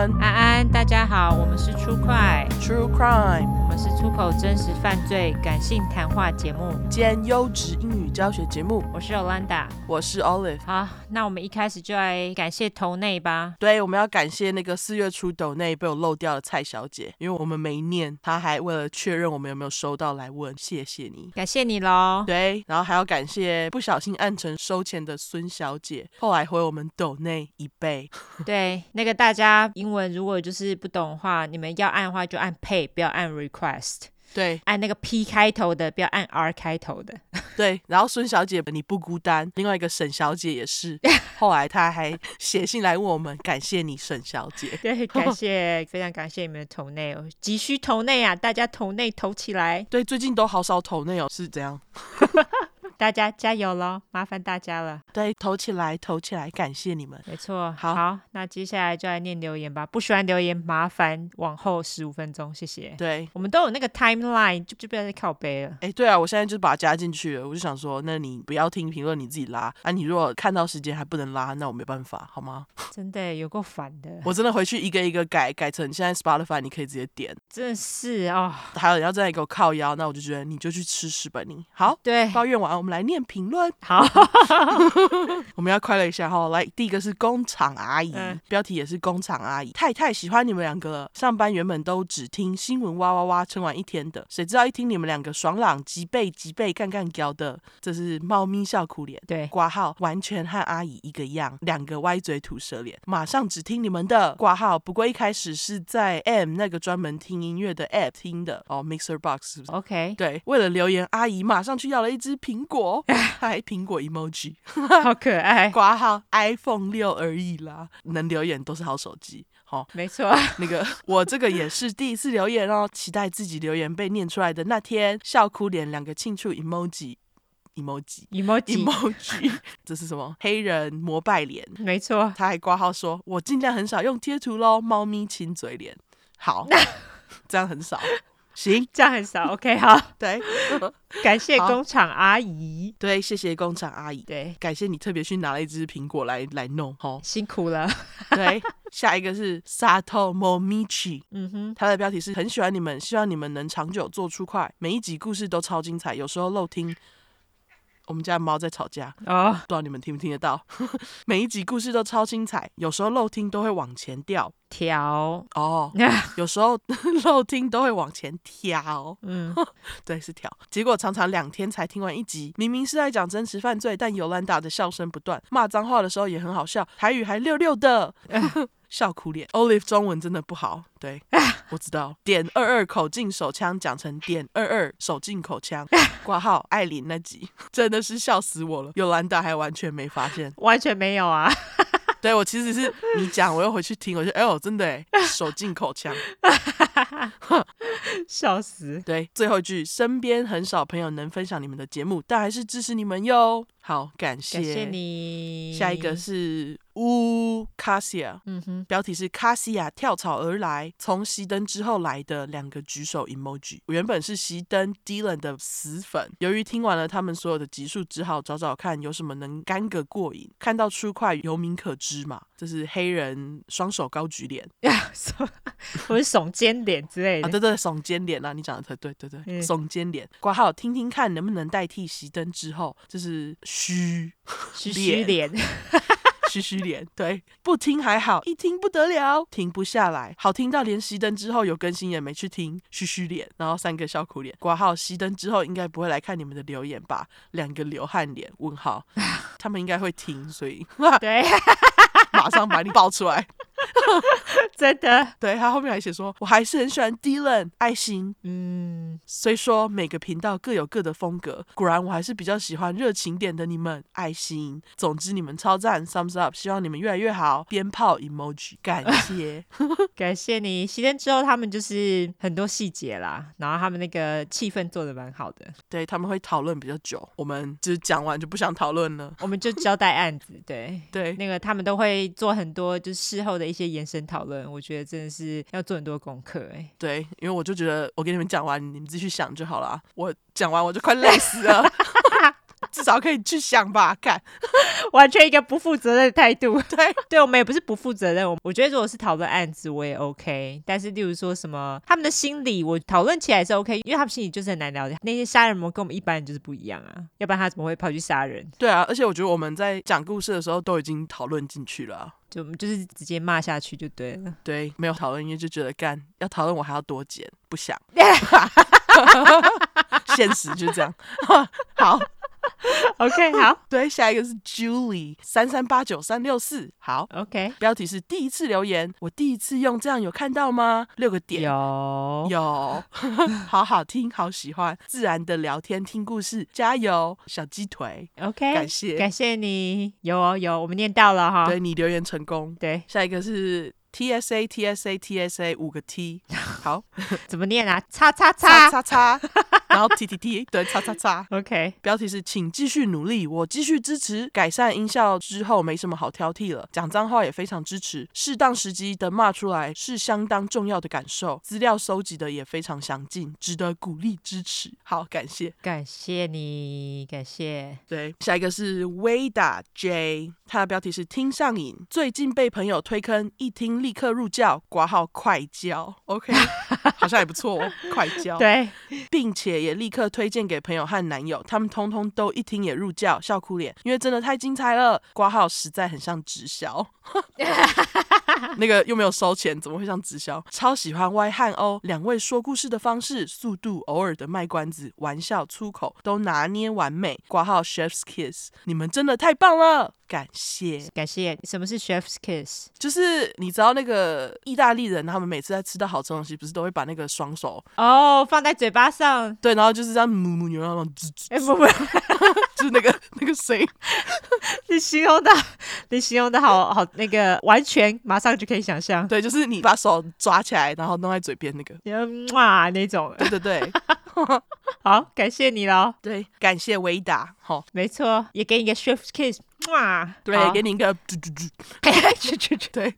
安，安安，大家好，我们是出快 True Crime，我们是出口真实犯罪感性谈话节目兼优质英语教学节目。我是 Olanda，我是 Olive。好，那我们一开始就来感谢斗内吧。对，我们要感谢那个四月初斗内被我漏掉的蔡小姐，因为我们没念，她还为了确认我们有没有收到来问，谢谢你，感谢你喽。对，然后还要感谢不小心按成收钱的孙小姐，后来回我们斗内一倍。对，那个大家英文如果就是不懂的话，你们要按的话就按 pay，不要按 request。对，按那个 P 开头的，不要按 R 开头的。对，然后孙小姐你不孤单，另外一个沈小姐也是，后来她还写信来问我们，感谢你沈小姐。对，感谢，非常感谢你们的投内哦，急需投内啊，大家投内投起来。对，最近都好少投内哦，是这样。大家加油喽！麻烦大家了。对，投起来，投起来，感谢你们。没错，好，好，那接下来就来念留言吧。不喜欢留言，麻烦往后十五分钟，谢谢。对，我们都有那个 timeline，就就不要再靠背了。哎，对啊，我现在就是把它加进去了。我就想说，那你不要听评论，你自己拉啊。你如果看到时间还不能拉，那我没办法，好吗？真的有够烦的。我真的回去一个一个改，改成现在 Spotify 你可以直接点。真的是哦。还有你要再给我靠腰，那我就觉得你就去吃屎吧你。好，对，抱怨完，我们来念评论。好，我们要快乐一下哈。来，第一个是工厂阿姨，嗯、标题也是工厂阿姨，太太喜欢你们两个了。上班原本都只听新闻哇哇哇撑完一天的，谁知道一听你们两个爽朗极背极背干干屌的，这是猫咪笑哭脸。对，挂号完全和阿姨一个样，两个歪嘴吐舌脸，马上只听你们的挂号。不过一开始是在 M 那个专门听音乐的 App 听的哦，Mixer Box 是不是？OK，对，为了留言，阿姨马上去要了一只苹果。还 苹果 emoji，好可爱。挂号 iPhone 六而已啦，能留言都是好手机。好，没错。那个我这个也是第一次留言哦，期待自己留言被念出来的那天。笑哭脸两个庆祝 emoji，emoji，emoji，emoji，这是什么？黑人膜拜脸。没错。他还挂号说，我尽量很少用贴图喽，猫咪亲嘴脸。好，这样很少。行，这样很少。OK，好，对，感谢工厂阿姨。对，谢谢工厂阿姨。对，感谢你特别去拿了一只苹果来来弄，好辛苦了。对，下一个是 Sato Momichi，嗯哼，他的标题是很喜欢你们，希望你们能长久做出快，每一集故事都超精彩，有时候漏听。我们家的猫在吵架哦，不知道你们听不听得到？每一集故事都超精彩，有时候漏听都会往前掉调哦，有时候 漏听都会往前调，嗯，对，是调。结果常常两天才听完一集，明明是在讲真实犯罪，但尤兰达的笑声不断，骂脏话的时候也很好笑，台语还溜溜的。笑哭脸，Olive 中文真的不好。对，我知道。点二二口径手枪讲成点二二手进口枪。挂号艾琳那集 真的是笑死我了，有兰达还完全没发现，完全没有啊。对，我其实是你讲，我又回去听，我就哎呦，真的哎，手进口腔，笑死。对，最后一句，身边很少朋友能分享你们的节目，但还是支持你们哟。好，感谢，感谢你。下一个是乌卡西亚，嗯哼，标题是卡西亚跳槽而来，从熄灯之后来的两个举手 emoji。我原本是熄灯 Dylan 的死粉，由于听完了他们所有的集数，只好找找看有什么能干个过瘾。看到出块有名可知嘛，这是黑人双手高举脸，我是耸肩脸之类的啊，对对，耸肩脸啊，你讲的对对对对，耸肩脸。挂号听听看能不能代替熄灯之后，这是。虚虚虚脸，虚虚脸，对，不听还好，一听不得了，停不下来，好听到连熄灯之后有更新也没去听，嘘嘘脸，然后三个笑哭脸，挂号熄灯之后应该不会来看你们的留言吧？两个流汗脸，问号，他们应该会听，所以对，马上把你爆出来。真的，对，他后面还写说，我还是很喜欢 Dylan 爱心。嗯，虽说每个频道各有各的风格，果然我还是比较喜欢热情点的你们爱心。总之你们超赞，Thumbs up，希望你们越来越好。鞭炮 emoji，感谢，感谢你。熄灯之后，他们就是很多细节啦，然后他们那个气氛做的蛮好的。对，他们会讨论比较久，我们就是讲完就不想讨论了，我们就交代案子。对对，那个他们都会做很多就是事后的一些延伸讨论，我觉得真的是要做很多功课哎、欸。对，因为我就觉得我给你们讲完，你们自己去想就好了。我讲完我就快累死了，至少可以去想吧，看，完全一个不负责任的态度。对，对我们也不是不负责任。我我觉得如果是讨论案子，我也 OK。但是例如说什么他们的心理，我讨论起来是 OK，因为他们心里就是很难了解。那些杀人魔跟我们一般人就是不一样啊，要不然他怎么会跑去杀人？对啊，而且我觉得我们在讲故事的时候都已经讨论进去了，就我们就是直接骂下去就对了。对，没有讨论，因为就觉得干要讨论我还要多剪，不想。现实就这样。好。OK，好，对，下一个是 Julie 三三八九三六四，好，OK，标题是第一次留言，我第一次用，这样有看到吗？六个点，有。有，好好听，好喜欢，自然的聊天，听故事，加油，小鸡腿，OK，感谢，感谢你，有哦有，我们念到了哈，对你留言成功，对，下一个是。T S A T S A T S A 五个 T，好，怎么念啊？叉叉叉叉叉，然后 T T T，对，叉叉叉。OK，标题是请继续努力，我继续支持。改善音效之后没什么好挑剔了，讲脏话也非常支持，适当时机的骂出来是相当重要的感受。资料收集的也非常详尽，值得鼓励支持。好，感谢，感谢你，感谢。对，下一个是 Wada J，他的标题是听上瘾，最近被朋友推坑，一听。立刻入教，挂号快教，OK，好像也不错哦，快教，对，并且也立刻推荐给朋友和男友，他们通通都一听也入教，笑哭脸，因为真的太精彩了，挂号实在很像直销，那个又没有收钱，怎么会像直销？超喜欢 Y 和 O 两位说故事的方式、速度、偶尔的卖关子、玩笑、粗口都拿捏完美，挂号 Chef's Kiss，你们真的太棒了。感谢，感谢。什么是 Chef's Kiss？就是你知道那个意大利人，他们每次在吃到好吃东西，不是都会把那个双手哦放在嘴巴上，对，然后就是这样母母牛那种吱吱，哎不不，就 是那个 那个谁。你形容的，你形容的好好那个完全，马上就可以想象。对，就是你把手抓起来，然后弄在嘴边那个，哇那种。对对对，好，感谢你喽。对，感谢维达，好，没错，也给你个 shift Kiss。哇，对，给你一个嘟嘟嘟，对，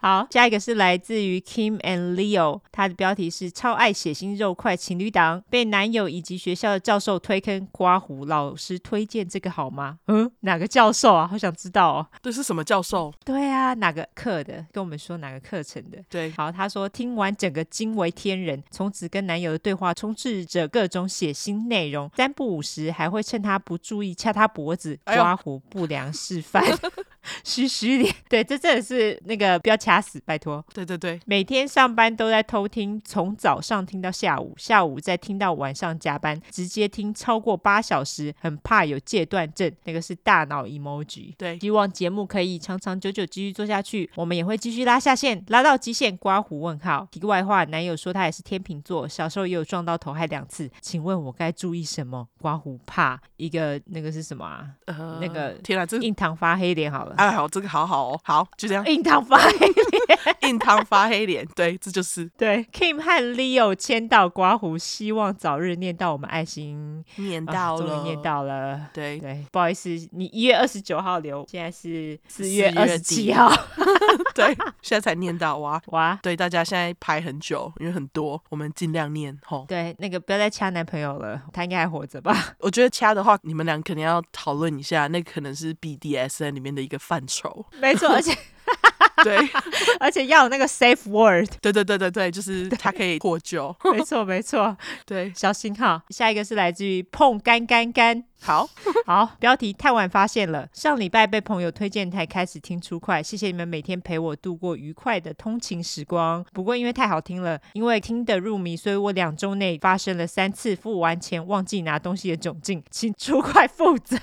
好，下一个是来自于 Kim and Leo，他的标题是超爱血腥肉块情侣档，被男友以及学校的教授推坑刮胡，老师推荐这个好吗？嗯，哪个教授啊？好想知道哦。这是什么教授？对啊，哪个课的？跟我们说哪个课程的？对，好，他说听完整个惊为天人，从此跟男友的对话充斥着各种血腥内容，三不五时还会趁他不注意掐他脖子，抓胡不。良示范，嘘嘘脸，对，这真的是那个不要掐死，拜托。对对对，每天上班都在偷听，从早上听到下午，下午再听到晚上加班，直接听超过八小时，很怕有戒断症。那个是大脑 emoji。对，希望节目可以长长久久继续做下去，我们也会继续拉下线，拉到极限。刮胡问号。题外话，男友说他也是天秤座，小时候也有撞到头，还两次。请问我该注意什么？刮胡怕一个那个是什么啊？呃，那个天啊，这印堂发黑脸好了。哎，好，这个好好哦，好，就这样。印堂发黑脸，印堂发黑脸，对，这就是对。Kim 和 Leo 签到刮胡，希望早日念到我们爱心，念到了，终于念到了。对对，不好意思，你一月二十九号留，现在是四月二十七号 对，现在才念到哇哇。对，大家现在排很久，因为很多，我们尽量念吼。对，那个不要再掐男朋友了，他应该还活着吧？我觉得掐的话，你们俩肯定要讨论一下，那可能是 BDSN 里面的一个范畴。没错，而且。对，而且要有那个 safe word。对对对对对，就是它可以获救。没错没错，对，小心哈。下一个是来自于碰干干干。好好，标题太晚发现了。上礼拜被朋友推荐才开始听出快，谢谢你们每天陪我度过愉快的通勤时光。不过因为太好听了，因为听得入迷，所以我两周内发生了三次付完钱忘记拿东西的窘境，请出快负责。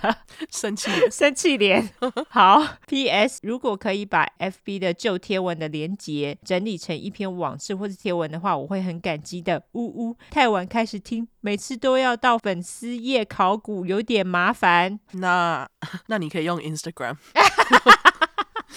生气生气脸。好，P.S. 如果可以把 F.B. 的旧贴文的连结整理成一篇网志或是贴文的话，我会很感激的。呜呜，太晚开始听，每次都要到粉丝页考古，有点麻烦，那 那你可以用 Instagram。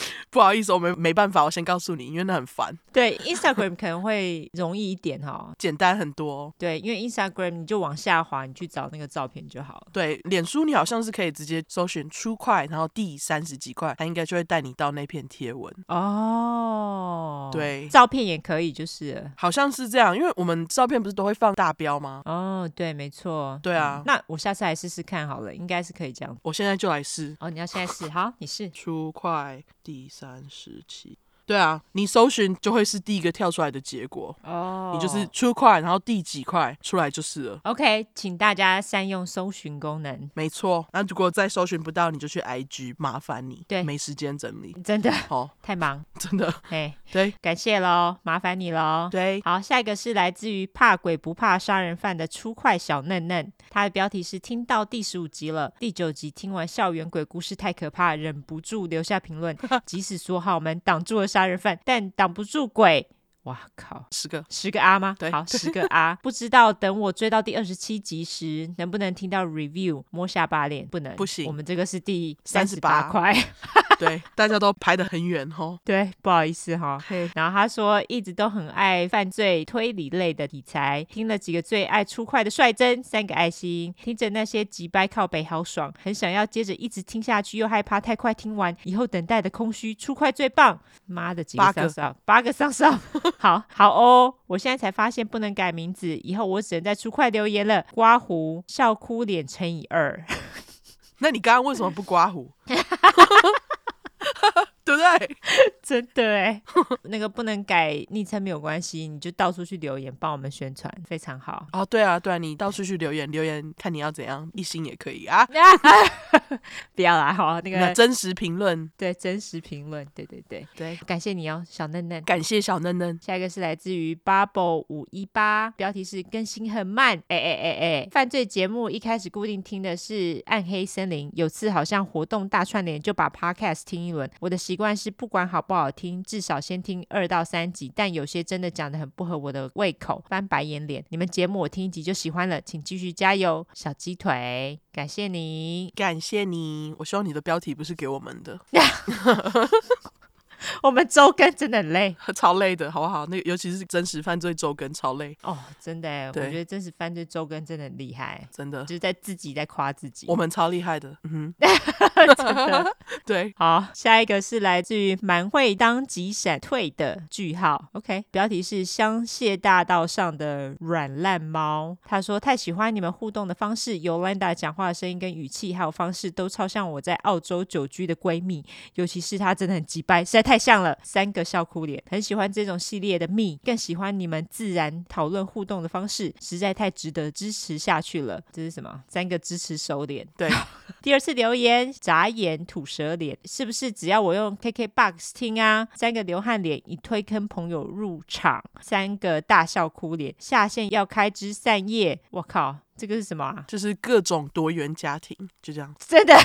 不好意思，我们没办法，我先告诉你，因为那很烦。对，Instagram 可能会容易一点哈，简单很多。对，因为 Instagram 你就往下滑，你去找那个照片就好了。对，脸书你好像是可以直接搜寻 True Crime，然后第三十几块，它应该就会带你到那篇贴文。哦，对，照片也可以，就是好像是这样，因为我们照片不是都会放大标吗？哦，对，没错。对啊，嗯，那我下次来试试看好了，应该是可以这样。我现在就来试。哦，你要现在试，好，你试。True Crime 第三十期。对啊，你搜寻就会是第一个跳出来的结果哦。Oh. 你就是 True Crime，然后第几块出来就是了。OK，请大家善用搜寻功能。没错，那如果再搜寻不到，你就去 IG，麻烦你。对，没时间整理，真的哦，太忙，真的。嘿，对，感谢喽，麻烦你喽。对，好，下一个是来自于怕鬼不怕杀人犯的出快小嫩嫩，他的标题是听到第十五集了，第九集听完校园鬼故事太可怕，忍不住留下评论。即使说好门挡住了杀人犯，但挡不住鬼。哇靠！十个十个啊吗？对，好，十个啊。不知道等我追到第二十七集时，能不能听到 review？摸下巴脸不能，不行。我们这个是第三十八块。对，大家都排得很远哦。对，不好意思哈。嘿，然后他说一直都很爱犯罪推理类的题材，听了几个最爱出快的率真，三个爱心，听着那些急掰靠北好爽，很想要接着一直听下去，又害怕太快听完以后等待的空虚，出快最棒。妈的，几个上上，八个上上，好好哦。我现在才发现不能改名字，以后我只能在出快留言了。刮胡笑哭脸乘以二。那你刚刚为什么不刮胡？对不对？真的哎，那个不能改昵称没有关系，你就到处去留言帮我们宣传，非常好。哦，对啊，对啊，你到处去留言，留言看你要怎样，一星也可以啊。不要啦，好那个那真实评论，对真实评论，对对对对，感谢你哦，小嫩嫩，感谢小嫩嫩。下一个是来自于 Bubble 五一八，标题是更新很慢，哎哎哎哎，犯罪节目一开始固定听的是暗黑森林，有次好像活动大串联就把 Podcast 听一轮，我的习惯是不管好不好听，至少先听二到三集，但有些真的讲得很不合我的胃口，翻白眼脸。你们节目我听一集就喜欢了，请继续加油，小鸡腿，感谢你，感谢你。我希望你的标题不是给我们的。我们周更真的很累，超累的，好不好？那个尤其是真实犯罪周更，超累。哦，真的哎，我觉得真实犯罪周更真的很厉害，真的。就是在自己在夸自己，我们超厉害的，嗯哼，真的。对。好，下一个是来自于蛮会当急闪退的句号，OK，标题是香榭大道上的软烂猫，他说太喜欢你们互动的方式，Yolanda 讲话的声音跟语气还有方式都超像我在澳洲久居的闺蜜，尤其是她真的很急掰，实在太。太像了，三个笑哭脸，很喜欢这种系列的蜜，更喜欢你们自然讨论互动的方式，实在太值得支持下去了。这是什么？三个支持手脸。对，第二次留言，眨眼吐舌脸，是不是只要我用 KKBOX 听啊？三个流汗脸，已推坑朋友入场，三个大笑哭脸，下线要开枝散叶。我靠，这个是什么啊？就是各种多元家庭，就这样，真的。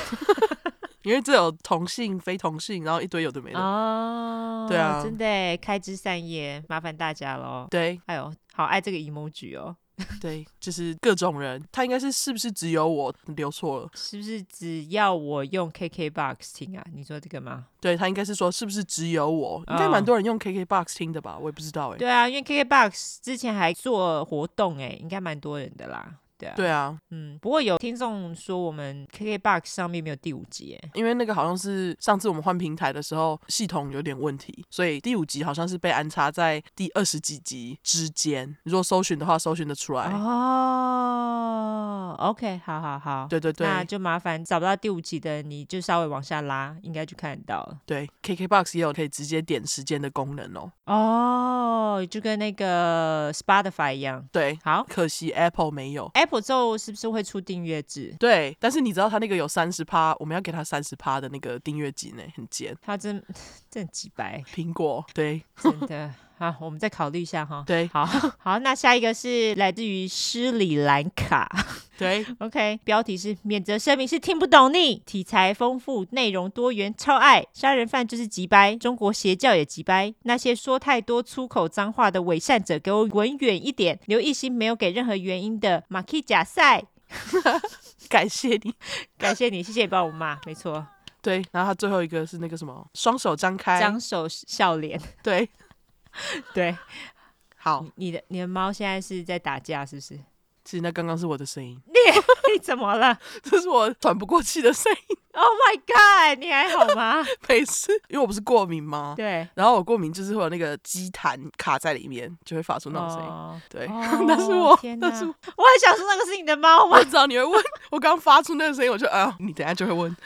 因为这有同性、非同性，然后一堆有的没的哦，对啊，真的开枝散叶，麻烦大家喽。对，哎呦，好爱这个 emoji 哦。对，就是各种人，他应该是是不是只有我留错了？是不是只要我用 KKBOX 听啊？你说这个吗？对，他应该是说是不是只有我？应该蛮多人用 KKBOX 听的吧？我也不知道哎。对啊，因为 KKBOX 之前还做活动哎，应该蛮多人的啦。对啊，对啊，嗯，不过有听众说我们 KKBOX 上面没有第五集，哎，因为那个好像是上次我们换平台的时候系统有点问题，所以第五集好像是被安插在第二十几集之间。如果搜寻的话，搜寻得出来。哦，OK，好好好，对对对，那就麻烦找不到第五集的，你就稍微往下拉，应该就看得到了。对，KKBOX 也有可以直接点时间的功能哦。哦，就跟那个 Spotify 一样。对，好，可惜 Apple 没有。Apple 之后是不是会出订阅制？对，但是你知道他那个有三十趴，我们要给他三十趴的那个订阅金呢，很贱。他真 真几百苹果，对，真的好，我们再考虑一下哈。对，好 好，那下一个是来自于斯里兰卡。对，OK，标题是免责声明是听不懂你，题材丰富，内容多元，超爱。杀人犯就是急掰，中国邪教也急掰，那些说太多粗口脏话的伪善者，给我滚远一点。刘一心没有给任何原因的马 k 假赛，感谢你，感谢你，谢谢你帮我骂，没错。对，然后他最后一个是那个什么，双手张开，张手笑脸。对，对，好，你的你的猫现在是在打架，是不是？其实那刚刚是我的声音。你 你怎么了？这是我喘不过气的声音。Oh my god！你还好吗？没事，因为我不是过敏吗？对。然后我过敏就是会有那个积痰卡在里面，就会发出那种声音。Oh, 对，哦、那是我。天哪！那是我，我还想说那个是你的猫吗？我知道你会问，我刚发出那个声音，我就啊，你等下就会问，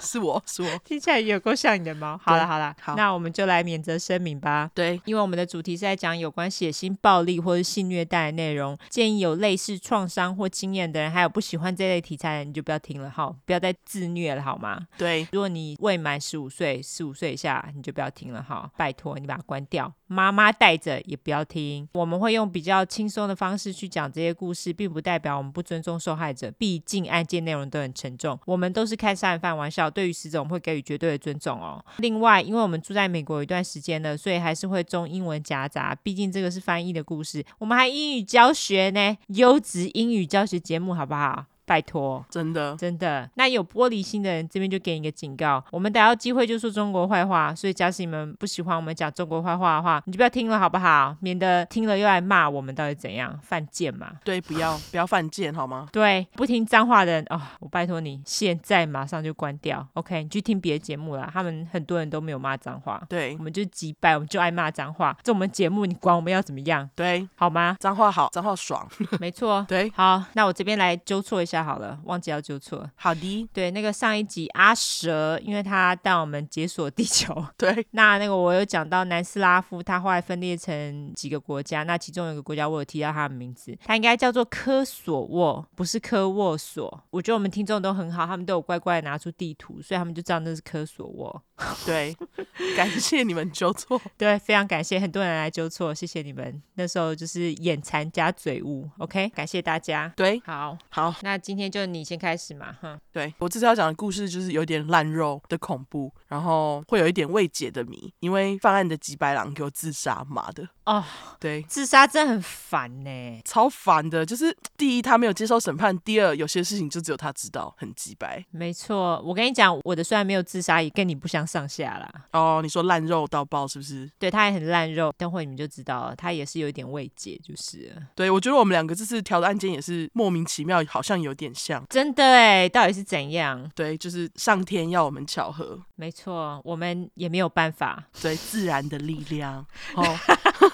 是我是我。听起来有够像你的猫。好了好了，好，那我们就来免责声明吧。对，因为我们的主题是在讲有关血腥暴力或者性虐待的内容，建议有类似创伤或经验的人，还有不喜欢这类题材的人，你就不要听了哈，不要再自虐了好吗？对。如果你未满十五岁，十五岁以下你就不要听了哈，拜托你把它关掉。妈妈带着也不要听。我们会用比较轻松的方式去讲这些故事，并不代表我们不尊重受害者。毕竟案件内容都很沉重，我们都是开杀人犯玩笑，对于死者我们会给予绝对的尊重哦。另外，因为我们住在美国有一段时间了，所以还是会中英文夹杂。毕竟这个是翻译的故事，我们还英语教学呢，优职英语教学节目好不好？拜托，真的真的，那有玻璃心的人这边就给你一个警告，我们逮到机会就说中国坏话，所以假使你们不喜欢我们讲中国坏话的话，你就不要听了好不好？免得听了又来骂我们到底怎样犯贱嘛？对，不要不要犯贱好吗？对，不听脏话的人哦，我拜托你现在马上就关掉，OK？你去听别的节目啦，他们很多人都没有骂脏话，对，我们就击败，我们就爱骂脏话，这我们节目你管我们要怎么样？对，好吗？脏话好，脏话爽，没错，对，好，那我这边来纠错一下好了，忘记要纠错，好的，对，那个上一集阿蛇，因为他带我们解锁地球，对，那那个我有讲到南斯拉夫，他后来分裂成几个国家，那其中有一个国家我有提到他的名字，他应该叫做科索沃，不是科沃索。我觉得我们听众都很好，他们都有乖乖拿出地图，所以他们就知道那是科索沃。对，感谢你们纠错，对，非常感谢很多人来纠错，谢谢你们。那时候就是眼馋加嘴误，OK，感谢大家。对，好，好，那今天就你先开始嘛，哈。对，我这次要讲的故事就是有点烂肉的恐怖，然后会有一点未解的谜，因为犯案的吉白狼给我自杀，妈的。哦，对，自杀真的很烦呢，超烦的。就是第一，他没有接受审判；第二，有些事情就只有他知道，很鸡白。没错，我跟你讲，我的虽然没有自杀，也跟你不相上下啦。哦，你说烂肉到爆是不是？对，他也很烂肉，等会你们就知道了，他也是有一点未解，就是。对，我觉得我们两个这次调的案件也是莫名其妙，好像有点像。真的哎，到底是怎样？对，就是上天要我们巧合。没错，我们也没有办法。对，自然的力量。哦。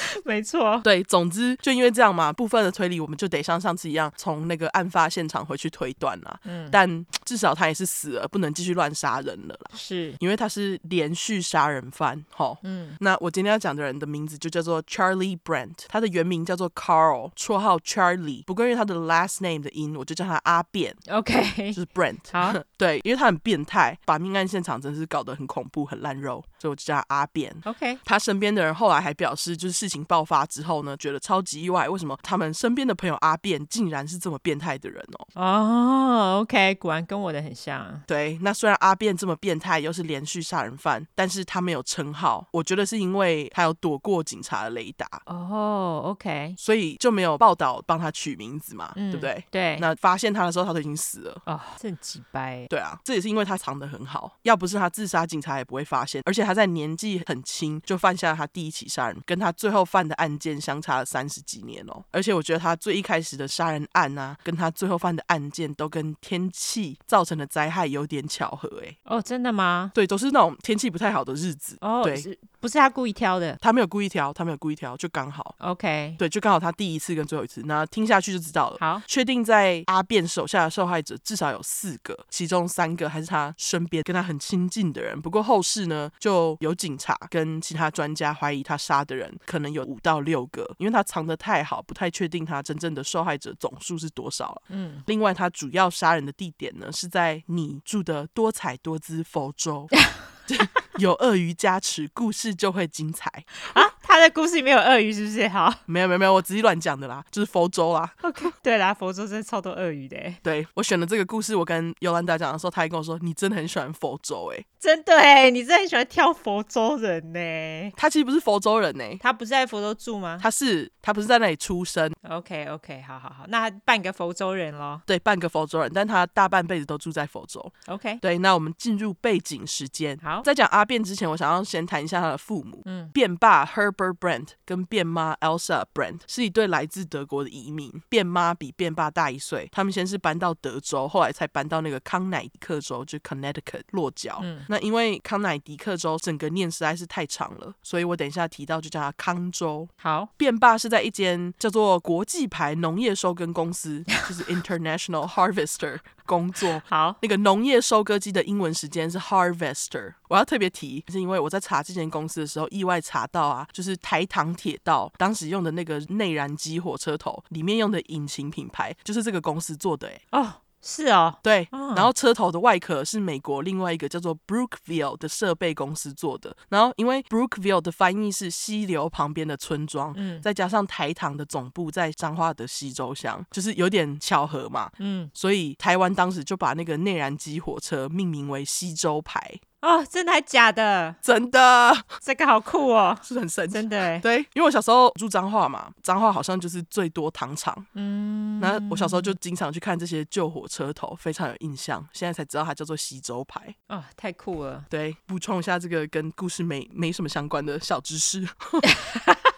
没错，对，总之就因为这样嘛，部分的推理我们就得像上次一样，从那个案发现场回去推断啦。嗯，但至少他也是死了，不能继续乱杀人了啦。是，因为他是连续杀人犯。齁，嗯，那我今天要讲的人的名字就叫做 Charlie Brent，他的原名叫做 Carl，绰号 Charlie。不过因为他的 last name 的音，我就叫他阿变。OK，就是 Brent。好，对，因为他很变态，把命案现场真是搞得很恐怖、很烂肉，所以我就叫他阿变。OK，他身边的人后来还表示，就是。事情爆发之后呢，觉得超级意外，为什么他们身边的朋友阿变竟然是这么变态的人哦？哦，OK，果然跟我的很像。对，那虽然阿变这么变态，又是连续杀人犯，但是他没有称号，我觉得是因为他有躲过警察的雷达。哦，OK，所以就没有报道帮他取名字嘛，嗯、对不对？对。那发现他的时候，他都已经死了。啊，这很鸡掰。对啊，这也是因为他藏得很好，要不是他自杀，警察也不会发现。而且他在年纪很轻就犯下了他第一起杀人，跟他最后犯的案件相差了三十几年哦，而且我觉得他最一开始的杀人案啊，跟他最后犯的案件都跟天气造成的灾害有点巧合哎。哦，真的吗？对，都是那种天气不太好的日子。哦，对，是不是他故意挑的？他没有故意挑，他没有故意挑，就刚好。OK，对，就刚好他第一次跟最后一次，那听下去就知道了。好，确定在阿变手下的受害者至少有四个，其中三个还是他身边跟他很亲近的人。不过后世呢，就有警察跟其他专家怀疑他杀的人可能有五到六个，因为他藏得太好，不太确定他真正的受害者总数是多少。嗯，另外他主要杀人的地点呢，是在你住的多彩多姿佛州。有鳄鱼加持，故事就会精彩啊！他的故事里面有鳄鱼是不是？好，没有没有没有，我自己乱讲的啦，就是佛州啦。OK，对啦，佛州真的超多鳄鱼的。对，我选的这个故事，我跟尤兰达讲的时候，他还跟我说：“你真的很喜欢佛州哎，真的哎，你真的很喜欢挑佛州人呢。”他其实不是佛州人呢，他不是在佛州住吗？他是，他不是在那里出生。OK OK，好好好，那半个佛州人咯。对，半个佛州人，但他大半辈子都住在佛州。OK，对，那我们进入背景时间。好，在讲阿变之前，我想要先谈一下他的父母。嗯，变爸 Herbert Brandt 跟变妈 Elsa Brandt 是一对来自德国的移民。变妈比变爸大一岁，他们先是搬到德州，后来才搬到那个康乃狄克州，就 Connecticut 落脚。嗯，那因为康乃狄克州整个念实在是太长了，所以我等一下提到就叫他康州。好，变爸是在一间叫做国际牌农业收耕公司，就是 International Harvester 工作。好，那个农业收割机的英文时间是 Harvester。我要特别提，是因为我在查这间公司的时候，意外查到啊，就是台糖铁道当时用的那个内燃机火车头里面用的引擎品牌，就是这个公司做的哎。哦。是哦，对，嗯、然后车头的外壳是美国另外一个叫做 Brookville 的设备公司做的。然后因为 Brookville 的翻译是溪流旁边的村庄，嗯，再加上台糖的总部在彰化的溪州乡，就是有点巧合嘛，嗯，所以台湾当时就把那个内燃机火车命名为溪州牌。哦，真的还假的？真的，这个好酷哦，是很神奇，真的。对，因为我小时候住彰化嘛，彰化好像就是最多糖厂，嗯，那我小时候就经常去看这些旧火车头，非常有印象。现在才知道它叫做西周牌，哦，太酷了。对，补充一下这个跟故事没没什么相关的小知识。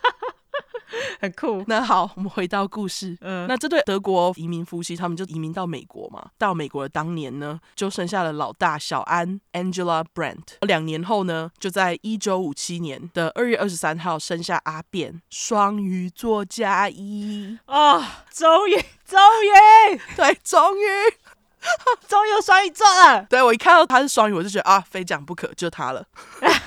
很酷。那好，我们回到故事。嗯，那这对德国移民夫妻，他们就移民到美国嘛。到美国的当年呢，就生下了老大小安 （Angela Brandt）。两年后呢，就在一九五七年的二月二十三号生下阿变，双鱼座加一。哦，终于，终于，对，终于，终于有双鱼座了。对，我一看到他是双鱼，我就觉得啊，非讲不可，就他了。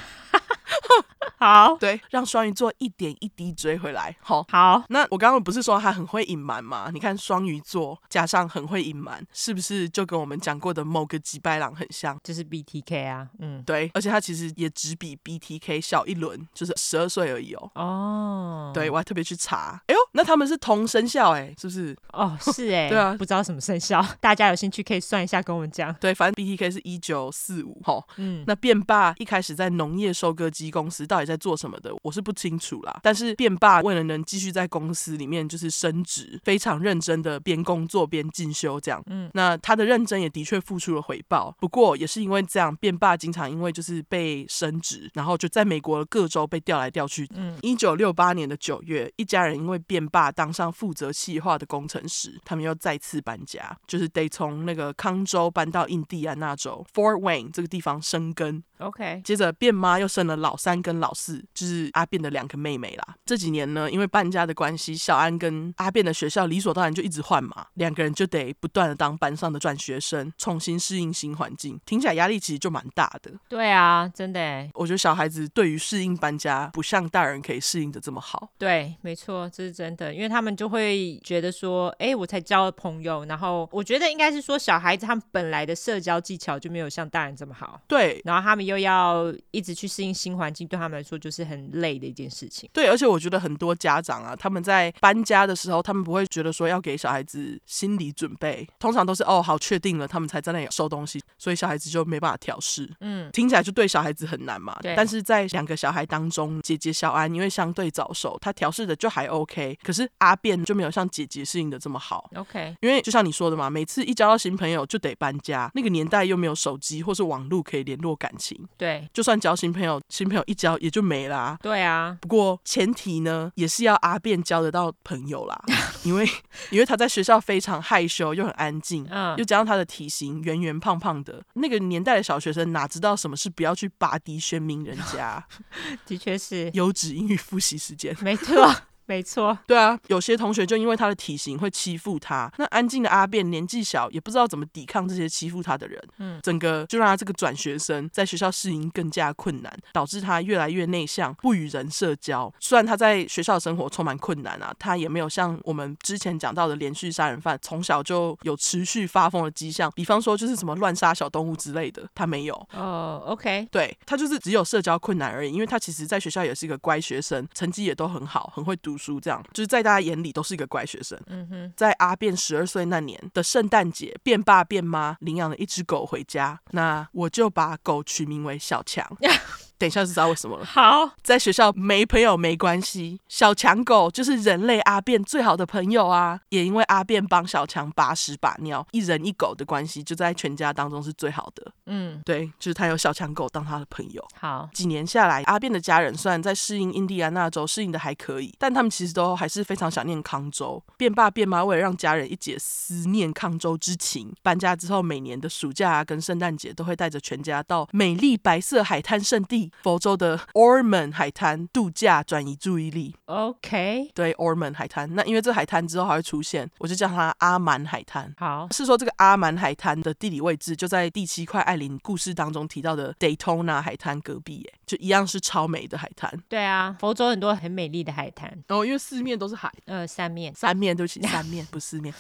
好，对，让双鱼座一点一滴追回来。好，好。那我刚刚不是说他很会隐瞒吗？你看双鱼座加上很会隐瞒，是不是就跟我们讲过的某个吉拜郎很像？就是 BTK 啊，嗯，对，而且他其实也只比 BTK 小一轮，就是十二岁而已哦。哦，对，我还特别去查，哎呦，那他们是同生肖哎，是不是？哦，是哎，对啊，不知道什么生肖，大家有兴趣可以算一下，跟我们讲。对，反正 BTK 是一九四五，吼，嗯，那变霸一开始在农业收割机公司到底在做什么的，我是不清楚啦。但是变爸为了能继续在公司里面就是升职，非常认真的边工作边进修，这样。嗯，那他的认真也的确付出了回报。不过也是因为这样，变爸经常因为就是被升职，然后就在美国各州被调来调去。嗯，一九六八年的九月，一家人因为变爸当上负责企划的工程师，他们又再次搬家，就是得从那个康州搬到印第安纳州 Fort Wayne 这个地方生根。OK，接着变妈又生了老三跟老四，就是阿变的两个妹妹啦。这几年呢，因为搬家的关系，小安跟阿变的学校理所当然就一直换嘛，两个人就得不断的当班上的转学生，重新适应新环境，听起来压力其实就蛮大的。对啊，真的。我觉得小孩子对于适应搬家，不像大人可以适应的这么好。对，没错，这是真的，因为他们就会觉得说，哎，我才交了朋友，然后我觉得应该是说，小孩子他们本来的社交技巧就没有像大人这么好。对，然后他们又要一直去适应新环境，对他们来说就是很累的一件事情。对，而且我觉得很多家长啊，他们在搬家的时候，他们不会觉得说要给小孩子心理准备，通常都是哦好确定了，他们才在那里收东西，所以小孩子就没办法调试。嗯，听起来就对小孩子很难嘛。对。但是在两个小孩当中，姐姐小安因为相对早熟，她调试的就还 OK，可是阿变就没有像姐姐适应的这么好。OK，因为就像你说的嘛，每次一交到新朋友就得搬家，那个年代又没有手机或是网络可以联络感情。对，就算交新朋友，新朋友一交也就没啦、啊。对啊，不过前提呢，也是要阿变交得到朋友啦，因为因为他在学校非常害羞又很安静，嗯，又加上他的体型圆圆胖胖的，那个年代的小学生哪知道什么是不要去拔低宣明人家？的确是 优质英语复习时间，没错。没错，对啊，有些同学就因为他的体型会欺负他，那安静的阿变年纪小，也不知道怎么抵抗这些欺负他的人，嗯，整个就让他这个转学生在学校适应更加困难，导致他越来越内向，不与人社交。虽然他在学校生活充满困难啊，他也没有像我们之前讲到的连续杀人犯，从小就有持续发疯的迹象，比方说就是什么乱杀小动物之类的，他没有。哦、oh，OK，对，他就是只有社交困难而已，因为他其实在学校也是一个乖学生，成绩也都很好，很会读。书这样，就是在大家眼里都是一个乖学生。嗯哼，在阿变十二岁那年的圣诞节，变爸变妈领养了一只狗回家，那我就把狗取名为小强。等一下就知道为什么了。好，在学校没朋友没关系，小强狗就是人类阿辩最好的朋友啊。也因为阿辩帮小强把屎把尿，一人一狗的关系就在全家当中是最好的。嗯，对，就是他有小强狗当他的朋友。好，几年下来，阿辩的家人虽然在适应印第安纳州适应的还可以，但他们其实都还是非常想念康州。变爸变妈为了让家人一解思念康州之情，搬家之后每年的暑假啊跟圣诞节都会带着全家到美丽白色海滩圣地。佛州的 Ormond 海滩度假，转移注意力。OK，对，Ormond 海滩。那因为这海滩之后还会出现，我就叫它阿蛮海滩。好，是说这个阿蛮海滩的地理位置就在第七块艾琳故事当中提到的 Daytona 海滩隔壁，耶，就一样是超美的海滩。对啊，佛州很多很美丽的海滩。哦，因为四面都是海。呃，三面，三面，对不起，三面不是四面。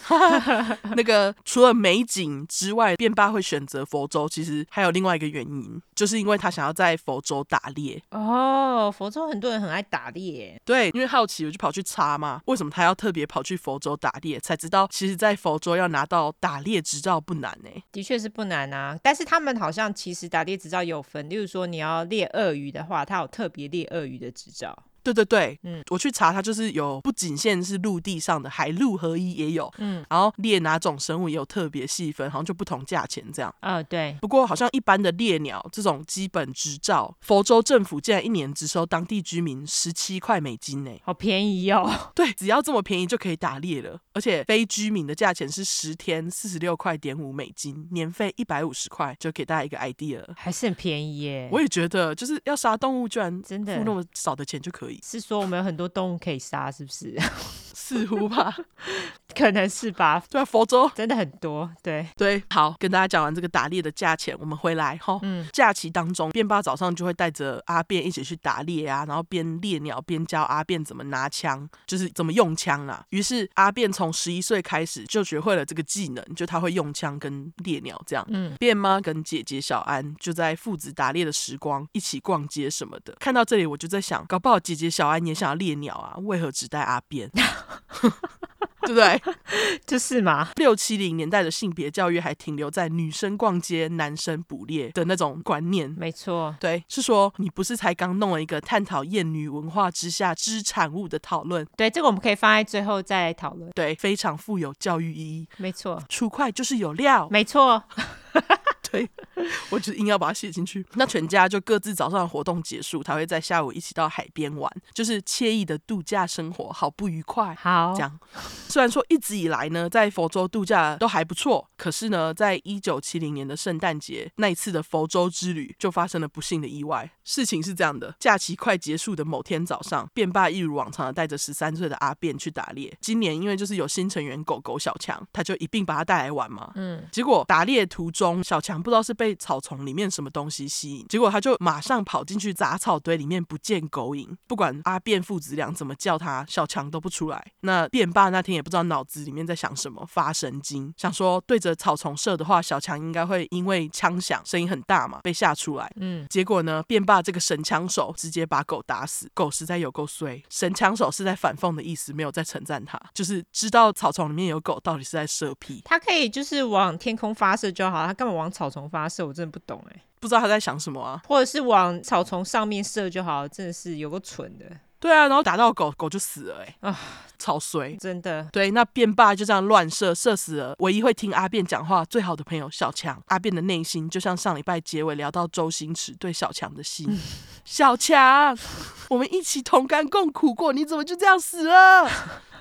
那个除了美景之外，辩爸会选择佛州，其实还有另外一个原因，就是因为他想要在佛州。打猎哦，佛州很多人很爱打猎，对，因为好奇我就跑去查嘛，为什么他要特别跑去佛州打猎？才知道其实，在佛州要拿到打猎执照不难呢。的确是不难啊，但是他们好像其实打猎执照有分，例如说你要猎鳄鱼的话，它有特别猎鳄鱼的执照。对对对，嗯，我去查，它就是有不仅限是陆地上的，海陆合一也有，嗯，然后猎哪种生物也有特别细分，好像就不同价钱这样。啊、哦，对。不过好像一般的猎鸟这种基本执照，佛州政府竟然一年只收当地居民十七块美金呢，好便宜哦。对，只要这么便宜就可以打猎了，而且非居民的价钱是十天四十六块点五美金，年费一百五十块，就给大家一个 idea，还是很便宜耶。我也觉得，就是要杀动物，居然真的付那么少的钱就可以。是说我们有很多动物可以杀，是不是？似乎吧，可能是吧。对啊，佛州真的很多。对对，好，跟大家讲完这个打猎的价钱，我们回来哈。嗯，假期当中，便爸早上就会带着阿便一起去打猎啊，然后边猎鸟边教阿便怎么拿枪，就是怎么用枪啊。于是阿便从十一岁开始就学会了这个技能，就他会用枪跟猎鸟这样。嗯，便妈跟姐姐小安就在父子打猎的时光一起逛街什么的。看到这里，我就在想，搞不好姐姐小安也想要猎鸟啊？为何只带阿辩？对不对？就是嘛。六七零年代的性别教育还停留在女生逛街、男生捕猎的那种观念。没错，对，是说你不是才刚弄了一个探讨厌女文化之下之产物的讨论？对，这个我们可以放在最后再来讨论。对，非常富有教育意义。没错，出快就是有料。没错。对，我就硬要把它写进去。那全家就各自早上的活动结束，他会在下午一起到海边玩，就是惬意的度假生活，好不愉快。好，这样。虽然说一直以来呢，在佛州度假都还不错，可是呢，在一九七零年的圣诞节那一次的佛州之旅，就发生了不幸的意外。事情是这样的：假期快结束的某天早上，便爸一如往常的带着十三岁的阿便去打猎。今年因为就是有新成员狗狗小强，他就一并把他带来玩嘛。嗯。结果打猎途中，小强。不知道是被草丛里面什么东西吸引，结果他就马上跑进去杂草堆里面不见狗影。不管阿辩父子俩怎么叫他，小强都不出来。那辩爸那天也不知道脑子里面在想什么，发神经，想说对着草丛射的话，小强应该会因为枪响声音很大嘛，被吓出来。嗯，结果呢，辩爸这个神枪手直接把狗打死。狗实在有够衰，神枪手是在反讽的意思，没有在称赞他，就是知道草丛里面有狗，到底是在射屁。他可以就是往天空发射就好，他干嘛往草？草丛发射，我真的不懂哎，不知道他在想什么啊？或者是往草丛上面射就好，真的是有个蠢的。对啊，然后打到狗狗就死了哎啊，草衰，真的。对，那变爸就这样乱射，射死了唯一会听阿变讲话最好的朋友小强。阿变的内心就像上礼拜结尾聊到周星驰对小强的心，嗯、小强，我们一起同甘共苦过，你怎么就这样死了？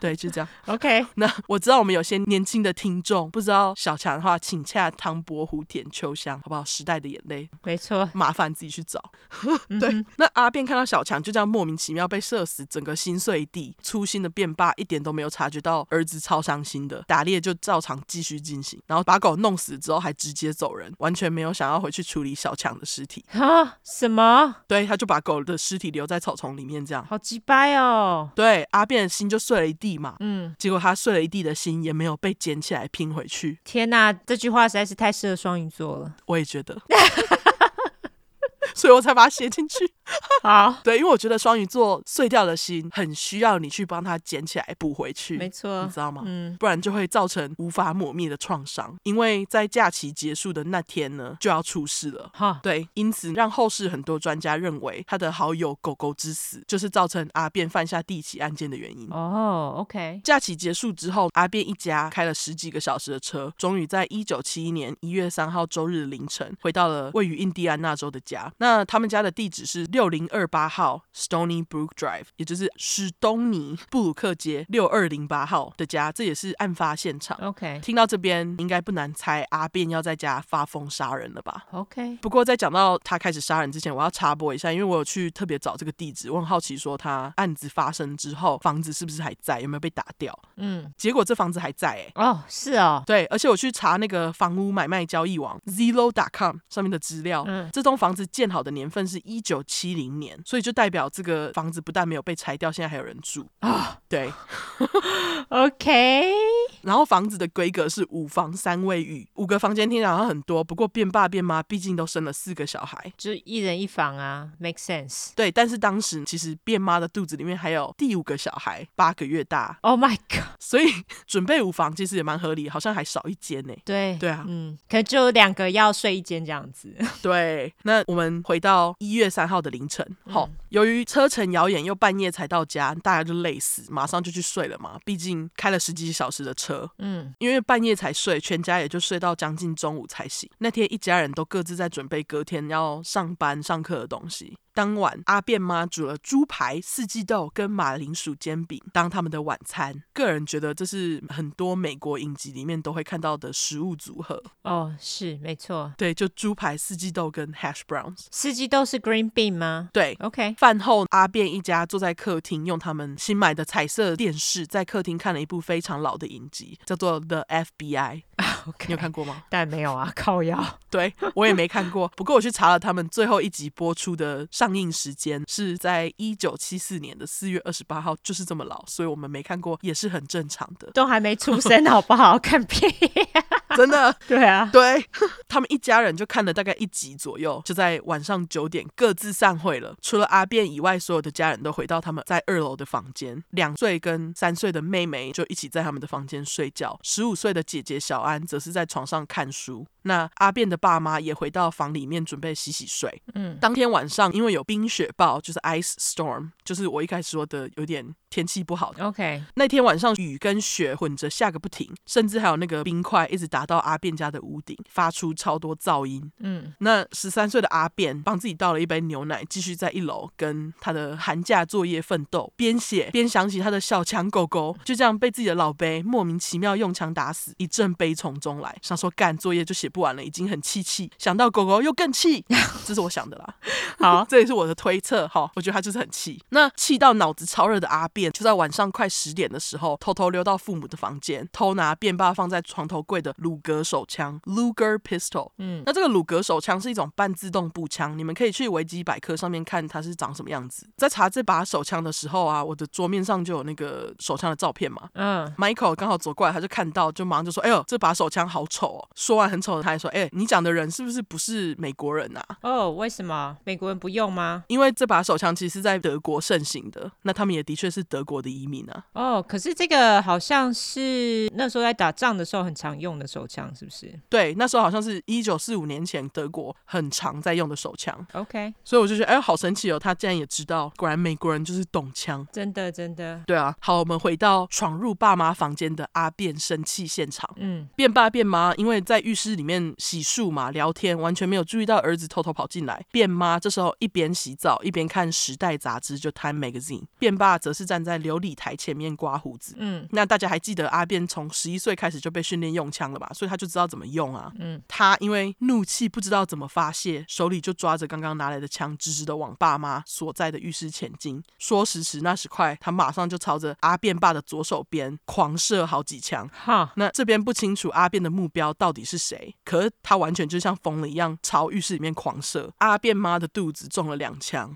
对，就这样。OK，那我知道我们有些年轻的听众不知道小强的话，请洽唐伯虎点秋香，好不好？时代的眼泪，没错，麻烦自己去找。对，嗯、那阿便看到小强就这样莫名其妙被射死，整个心碎地，粗心的便爸一点都没有察觉到儿子超伤心的，打猎就照常继续进行，然后把狗弄死之后还直接走人，完全没有想要回去处理小强的尸体。啊？什么？对，他就把狗的尸体留在草丛里面，这样。好鸡掰哦。对，阿便的心就碎了一地嘛。嗯，结果他碎了一地的心也没有被捡起来拼回去。天哪，这句话实在是太适合双鱼座了。我也觉得。所以我才把它写进去。好，对，因为我觉得双鱼座碎掉的心很需要你去帮他捡起来补回去。没错，你知道吗？嗯，不然就会造成无法抹灭的创伤。因为在假期结束的那天呢，就要出事了。哈，对，因此让后世很多专家认为他的好友狗狗之死就是造成阿变犯下第一起案件的原因。哦，OK。假期结束之后，阿变一家开了十几个小时的车，终于在一九七一年一月三号周日的凌晨回到了位于印第安纳州的家。那他们家的地址是六零二八号 Stony Brook Drive，也就是史东尼布鲁克街六二零八号的家，这也是案发现场。OK，听到这边应该不难猜阿变要在家发疯杀人了吧？OK，不过在讲到他开始杀人之前，我要插播一下，因为我有去特别找这个地址，我很好奇说他案子发生之后房子是不是还在，有没有被打掉？嗯，结果这房子还在哎、欸。哦，是哦，对，而且我去查那个房屋买卖交易网 Zillow.com 上面的资料，嗯，这栋房子建好的年份是一九七零年，所以就代表这个房子不但没有被拆掉，现在还有人住啊。哦、对，OK。然后房子的规格是五房三卫浴，五个房间听起来好像很多，不过变爸变妈毕竟都生了四个小孩，就一人一房啊，make sense。对，但是当时其实变妈的肚子里面还有第五个小孩，八个月大。Oh my god！所以 准备五房其实也蛮合理，好像还少一间呢。对对啊，嗯，可能就两个要睡一间这样子。对，那我们回到一月三号的凌晨，好、嗯，由于车程遥远又半夜才到家，大家就累死，马上就去睡了嘛。毕竟开了十几小时的车，嗯，因为半夜才睡，全家也就睡到将近中午才醒。那天一家人都各自在准备隔天要上班上课的东西。当晚，阿变妈煮了猪排、四季豆跟马铃薯煎饼当他们的晚餐。个人觉得这是很多美国影集里面都会看到的食物组合。哦，是没错，对，就猪排、四季豆跟 hash browns。四季豆是 green bean 吗？对，OK。饭后，阿变一家坐在客厅，用他们新买的彩色电视在客厅看了一部非常老的影集，叫做 《The FBI》。Okay, 你有看过吗？但没有啊，靠腰。对，我也没看过。不过我去查了，他们最后一集播出的上映时间是在一九七四年的四月二十八号，就是这么老，所以我们没看过也是很正常的。都还没出生，好不好？看片，真的。对啊，对，他们一家人就看了大概一集左右，就在晚上九点各自散会了。除了阿变以外，所有的家人都回到他们在二楼的房间。两岁跟三岁的妹妹就一起在他们的房间睡觉，十五岁的姐姐小安则是在床上看书。那阿变的爸妈也回到房里面准备洗洗睡。嗯，当天晚上因为有冰雪暴，就是 ice storm，就是我一开始说的有点天气不好的。OK，那天晚上雨跟雪混着下个不停，甚至还有那个冰块一直打到阿变家的屋顶，发出超多噪音。嗯，那十三岁的阿变帮自己倒了一杯牛奶，继续在一楼跟他的寒假作业奋斗，边写边想起他的小强狗狗就这样被自己的老辈莫名其妙用枪打死，一阵悲从中来，想说干作业就写不完了，已经很气气，想到狗狗又更气，这是我想的啦。好，这也是我的推测哈，我觉得他就是很气。那气到脑子超热的阿便，就在晚上快十点的时候，偷偷溜到父母的房间，偷拿便爸放在床头柜的鲁格手枪 （Luger Pistol）。嗯，那这个鲁格手枪是一种半自动步枪，你们可以去维基百科上面看它是长什么样子。在查这把手枪的时候啊，我的桌面上就有那个手枪的照片嘛。嗯，Michael 刚好走过来，他就看到，就马上就说：“哎呦，这把手枪好丑哦！”说完很丑还说：“哎，你讲的人是不是不是美国人啊？”哦，为什么美国人不用吗？因为这把手枪其实是在德国盛行的，那他们也的确是德国的移民啊。哦，可是这个好像是那时候在打仗的时候很常用的手枪，是不是？对，那时候好像是是一九四五年前德国很常在用的手枪。OK，所以我就觉得，哎，好神奇哦，他竟然也知道，果然美国人就是懂枪，真的真的。对啊，好，我们回到闯入爸妈房间的阿变生气现场。嗯，变爸变妈因为在浴室里面洗漱嘛，聊天，完全没有注意到儿子偷偷跑进来。变妈这时候一边洗澡一边看《时代》杂志，就 Time Magazine。变爸则是站在琉璃台前面刮胡子。嗯，那大家还记得阿变从十一岁开始就被训练用枪了吧？所以他就知道怎么用啊。嗯，他因为怒气不知道怎么发泄，手里就抓着刚刚拿来的枪，直直的往爸妈所在的浴室前进。说时迟那时快，他马上就朝着阿变爸的左手边狂射好几枪。哈，那这边不清楚阿变的目标到底是谁，可是他完全就像疯了一样朝浴室里面狂射。阿变妈的肚子中了两枪，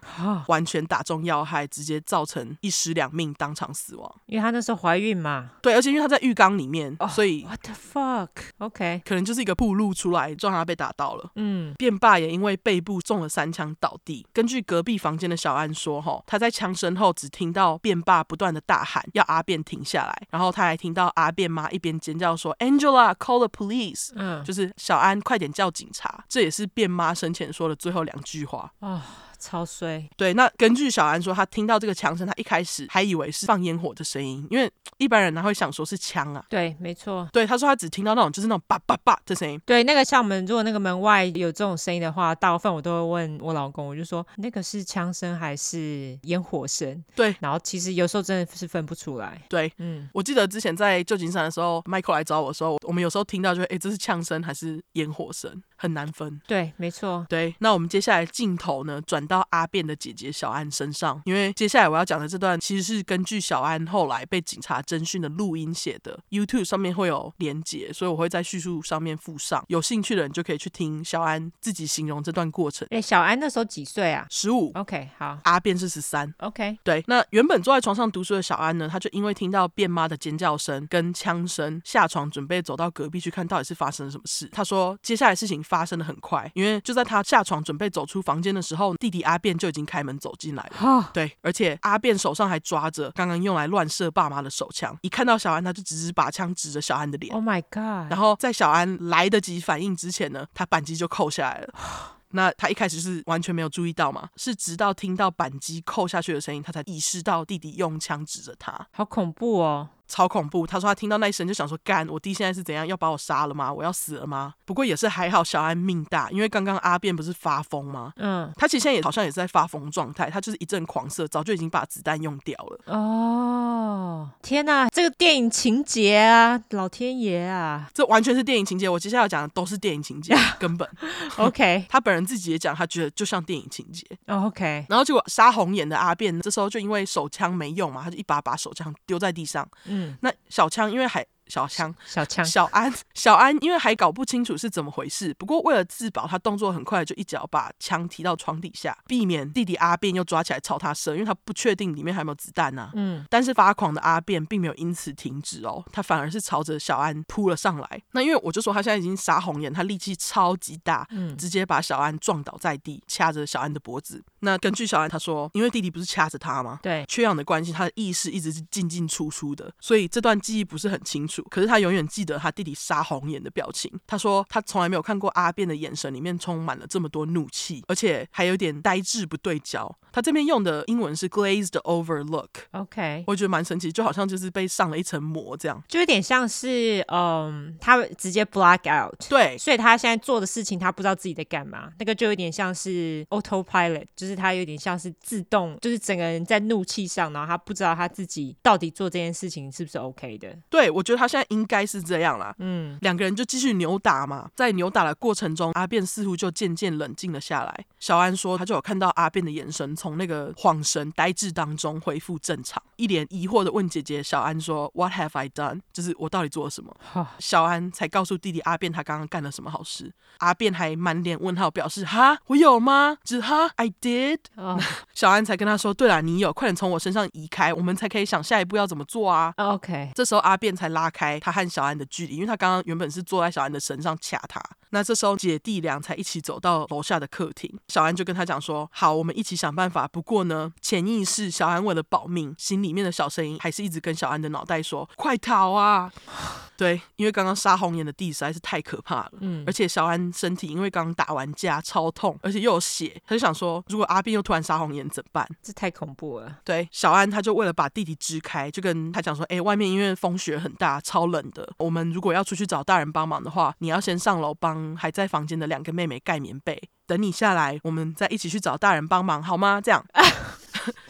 完全打中要害，直接造成一尸两命，当场死亡。因为他那时候怀孕嘛。对，而且因为他在浴缸里面，哦所以 What the fuck？OK，可能就是一个暴露出来，撞他被打到了。嗯，变爸也因为背部中了三枪倒地。根据隔壁房间的小安说，哈，他在枪声后只听到变爸不断的大喊要阿变停下来，然后他还听到阿变妈一边尖叫说 “Angela, call the police”，嗯，就是小安快点叫警察。这也是变妈生前说的最后两句话。啊，超衰。对，那根据小安说，他听到这个枪声，他一开始还以为是放烟火的声音，因为一般人他会想说是枪啊。对，没错。对，他说他只听到那种就是那种叭叭叭的声音。对，那个像我们如果那个门外有这种声音的话，大部分我都会问我老公，我就说那个是枪声还是烟火声？对，然后其实有时候真的是分不出来。对，嗯，我记得之前在旧金山的时候，Michael 来找我的时候，我们有时候听到就会，哎，这是枪声还是烟火声，很难分。对，没错。对，那我们接下来镜头呢，转到阿变的姐姐小安身上，因为接下来我要讲的这段其实是根据小安后来被警察侦讯的录音写的，YouTube 上面会有连结，所以我会在叙述上面附上，有兴趣的人就可以去听小安自己形容这段过程。哎，小安那时候几岁啊？十五。OK，好。阿变是十三。OK。对，那原本坐在床上读书的小安呢，他就因为听到变妈的尖叫声跟枪声，下床准备走到隔壁去看到底是发生了什么事。他说，接下来事情发生的很快，因为就在他下床准备走出房间的时候，弟弟阿变就已经开门走进来了。哦，对，而且阿变手上还抓着刚刚用来乱射爸妈的手枪，一看到小安，他就直直把枪指着小安的脸。Oh my god！然后在小安来得及反应之前呢，他扳机就扣下来了。那他一开始是完全没有注意到嘛，是直到听到扳机扣下去的声音，他才意识到弟弟用枪指着他，好恐怖哦。超恐怖！他说他听到那一声就想说：“干，我弟现在是怎样？要把我杀了吗？我要死了吗？”不过也是还好，小安命大，因为刚刚阿变不是发疯吗？嗯，他其实现在也好像也是在发疯状态，他就是一阵狂射，早就已经把子弹用掉了。哦，天哪，这个电影情节啊，老天爷啊！这完全是电影情节。我接下来要讲的都是电影情节，根本。OK，他本人自己也讲，他觉得就像电影情节。哦 OK，然后结果杀红眼的阿变，这时候就因为手枪没用嘛，他就一把把手枪丢在地上。嗯，那小枪因为还小枪小枪小安 小安因为还搞不清楚是怎么回事，不过为了自保，他动作很快，就一脚把枪提到床底下，避免弟弟阿变又抓起来朝他射，因为他不确定里面还有没有子弹呢、啊。嗯，但是发狂的阿变并没有因此停止哦，他反而是朝着小安扑了上来。那因为我就说他现在已经杀红眼，他力气超级大，嗯直接把小安撞倒在地，掐着小安的脖子。那根据小安他说，因为弟弟不是掐着他吗？对，缺氧的关系，他的意识一直是进进出出的，所以这段记忆不是很清楚。可是他永远记得他弟弟杀红眼的表情。他说他从来没有看过阿便的眼神里面充满了这么多怒气，而且还有点呆滞不对焦。他这边用的英文是 glazed over look。OK，我觉得蛮神奇，就好像就是被上了一层膜这样。就有点像是，嗯，他直接 black out，对，所以他现在做的事情，他不知道自己在干嘛，那个就有点像是 autopilot，就是他有点像是自动，就是整个人在怒气上，然后他不知道他自己到底做这件事情是不是 OK 的。对，我觉得他现在应该是这样啦。嗯，两个人就继续扭打嘛，在扭打的过程中，阿变似乎就渐渐冷静了下来。小安说，他就有看到阿变的眼神从那个恍神呆滞当中恢复正常，一脸疑惑的问姐姐小安说：“What have I done？” 就是我到底做了什么？小安才告诉弟弟阿变他刚刚干了什么好事。阿变还满脸问号，表示：“哈，我有吗？”只哈，I did。哦，小安才跟他说：“对了，你有，快点从我身上移开，我们才可以想下一步要怎么做啊。” OK，这时候阿变才拉开他和小安的距离，因为他刚刚原本是坐在小安的身上掐他。那这时候姐弟俩才一起走到楼下的客厅，小安就跟他讲说：“好，我们一起想办法。不过呢，潜意识小安为了保命，心里面的小声音还是一直跟小安的脑袋说：快逃啊！对，因为刚刚杀红眼的弟实在是太可怕了。嗯，而且小安身体因为刚打完架超痛，而且又有血，他就想说，如果阿斌又突然杀红眼怎么办？这太恐怖了。对，小安他就为了把弟弟支开，就跟他讲说：哎，外面因为风雪很大，超冷的。我们如果要出去找大人帮忙的话，你要先上楼帮还在房间的两个妹妹盖棉被。等你下来，我们再一起去找大人帮忙，好吗？这样。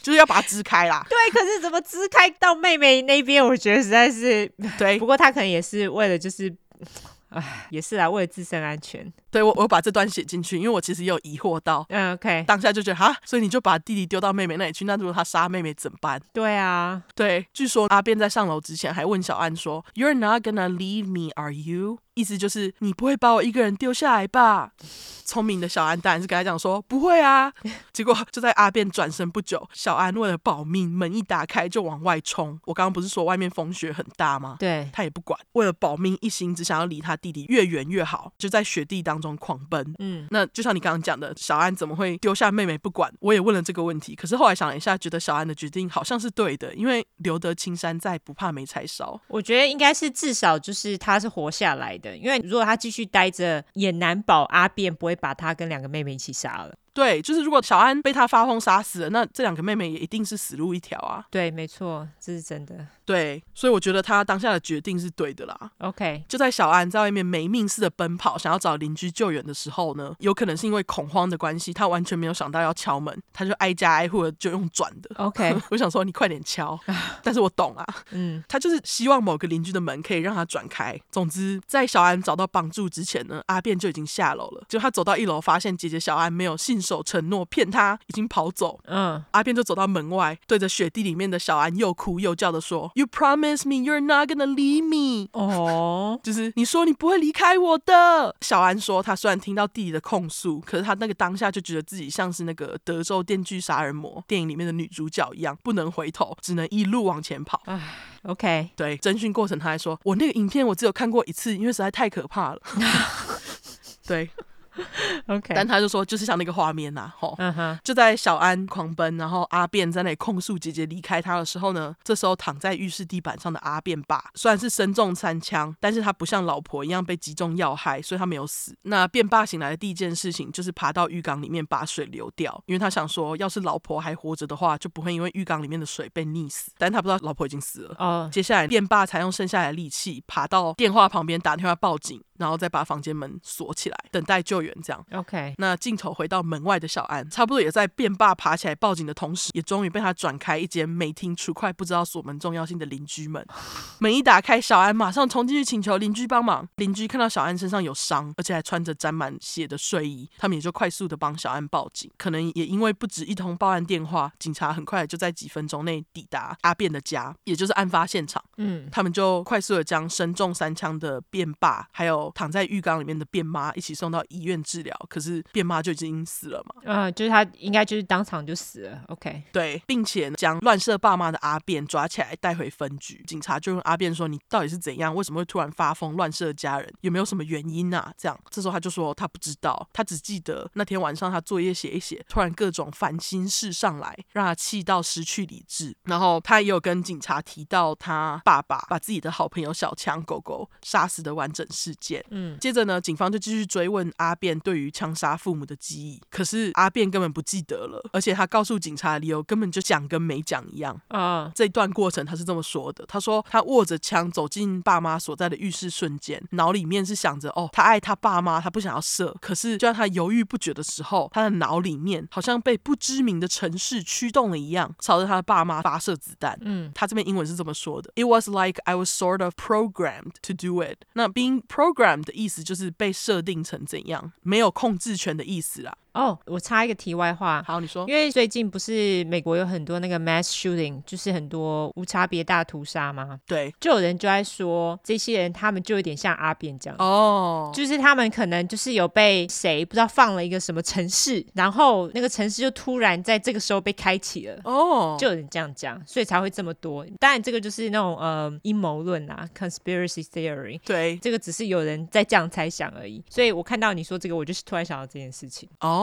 就是要把他支开啦。对，可是怎么支开到妹妹那边？我觉得实在是 对。不过他可能也是为了，就是，唉，也是啊，为了自身安全。对，我我把这段写进去，因为我其实也有疑惑到。嗯，OK。当下就觉得哈，所以你就把弟弟丢到妹妹那里去，那如果他杀妹妹怎么办？对啊，对。据说阿变在上楼之前还问小安说：“You're not gonna leave me, are you？” 意思就是你不会把我一个人丢下来吧？聪明的小安当然是跟他讲说不会啊。结果就在阿变转身不久，小安为了保命，门一打开就往外冲。我刚刚不是说外面风雪很大吗？对，他也不管，为了保命，一心只想要离他弟弟越远越好，就在雪地当中狂奔。嗯，那就像你刚刚讲的，小安怎么会丢下妹妹不管？我也问了这个问题，可是后来想了一下，觉得小安的决定好像是对的，因为留得青山在，不怕没柴烧。我觉得应该是至少就是他是活下来的。因为如果他继续待着，也难保阿变不会把他跟两个妹妹一起杀了。对，就是如果小安被他发疯杀死了，那这两个妹妹也一定是死路一条啊。对，没错，这是真的。对，所以我觉得他当下的决定是对的啦。OK，就在小安在外面没命似的奔跑，想要找邻居救援的时候呢，有可能是因为恐慌的关系，他完全没有想到要敲门，他就挨家挨户的就用转的。OK，我想说你快点敲，但是我懂啊，嗯，他就是希望某个邻居的门可以让他转开。总之，在小安找到帮助之前呢，阿变就已经下楼了。就他走到一楼，发现姐姐小安没有信守承诺，骗他已经跑走。嗯，阿变就走到门外，对着雪地里面的小安又哭又叫的说：“You promise me you're not gonna leave me。”哦，就是你说你不会离开我的。小安说，他虽然听到弟弟的控诉，可是他那个当下就觉得自己像是那个德州电锯杀人魔电影里面的女主角一样，不能回头，只能一路往前跑。唉，OK，对，侦讯过程他还说：“我那个影片我只有看过一次，因为实在太可怕了。” 对。OK，但他就说，就是像那个画面呐，吼，uh huh. 就在小安狂奔，然后阿变在那里控诉姐姐离开他的时候呢，这时候躺在浴室地板上的阿变爸，虽然是身中三枪，但是他不像老婆一样被击中要害，所以他没有死。那变爸醒来的第一件事情就是爬到浴缸里面把水流掉，因为他想说，要是老婆还活着的话，就不会因为浴缸里面的水被溺死。但他不知道老婆已经死了。哦，uh. 接下来变爸才用剩下来的力气爬到电话旁边打电话报警。然后再把房间门锁起来，等待救援。这样，OK。那镜头回到门外的小安，差不多也在变爸爬起来报警的同时，也终于被他转开一间没听出快不知道锁门重要性的邻居们。门一打开，小安马上冲进去请求邻居帮忙。邻居看到小安身上有伤，而且还穿着沾满血的睡衣，他们也就快速的帮小安报警。可能也因为不止一通报案电话，警察很快就在几分钟内抵达阿变的家，也就是案发现场。嗯，他们就快速的将身中三枪的变爸还有躺在浴缸里面的变妈一起送到医院治疗，可是变妈就已经死了嘛？嗯，就是他应该就是当场就死了。OK，对，并且将乱射爸妈的阿变抓起来带回分局。警察就问阿变说：“你到底是怎样？为什么会突然发疯乱射家人？有没有什么原因啊？”这样，这时候他就说他不知道，他只记得那天晚上他作业写一写，突然各种烦心事上来，让他气到失去理智。然后他也有跟警察提到他爸爸把自己的好朋友小强狗狗杀死的完整事件。嗯。接着呢，警方就继续追问阿变对于枪杀父母的记忆，可是阿变根本不记得了，而且他告诉警察的理由根本就讲跟没讲一样啊。Uh. 这段过程他是这么说的：他说他握着枪走进爸妈所在的浴室瞬间，脑里面是想着哦，他爱他爸妈，他不想要射。可是就在他犹豫不决的时候，他的脑里面好像被不知名的城市驱动了一样，朝着他的爸妈发射子弹。嗯，他这边英文是这么说的：It was like I was sort of programmed to do it。那 being programmed 的意思。就是被设定成怎样，没有控制权的意思啦。哦，我插一个题外话，好，你说，因为最近不是美国有很多那个 mass shooting，就是很多无差别大屠杀吗？对，就有人就在说，这些人他们就有点像阿扁这样，哦，就是他们可能就是有被谁不知道放了一个什么城市，然后那个城市就突然在这个时候被开启了，哦，就有人这样讲，所以才会这么多。当然，这个就是那种呃阴谋论啊，conspiracy theory，对，这个只是有人在这样猜想而已。所以我看到你说这个，我就是突然想到这件事情。哦，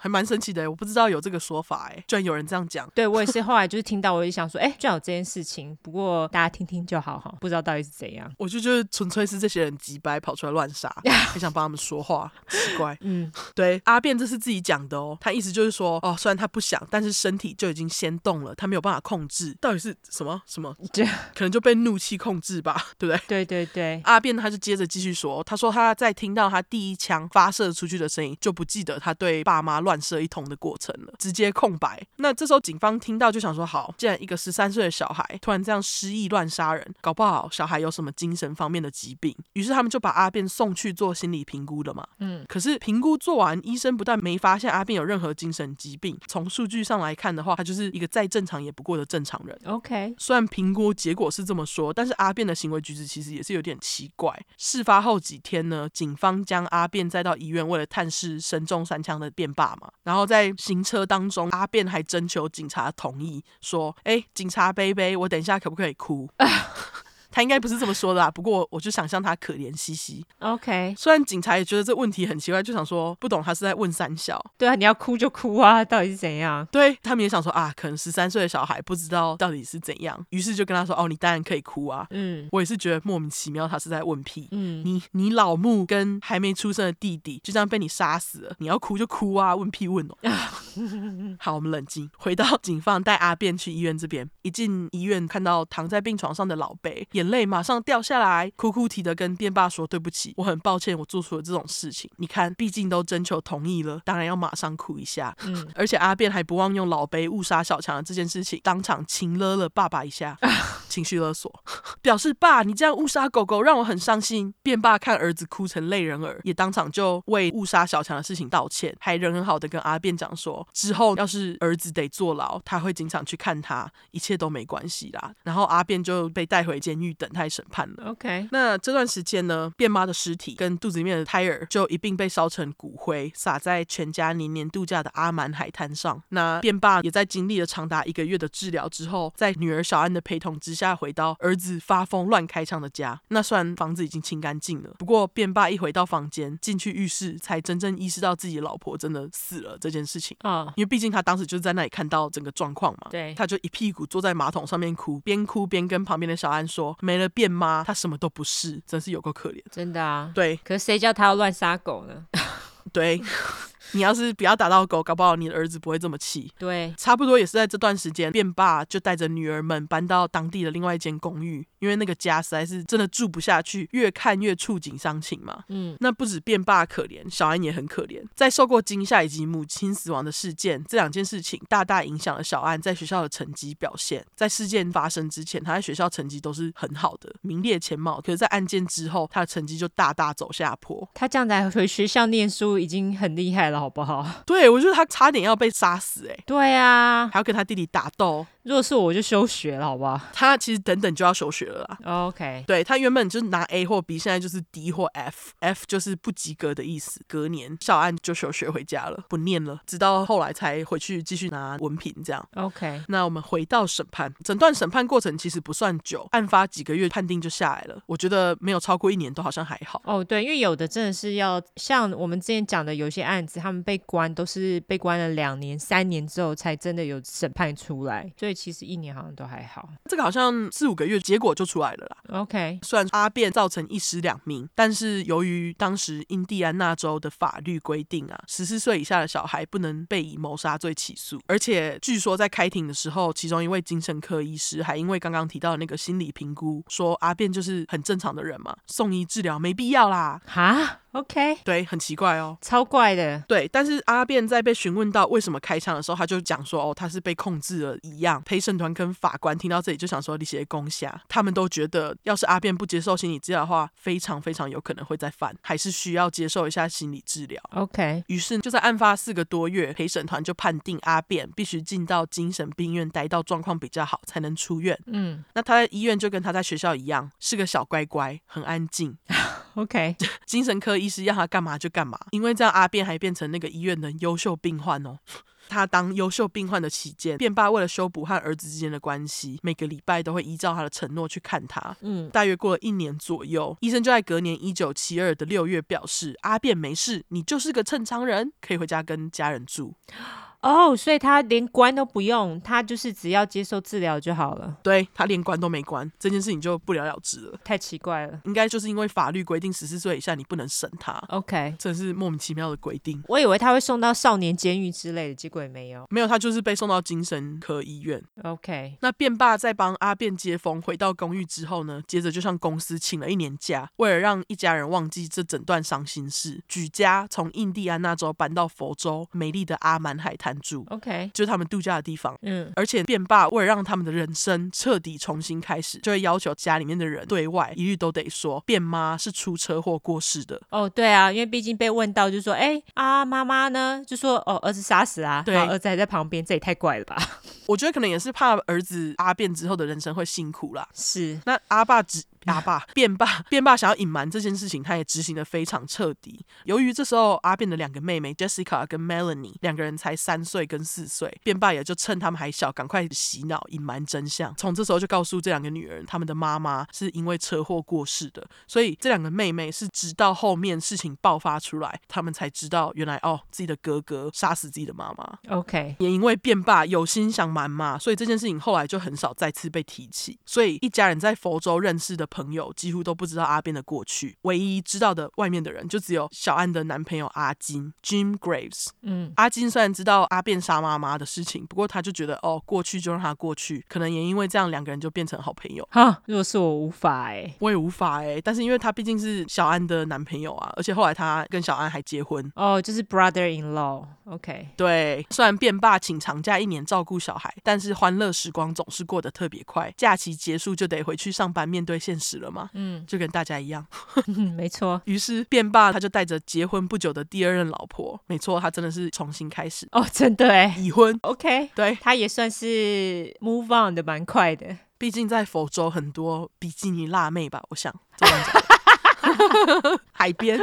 还蛮神奇的，我不知道有这个说法，哎，居然有人这样讲。对，我也是 后来就是听到，我就想说，哎，居然有这件事情。不过大家听听就好哈，不知道到底是怎样。我就觉得纯粹是这些人急掰跑出来乱杀，很想帮他们说话，奇怪。嗯，对，阿便这是自己讲的哦，他意思就是说，哦，虽然他不想，但是身体就已经先动了，他没有办法控制，到底是什么什么？这 可能就被怒气控制吧，对不对？对对对。阿便他就接着继续说，他说他在听到他第一枪发射出去的声音，就不记得他对爸妈乱射一通的过程了，直接空白。那这时候警方听到就想说，好，既然一个十三岁的小孩突然这样失忆乱杀人，搞不好小孩有什么精神方面的疾病，于是他们就把阿便送去做心理评估了嘛。嗯，可是评估做完，医生不但没发现阿便有任何精神疾病，从数据上来看的话，他就是一个再正常也不过的正常人。OK，虽然评估结果是这么说，但是阿便的行为举止其实也是有点奇怪。事发后几天呢，警方将阿便载到医院，为了探视身中三枪的辩爸嘛。然后在行车当中，阿便还征求警察同意，说：“哎，警察杯杯，我等一下可不可以哭？” 他应该不是这么说的啦，不过我就想象他可怜兮兮。OK，虽然警察也觉得这问题很奇怪，就想说不懂他是在问三小。对啊，你要哭就哭啊，到底是怎样？对，他们也想说啊，可能十三岁的小孩不知道到底是怎样，于是就跟他说哦，你当然可以哭啊。嗯，我也是觉得莫名其妙，他是在问屁。嗯，你你老木跟还没出生的弟弟就这样被你杀死了，你要哭就哭啊，问屁问哦。好，我们冷静，回到警方带阿辩去医院这边，一进医院看到躺在病床上的老贝。眼泪马上掉下来，哭哭啼的跟辩爸说：“对不起，我很抱歉，我做出了这种事情。你看，毕竟都征求同意了，当然要马上哭一下。嗯，而且阿便还不忘用老杯误杀小强的这件事情，当场亲勒了爸爸一下，情绪勒索，表示爸，你这样误杀狗狗让我很伤心。便爸看儿子哭成泪人儿，也当场就为误杀小强的事情道歉，还人很好的跟阿便讲说，之后要是儿子得坐牢，他会经常去看他，一切都没关系啦。然后阿便就被带回监狱。”等待审判了。OK，那这段时间呢，变妈的尸体跟肚子里面的胎儿就一并被烧成骨灰，撒在全家年年度假的阿蛮海滩上。那变爸也在经历了长达一个月的治疗之后，在女儿小安的陪同之下，回到儿子发疯乱开枪的家。那虽然房子已经清干净了，不过变爸一回到房间，进去浴室，才真正意识到自己的老婆真的死了这件事情啊。Oh. 因为毕竟他当时就在那里看到整个状况嘛。对，他就一屁股坐在马桶上面哭，边哭边跟旁边的小安说。没了变妈，他什么都不是，真是有够可怜。真的啊，对。可是谁叫他要乱杀狗呢？对。你要是不要打到狗，搞不好你的儿子不会这么气。对，差不多也是在这段时间，变爸就带着女儿们搬到当地的另外一间公寓，因为那个家实在是真的住不下去，越看越触景伤情嘛。嗯，那不止变爸可怜，小安也很可怜。在受过惊吓以及母亲死亡的事件，这两件事情大大影响了小安在学校的成绩表现。在事件发生之前，他在学校成绩都是很好的，名列前茅。可是，在案件之后，他的成绩就大大走下坡。他这样来回学校念书已经很厉害了。好不好？对，我觉得他差点要被杀死哎、欸。对啊，还要跟他弟弟打斗。如果是我，我就休学了，好不好？他其实等等就要休学了啦。OK，对，他原本就是拿 A 或 B，现在就是 D 或 F，F 就是不及格的意思。隔年小安就休学回家了，不念了，直到后来才回去继续拿文凭这样。OK，那我们回到审判，整段审判过程其实不算久，案发几个月判定就下来了。我觉得没有超过一年都好像还好。哦，oh, 对，因为有的真的是要像我们之前讲的，有些案子他们被关都是被关了两年、三年之后才真的有审判出来，所以其实一年好像。都还好，这个好像四五个月，结果就出来了啦。OK，虽然阿辩造成一尸两命，但是由于当时印第安纳州的法律规定啊，十四岁以下的小孩不能被以谋杀罪起诉。而且据说在开庭的时候，其中一位精神科医师还因为刚刚提到的那个心理评估，说阿辩就是很正常的人嘛，送医治疗没必要啦。哈？OK，对，很奇怪哦，超怪的。对，但是阿辩在被询问到为什么开枪的时候，他就讲说，哦，他是被控制了一样。陪审团跟法官听到这里就想说，你写攻下，他们都觉得，要是阿辩不接受心理治疗的话，非常非常有可能会再犯，还是需要接受一下心理治疗。OK，于是就在案发四个多月，陪审团就判定阿辩必须进到精神病院待到状况比较好才能出院。嗯，那他在医院就跟他在学校一样，是个小乖乖，很安静。OK，精神科医师要他干嘛就干嘛，因为这样阿变还变成那个医院的优秀病患哦。他当优秀病患的期间，辩爸为了修补和儿子之间的关系，每个礼拜都会依照他的承诺去看他。嗯，大约过了一年左右，医生就在隔年一九七二的六月表示，阿变没事，你就是个正常人，可以回家跟家人住。哦，所以他连关都不用，他就是只要接受治疗就好了。对，他连关都没关，这件事情就不了了之了。太奇怪了，应该就是因为法律规定十四岁以下你不能审他。OK，这是莫名其妙的规定。我以为他会送到少年监狱之类的，结果也没有。没有，他就是被送到精神科医院。OK，那变爸在帮阿变接风回到公寓之后呢，接着就向公司请了一年假，为了让一家人忘记这整段伤心事，举家从印第安纳州搬到佛州美丽的阿曼海滩住。OK。就是他们度假的地方，嗯，而且变爸为了让他们的人生彻底重新开始，就会要求家里面的人对外一律都得说变妈是出车祸过世的。哦，对啊，因为毕竟被问到，就说，哎，啊，妈妈呢？就说，哦，儿子杀死啊，对，儿子还在旁边，这也太怪了吧？我觉得可能也是怕儿子阿变之后的人生会辛苦啦。是，那阿爸只。阿爸变爸变爸想要隐瞒这件事情，他也执行的非常彻底。由于这时候阿变的两个妹妹 Jessica 跟 Melanie 两个人才三岁跟四岁，变爸也就趁他们还小，赶快洗脑隐瞒真相。从这时候就告诉这两个女人，他们的妈妈是因为车祸过世的。所以这两个妹妹是直到后面事情爆发出来，他们才知道原来哦，自己的哥哥杀死自己的妈妈。OK，也因为变爸有心想瞒嘛，所以这件事情后来就很少再次被提起。所以一家人在佛州认识的朋友几乎都不知道阿边的过去，唯一知道的外面的人就只有小安的男朋友阿金 Jim Graves。嗯，阿金虽然知道阿变杀妈妈的事情，不过他就觉得哦，过去就让他过去。可能也因为这样，两个人就变成好朋友。哈，如果是我无法哎、欸，我也无法哎、欸。但是因为他毕竟是小安的男朋友啊，而且后来他跟小安还结婚哦，就是 brother in law。OK，对，虽然变爸请长假一年照顾小孩，但是欢乐时光总是过得特别快。假期结束就得回去上班，面对现实了嘛。嗯，就跟大家一样，嗯、没错。于是变爸他就带着结婚不久的第二任老婆，没错，他真的是重新开始哦，真的哎，已婚。OK，对，他也算是 move on 的蛮快的。毕竟在佛州很多比基尼辣妹吧，我想这样讲。海边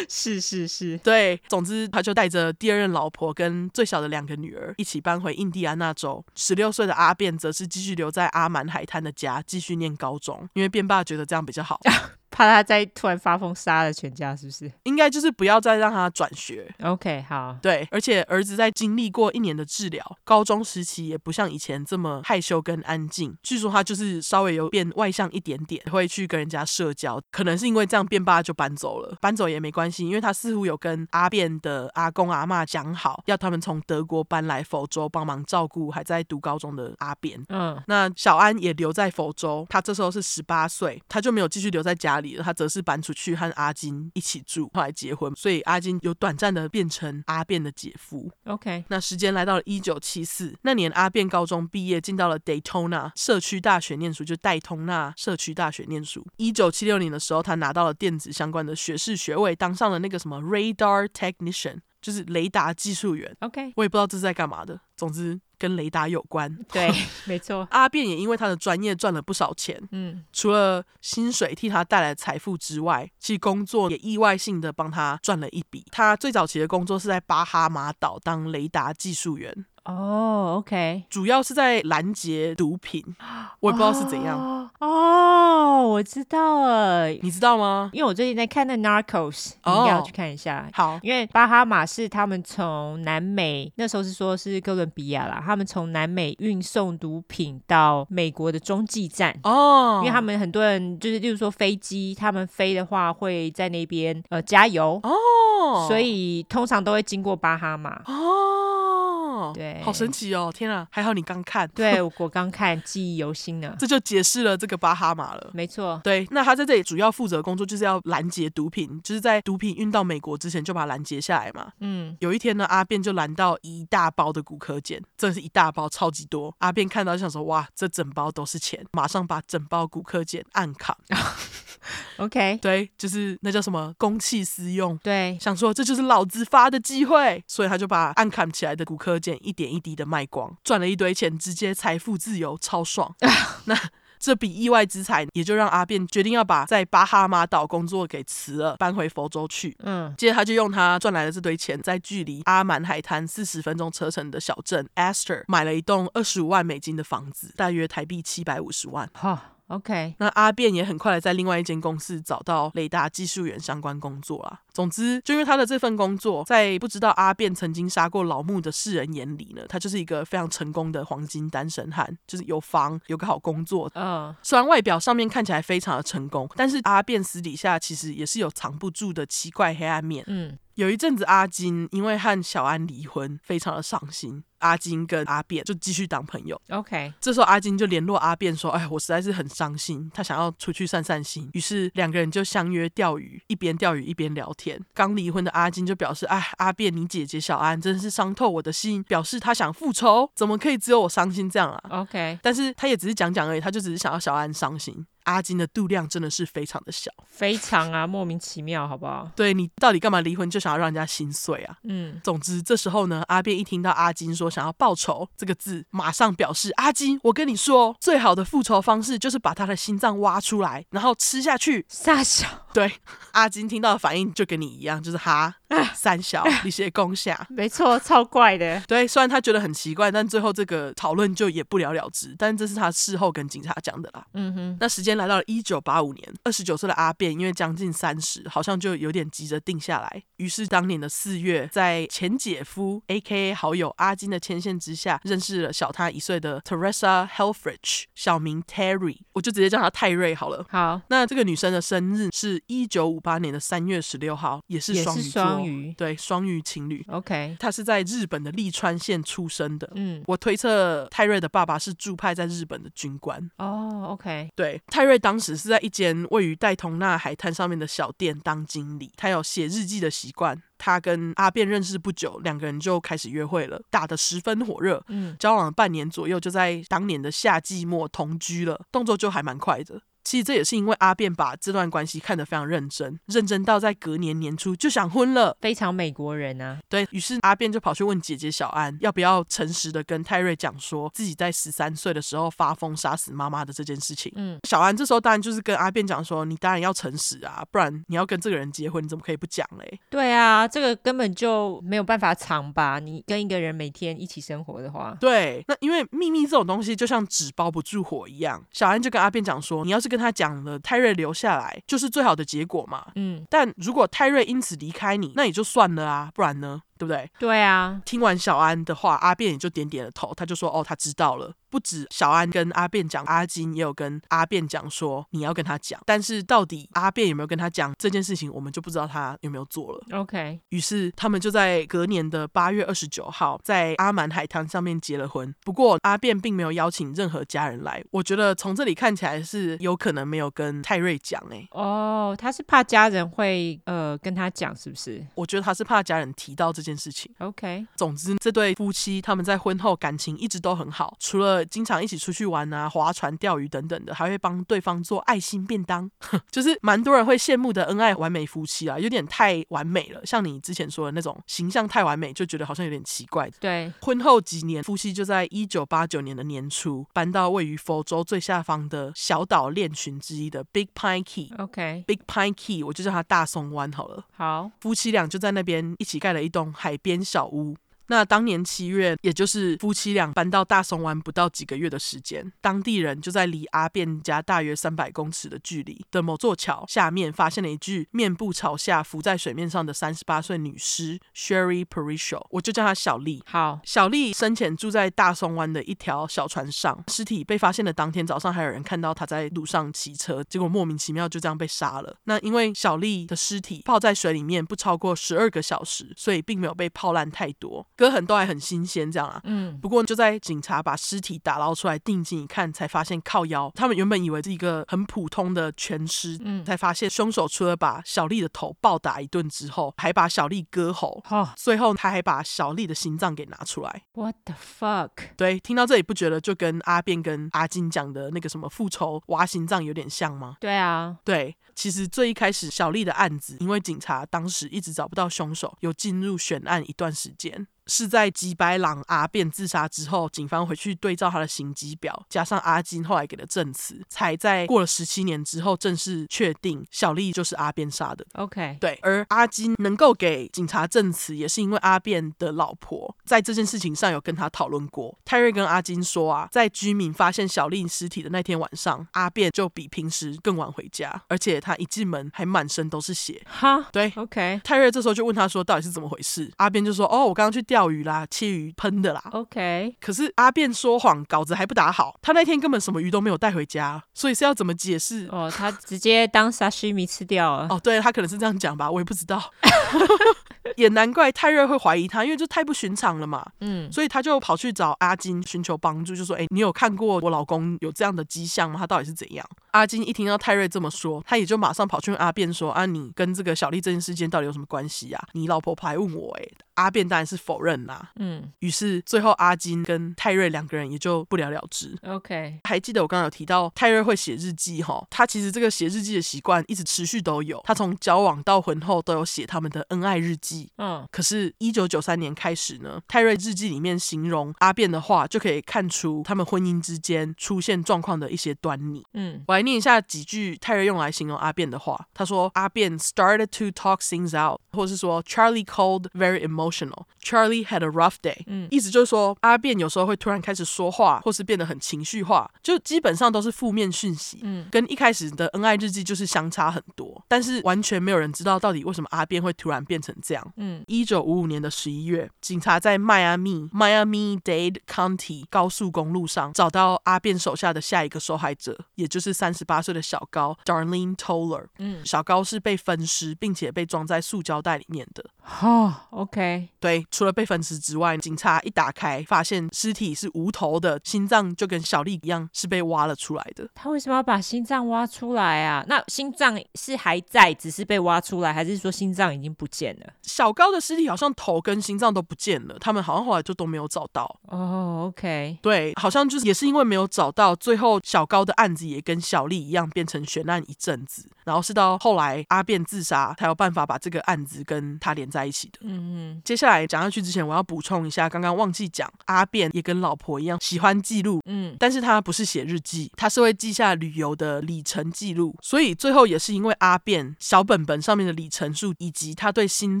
是是是，对，总之他就带着第二任老婆跟最小的两个女儿一起搬回印第安纳州。十六岁的阿变则是继续留在阿满海滩的家，继续念高中，因为变爸觉得这样比较好。怕他再突然发疯杀了全家，是不是？应该就是不要再让他转学。OK，好。对，而且儿子在经历过一年的治疗，高中时期也不像以前这么害羞跟安静。据说他就是稍微有变外向一点点，会去跟人家社交。可能是因为这样，变爸就搬走了。搬走也没关系，因为他似乎有跟阿变的阿公阿妈讲好，要他们从德国搬来佛州帮忙照顾还在读高中的阿变。嗯，那小安也留在佛州，他这时候是十八岁，他就没有继续留在家里。他则是搬出去和阿金一起住，后来结婚，所以阿金有短暂的变成阿变的姐夫。OK，那时间来到了一九七四那年，阿变高中毕业，进到了 Daytona 社区大学念书，就戴通纳社区大学念书。一九七六年的时候，他拿到了电子相关的学士学位，当上了那个什么 Radar Technician，就是雷达技术员。OK，我也不知道这是在干嘛的，总之。跟雷达有关，对，没错。阿便也因为他的专业赚了不少钱，嗯，除了薪水替他带来财富之外，其实工作也意外性的帮他赚了一笔。他最早期的工作是在巴哈马岛当雷达技术员。哦、oh，OK，主要是在拦截毒品，我也不知道是怎样。哦、oh，我知道了，你知道吗？因为我最近在看那《Narcos》，你要去看一下。好，因为巴哈马是他们从南美，那时候是说是哥伦比亚啦，他们从南美运送毒品到美国的中继站。哦、oh，因为他们很多人就是，例如说飞机，他们飞的话会在那边呃加油。哦、oh，所以通常都会经过巴哈马。哦、oh。哦。对，好神奇哦！天啊，还好你刚看。对，我刚看，记忆犹新呢。这就解释了这个巴哈马了。没错。对，那他在这里主要负责的工作就是要拦截毒品，就是在毒品运到美国之前就把它拦截下来嘛。嗯。有一天呢，阿便就拦到一大包的骨科碱，真的是一大包，超级多。阿便看到就想说：“哇，这整包都是钱！”马上把整包骨科碱暗扛。OK，对，就是那叫什么公器私用。对，想说这就是老子发的机会，所以他就把暗砍起来的古柯碱一点一滴的卖光，赚了一堆钱，直接财富自由，超爽。那这笔意外之财，也就让阿便决定要把在巴哈马岛工作给辞了，搬回佛州去。嗯，接着他就用他赚来的这堆钱，在距离阿曼海滩四十分钟车程的小镇 Aster 买了一栋二十五万美金的房子，大约台币七百五十万。好。OK，那阿便也很快的在另外一间公司找到雷达技术员相关工作啦。总之，就因为他的这份工作，在不知道阿便曾经杀过老木的世人眼里呢，他就是一个非常成功的黄金单身汉，就是有房，有个好工作。嗯，虽然外表上面看起来非常的成功，但是阿便私底下其实也是有藏不住的奇怪黑暗面。嗯。有一阵子，阿金因为和小安离婚，非常的伤心。阿金跟阿便就继续当朋友。OK，这时候阿金就联络阿便说：“哎，我实在是很伤心，他想要出去散散心。”于是两个人就相约钓鱼，一边钓鱼一边聊天。刚离婚的阿金就表示：“哎，阿便，你姐姐小安真的是伤透我的心，表示他想复仇，怎么可以只有我伤心这样啊？”OK，但是他也只是讲讲而已，他就只是想要小安伤心。阿金的度量真的是非常的小，非常啊，莫名其妙，好不好？对，你到底干嘛离婚就想要让人家心碎啊？嗯，总之这时候呢，阿便一听到阿金说想要报仇这个字，马上表示阿金，我跟你说，最好的复仇方式就是把他的心脏挖出来，然后吃下去。傻小，对，阿金听到的反应就跟你一样，就是哈。三小一些功下，没错，超怪的。对，虽然他觉得很奇怪，但最后这个讨论就也不了了之。但这是他事后跟警察讲的啦。嗯哼。那时间来到了一九八五年，二十九岁的阿便因为将近三十，好像就有点急着定下来。于是当年的四月，在前姐夫 （A.K.A. 好友阿金）的牵线之下，认识了小他一岁的 Teresa Helfrich，小名 Terry，我就直接叫她泰瑞好了。好。那这个女生的生日是一九五八年的三月十六号，也是双鱼座。鱼对，双鱼情侣。OK，他是在日本的利川县出生的。嗯，我推测泰瑞的爸爸是驻派在日本的军官。哦、oh,，OK，对，泰瑞当时是在一间位于戴通纳海滩上面的小店当经理，他有写日记的习惯。他跟阿便认识不久，两个人就开始约会了，打得十分火热。嗯，交往了半年左右，就在当年的夏季末同居了，动作就还蛮快的。其实这也是因为阿便把这段关系看得非常认真，认真到在隔年年初就想婚了，非常美国人啊。对，于是阿便就跑去问姐姐小安，要不要诚实的跟泰瑞讲说自己在十三岁的时候发疯杀死妈妈的这件事情。嗯，小安这时候当然就是跟阿便讲说，你当然要诚实啊，不然你要跟这个人结婚，你怎么可以不讲嘞？对啊，这个根本就没有办法藏吧？你跟一个人每天一起生活的话，对，那因为秘密这种东西就像纸包不住火一样，小安就跟阿便讲说，你要是跟他讲了，泰瑞留下来就是最好的结果嘛。嗯，但如果泰瑞因此离开你，那也就算了啊，不然呢？对不对？对啊。听完小安的话，阿便也就点点了头，他就说：“哦，他知道了。”不止小安跟阿便讲，阿金也有跟阿便讲说你要跟他讲。但是到底阿便有没有跟他讲这件事情，我们就不知道他有没有做了。OK。于是他们就在隔年的八月二十九号，在阿曼海滩上面结了婚。不过阿便并没有邀请任何家人来。我觉得从这里看起来是有可能没有跟泰瑞讲哎、欸。哦，他是怕家人会呃跟他讲，是不是？我觉得他是怕家人提到这件事情。OK。总之，这对夫妻他们在婚后感情一直都很好，除了经常一起出去玩啊、划船、钓鱼等等的，还会帮对方做爱心便当，就是蛮多人会羡慕的恩爱完美夫妻啊，有点太完美了。像你之前说的那种形象太完美，就觉得好像有点奇怪。对，婚后几年，夫妻就在一九八九年的年初搬到位于佛州最下方的小岛链群之一的 Big Pine Key。OK，Big Pine Key，我就叫它大松湾好了。好，夫妻俩就在那边一起盖了一栋海边小屋。那当年七月，也就是夫妻俩搬到大松湾不到几个月的时间，当地人就在离阿便家大约三百公尺的距离的某座桥下面，发现了一具面部朝下浮在水面上的三十八岁女尸 Sherry Parrish，我就叫她小丽。好，小丽生前住在大松湾的一条小船上，尸体被发现的当天早上，还有人看到她在路上骑车，结果莫名其妙就这样被杀了。那因为小丽的尸体泡在水里面不超过十二个小时，所以并没有被泡烂太多。割痕都还很新鲜，这样啊。嗯。不过就在警察把尸体打捞出来定睛一看，才发现靠腰。他们原本以为是一个很普通的全尸，嗯，才发现凶手除了把小丽的头暴打一顿之后，还把小丽割喉。哦。最后他还把小丽的心脏给拿出来。What the fuck？对，听到这里不觉得就跟阿便跟阿金讲的那个什么复仇挖心脏有点像吗？对啊，对。其实最一开始小丽的案子，因为警察当时一直找不到凶手，有进入悬案一段时间。是在吉白朗阿便自杀之后，警方回去对照他的行迹表，加上阿金后来给的证词，才在过了十七年之后正式确定小丽就是阿便杀的。OK，对。而阿金能够给警察证词，也是因为阿便的老婆在这件事情上有跟他讨论过。泰瑞跟阿金说啊，在居民发现小丽尸体的那天晚上，阿便就比平时更晚回家，而且他一进门还满身都是血。哈，对，OK。泰瑞这时候就问他说，到底是怎么回事？阿辩就说，哦，我刚刚去钓鱼啦，切鱼喷的啦。OK，可是阿辩说谎，稿子还不打好，他那天根本什么鱼都没有带回家，所以是要怎么解释？哦，他直接当沙西米吃掉了。哦，对，他可能是这样讲吧，我也不知道。也难怪泰瑞会怀疑他，因为就太不寻常了嘛。嗯，所以他就跑去找阿金寻求帮助，就说：“哎，你有看过我老公有这样的迹象吗？他到底是怎样？”阿金一听到泰瑞这么说，他也就马上跑去问阿辩说：“啊，你跟这个小丽这件事件到底有什么关系啊？你老婆跑来问我，哎。”阿便当然是否认啦，嗯，于是最后阿金跟泰瑞两个人也就不了了之。OK，还记得我刚刚有提到泰瑞会写日记哈，他其实这个写日记的习惯一直持续都有，他从交往到婚后都有写他们的恩爱日记。嗯，可是，一九九三年开始呢，泰瑞日记里面形容阿便的话，就可以看出他们婚姻之间出现状况的一些端倪。嗯，我来念一下几句泰瑞用来形容阿便的话，他说阿便 started to talk things out，或是说 Charlie called very emotional，Charlie。had a rough day，嗯，意思就是说阿便有时候会突然开始说话，或是变得很情绪化，就基本上都是负面讯息，嗯，跟一开始的恩爱日记就是相差很多，但是完全没有人知道到底为什么阿便会突然变成这样，嗯，一九五五年的十一月，警察在迈阿密 Miami-Dade County 高速公路上找到阿便手下的下一个受害者，也就是三十八岁的小高 Darlene Toller，嗯，小高是被分尸并且被装在塑胶袋里面的，哦，OK，对，除了被分尸之外，警察一打开，发现尸体是无头的，心脏就跟小丽一样是被挖了出来的。他为什么要把心脏挖出来啊？那心脏是还在，只是被挖出来，还是说心脏已经不见了？小高的尸体好像头跟心脏都不见了，他们好像后来就都没有找到。哦，OK，对，好像就是也是因为没有找到，最后小高的案子也跟小丽一样变成悬案一阵子，然后是到后来阿变自杀才有办法把这个案子跟他连在一起的。嗯嗯，接下来讲下去之前，我要补充一下，刚刚忘记讲，阿辩也跟老婆一样喜欢记录，嗯，但是他不是写日记，他是会记下旅游的里程记录，所以最后也是因为阿辩小本本上面的里程数以及他对心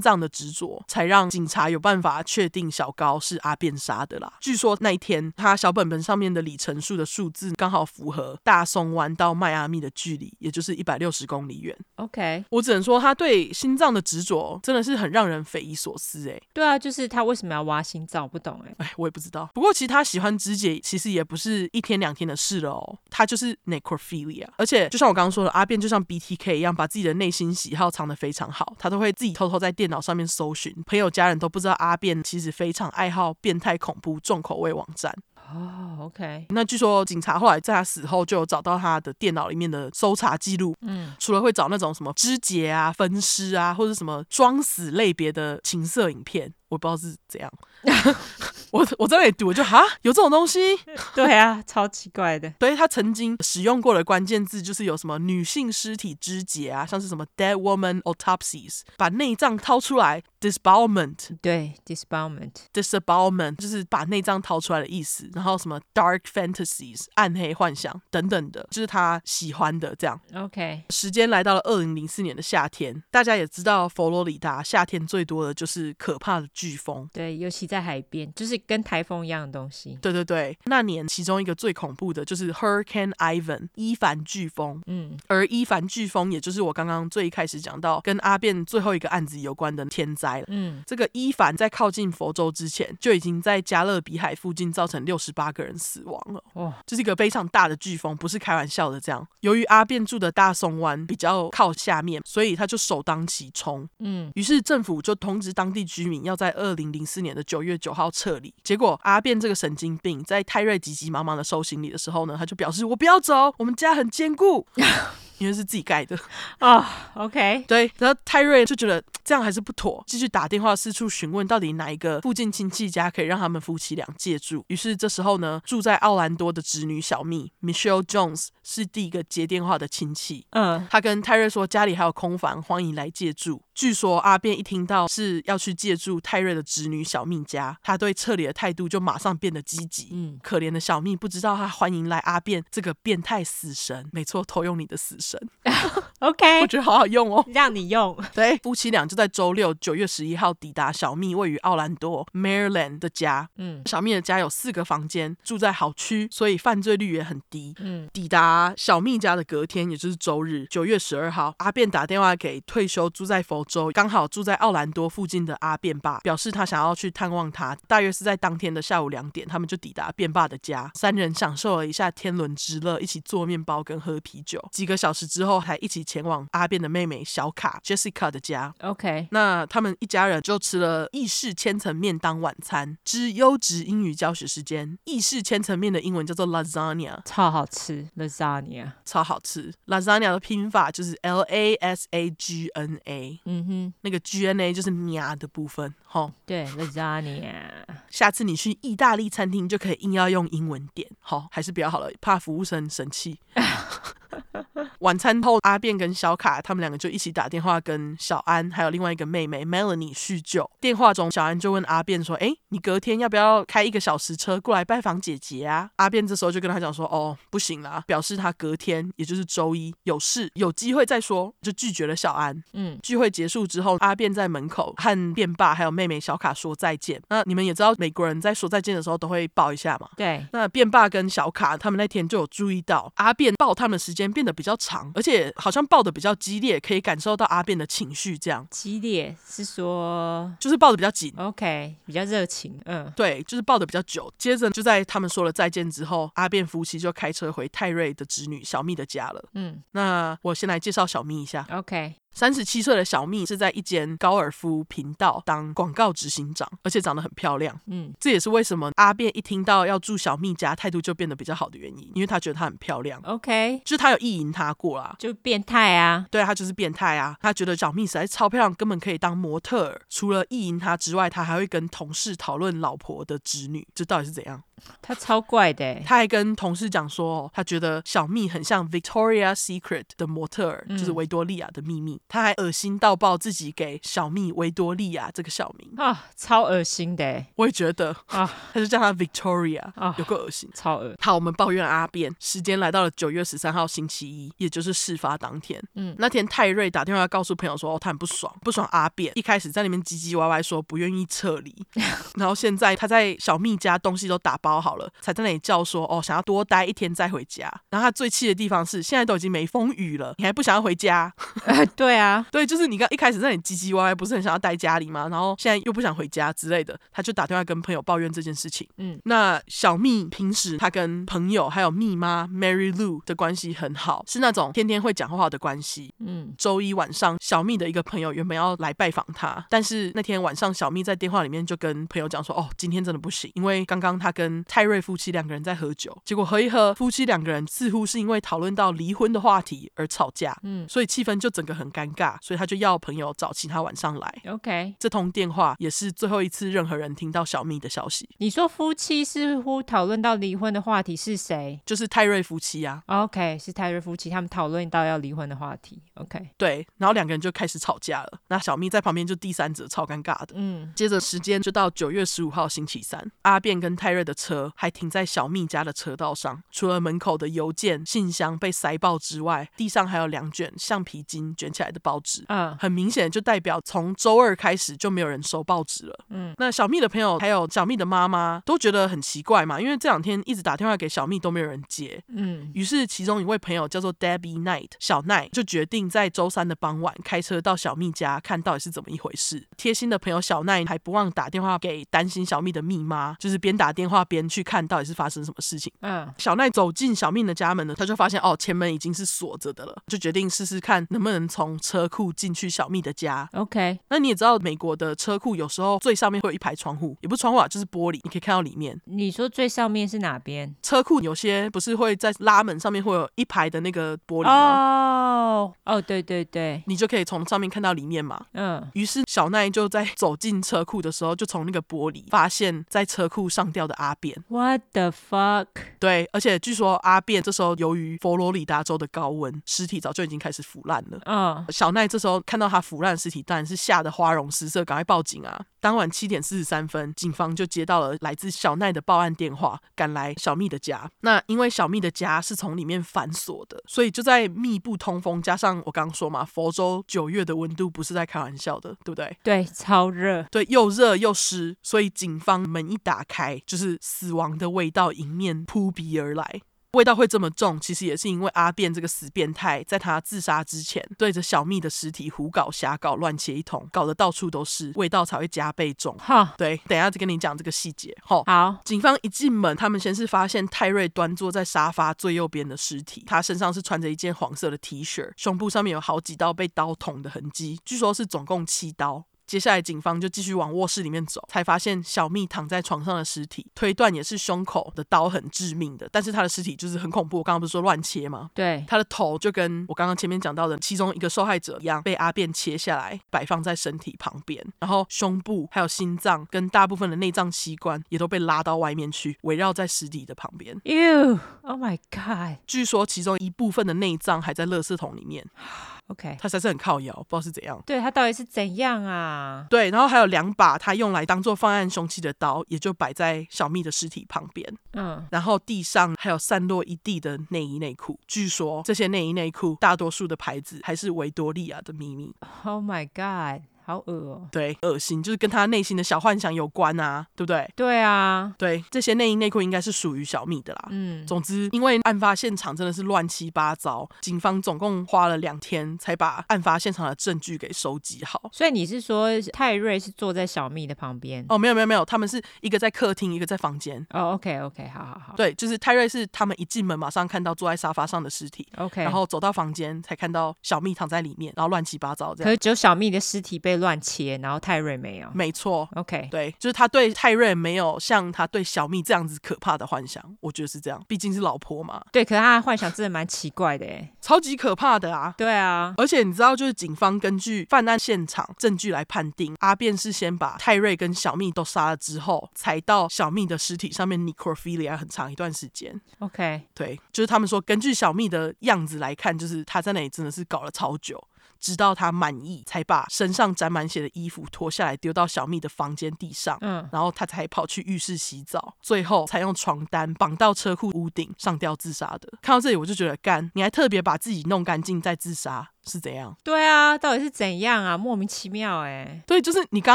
脏的执着，才让警察有办法确定小高是阿辩杀的啦。据说那一天他小本本上面的里程数的数字刚好符合大松湾到迈阿密的距离，也就是一百六十公里远。OK，我只能说他对心脏的执着真的是很让人匪夷所思哎。对啊，就是他为什么要挖心脏？我不懂哎。哎，我也不知道。不过其实他喜欢肢解，其实也不是一天两天的事了哦。他就是 necrophilia，而且就像我刚刚说的，阿变就像 BTK 一样，把自己的内心喜好藏得非常好。他都会自己偷偷在电脑上面搜寻，朋友家人都不知道阿变其实非常爱好变态恐怖重口味网站。哦、oh，OK。那据说警察后来在他死后就有找到他的电脑里面的搜查记录，嗯，除了会找那种什么肢解啊、分尸啊，或者什么装死类别的情色影片。我不知道是怎样，我我在那里读，我就哈，有这种东西？对啊，超奇怪的。对，他曾经使用过的关键字就是有什么女性尸体肢解啊，像是什么 dead woman autopsies，把内脏掏出来，disbowelment，对，disbowelment，disbowelment 就是把内脏掏出来的意思。然后什么 dark fantasies，暗黑幻想等等的，就是他喜欢的这样。OK，时间来到了二零零四年的夏天，大家也知道佛罗里达夏天最多的就是可怕的。飓风，对，尤其在海边，就是跟台风一样的东西。对对对，那年其中一个最恐怖的就是 Hurricane Ivan 伊凡飓风。嗯，而伊凡飓风也就是我刚刚最一开始讲到跟阿辩最后一个案子有关的天灾了。嗯，这个伊凡在靠近佛州之前就已经在加勒比海附近造成六十八个人死亡了。哦，这是一个非常大的飓风，不是开玩笑的。这样，由于阿辩住的大松湾比较靠下面，所以他就首当其冲。嗯，于是政府就通知当地居民要在在二零零四年的九月九号撤离。结果阿变这个神经病在泰瑞急急忙忙的收行李的时候呢，他就表示我不要走，我们家很坚固。因为是自己盖的啊、oh,，OK，对，然后泰瑞就觉得这样还是不妥，继续打电话四处询问到底哪一个附近亲戚家可以让他们夫妻俩借住。于是这时候呢，住在奥兰多的侄女小蜜 Michelle Jones 是第一个接电话的亲戚。嗯，他跟泰瑞说家里还有空房，欢迎来借住。据说阿便一听到是要去借住泰瑞的侄女小蜜家，他对撤离的态度就马上变得积极。嗯，可怜的小蜜不知道他欢迎来阿便这个变态死神，没错，偷用你的死神。OK，我觉得好好用哦，让你用。对，夫妻俩就在周六九月十一号抵达小蜜位于奥兰多 Maryland 的家。嗯，小蜜的家有四个房间，住在好区，所以犯罪率也很低。嗯，抵达小蜜家的隔天，也就是周日九月十二号，阿便打电话给退休住在佛州、刚好住在奥兰多附近的阿便爸，表示他想要去探望他。大约是在当天的下午两点，他们就抵达便爸的家，三人享受了一下天伦之乐，一起做面包跟喝啤酒。几个小时。之后还一起前往阿变的妹妹小卡 Jessica 的家。OK，那他们一家人就吃了意式千层面当晚餐。之优质英语教学时间，意式千层面的英文叫做 lasagna，超好吃。lasagna 超好吃。lasagna 的拼法就是 L A S A G N A。嗯哼，那个 G N A 就是呀的部分。吼，对，lasagna。下次你去意大利餐厅就可以硬要用英文点。好，还是比较好了，怕服务生生气。晚餐后，阿变跟小卡他们两个就一起打电话跟小安还有另外一个妹妹 Melanie 叙旧。电话中，小安就问阿变说：“哎，你隔天要不要开一个小时车过来拜访姐姐啊？”阿变这时候就跟他讲说：“哦，不行啦，表示他隔天也就是周一有事，有机会再说。”就拒绝了小安。嗯，聚会结束之后，阿变在门口和变爸还有妹妹小卡说再见。那你们也知道，美国人在说再见的时候都会抱一下嘛。对。那变爸跟小卡他们那天就有注意到阿变抱他们的时间变得比较长，而且好像抱的比较激烈，可以感受到阿变的情绪。这样激烈是说就是抱的比较紧，OK，比较热情，嗯，对，就是抱的比较久。接着就在他们说了再见之后，阿变夫妻就开车回泰瑞的侄女小蜜的家了。嗯，那我先来介绍小蜜一下，OK。三十七岁的小蜜是在一间高尔夫频道当广告执行长，而且长得很漂亮。嗯，这也是为什么阿变一听到要住小蜜家，态度就变得比较好的原因，因为他觉得她很漂亮。OK，就是他有意淫她过啦，就变态啊。对，他就是变态啊。他觉得小蜜实在超漂亮，根本可以当模特儿。除了意淫她之外，他还会跟同事讨论老婆的侄女，这到底是怎样？他超怪的，他还跟同事讲说，他觉得小蜜很像 Victoria Secret 的模特儿，嗯、就是维多利亚的秘密。他还恶心到爆自己给小蜜维多利亚这个小名啊，超恶心的。我也觉得啊，他就叫他 Victoria 啊，有够恶心，超恶。好，我们抱怨阿变。时间来到了九月十三号星期一，也就是事发当天。嗯，那天泰瑞打电话告诉朋友说，哦，他很不爽，不爽阿变。一开始在里面唧唧歪歪说不愿意撤离，然后现在他在小蜜家东西都打包。包好了，才在那里叫说哦，想要多待一天再回家。然后他最气的地方是，现在都已经没风雨了，你还不想要回家？呃、对啊，对，就是你刚一开始在那里唧唧歪歪，不是很想要待家里吗？然后现在又不想回家之类的，他就打电话跟朋友抱怨这件事情。嗯，那小蜜平时他跟朋友还有蜜妈 Mary Lou 的关系很好，是那种天天会讲话的关系。嗯，周一晚上，小蜜的一个朋友原本要来拜访他，但是那天晚上小蜜在电话里面就跟朋友讲说，哦，今天真的不行，因为刚刚他跟泰瑞夫妻两个人在喝酒，结果喝一喝，夫妻两个人似乎是因为讨论到离婚的话题而吵架，嗯，所以气氛就整个很尴尬，所以他就要朋友找其他晚上来。OK，这通电话也是最后一次任何人听到小蜜的消息。你说夫妻似乎讨论到离婚的话题是谁？就是泰瑞夫妻啊。OK，是泰瑞夫妻，他们讨论到要离婚的话题。OK，对，然后两个人就开始吵架了。那小蜜在旁边就第三者，超尴尬的。嗯，接着时间就到九月十五号星期三，阿变跟泰瑞的车还。停在小蜜家的车道上，除了门口的邮件信箱被塞爆之外，地上还有两卷橡皮筋卷起来的报纸。嗯，很明显就代表从周二开始就没有人收报纸了。嗯，那小蜜的朋友还有小蜜的妈妈都觉得很奇怪嘛，因为这两天一直打电话给小蜜都没有人接。嗯，于是其中一位朋友叫做 Debbie Knight 小奈就决定在周三的傍晚开车到小蜜家看到底是怎么一回事。贴心的朋友小奈还不忘打电话给担心小蜜的蜜妈，就是边打电话边。边去看到底是发生什么事情。嗯，小奈走进小命的家门呢，他就发现哦，前门已经是锁着的了，就决定试试看能不能从车库进去小蜜的家。OK，那你也知道，美国的车库有时候最上面会有一排窗户，也不是窗户啊，就是玻璃，你可以看到里面。你说最上面是哪边？车库有些不是会在拉门上面会有一排的那个玻璃吗？哦哦，对对对，你就可以从上面看到里面嘛。嗯，于是小奈就在走进车库的时候，就从那个玻璃发现，在车库上吊的阿扁。What the fuck？对，而且据说阿变这时候由于佛罗里达州的高温，尸体早就已经开始腐烂了。嗯，小奈这时候看到他腐烂尸体，当然是吓得花容失色，赶快报警啊！当晚七点四十三分，警方就接到了来自小奈的报案电话，赶来小蜜的家。那因为小蜜的家是从里面反锁的，所以就在密不通风，加上我刚刚说嘛，佛州九月的温度不是在开玩笑的，对不对？对，超热，对，又热又湿，所以警方门一打开，就是死亡的味道迎面扑鼻而来。味道会这么重，其实也是因为阿变这个死变态，在他自杀之前，对着小蜜的尸体胡搞瞎搞，乱切一通，搞得到处都是，味道才会加倍重。哈，对，等一下再跟你讲这个细节。吼，好，警方一进门，他们先是发现泰瑞端坐在沙发最右边的尸体，他身上是穿着一件黄色的 T 恤，胸部上面有好几道被刀捅的痕迹，据说是总共七刀。接下来，警方就继续往卧室里面走，才发现小蜜躺在床上的尸体，推断也是胸口的刀很致命的。但是他的尸体就是很恐怖，我刚刚不是说乱切吗？对，他的头就跟我刚刚前面讲到的其中一个受害者一样，被阿变切下来，摆放在身体旁边，然后胸部还有心脏跟大部分的内脏器官也都被拉到外面去，围绕在尸体的旁边。Ew，Oh my God！据说其中一部分的内脏还在垃圾桶里面。OK，他才是很靠腰，不知道是怎样。对，他到底是怎样啊？对，然后还有两把他用来当做犯案凶器的刀，也就摆在小蜜的尸体旁边。嗯，然后地上还有散落一地的内衣内裤，据说这些内衣内裤大多数的牌子还是维多利亚的秘密。Oh my God！好恶哦，对，恶心，就是跟他内心的小幻想有关啊，对不对？对啊，对，这些内衣内裤应该是属于小蜜的啦。嗯，总之，因为案发现场真的是乱七八糟，警方总共花了两天才把案发现场的证据给收集好。所以你是说泰瑞是坐在小蜜的旁边？哦，没有没有没有，他们是一个在客厅，一个在房间。哦，OK OK，好好好。对，就是泰瑞是他们一进门马上看到坐在沙发上的尸体，OK，然后走到房间才看到小蜜躺在里面，然后乱七八糟这样。可是只有小蜜的尸体被乱切，然后。泰瑞没有，没错，OK，对，就是他对泰瑞没有像他对小蜜这样子可怕的幻想，我觉得是这样，毕竟是老婆嘛。对，可是他的幻想真的蛮奇怪的，哎，超级可怕的啊。对啊，而且你知道，就是警方根据犯案现场证据来判定，阿变是先把泰瑞跟小蜜都杀了之后，才到小蜜的尸体上面 necrophilia 很长一段时间。OK，对，就是他们说，根据小蜜的样子来看，就是他在那里真的是搞了超久。直到他满意，才把身上沾满血的衣服脱下来丢到小蜜的房间地上，嗯，然后他才跑去浴室洗澡，最后才用床单绑到车库屋顶上吊自杀的。看到这里，我就觉得干，你还特别把自己弄干净再自杀。是怎样？对啊，到底是怎样啊？莫名其妙哎。对，就是你刚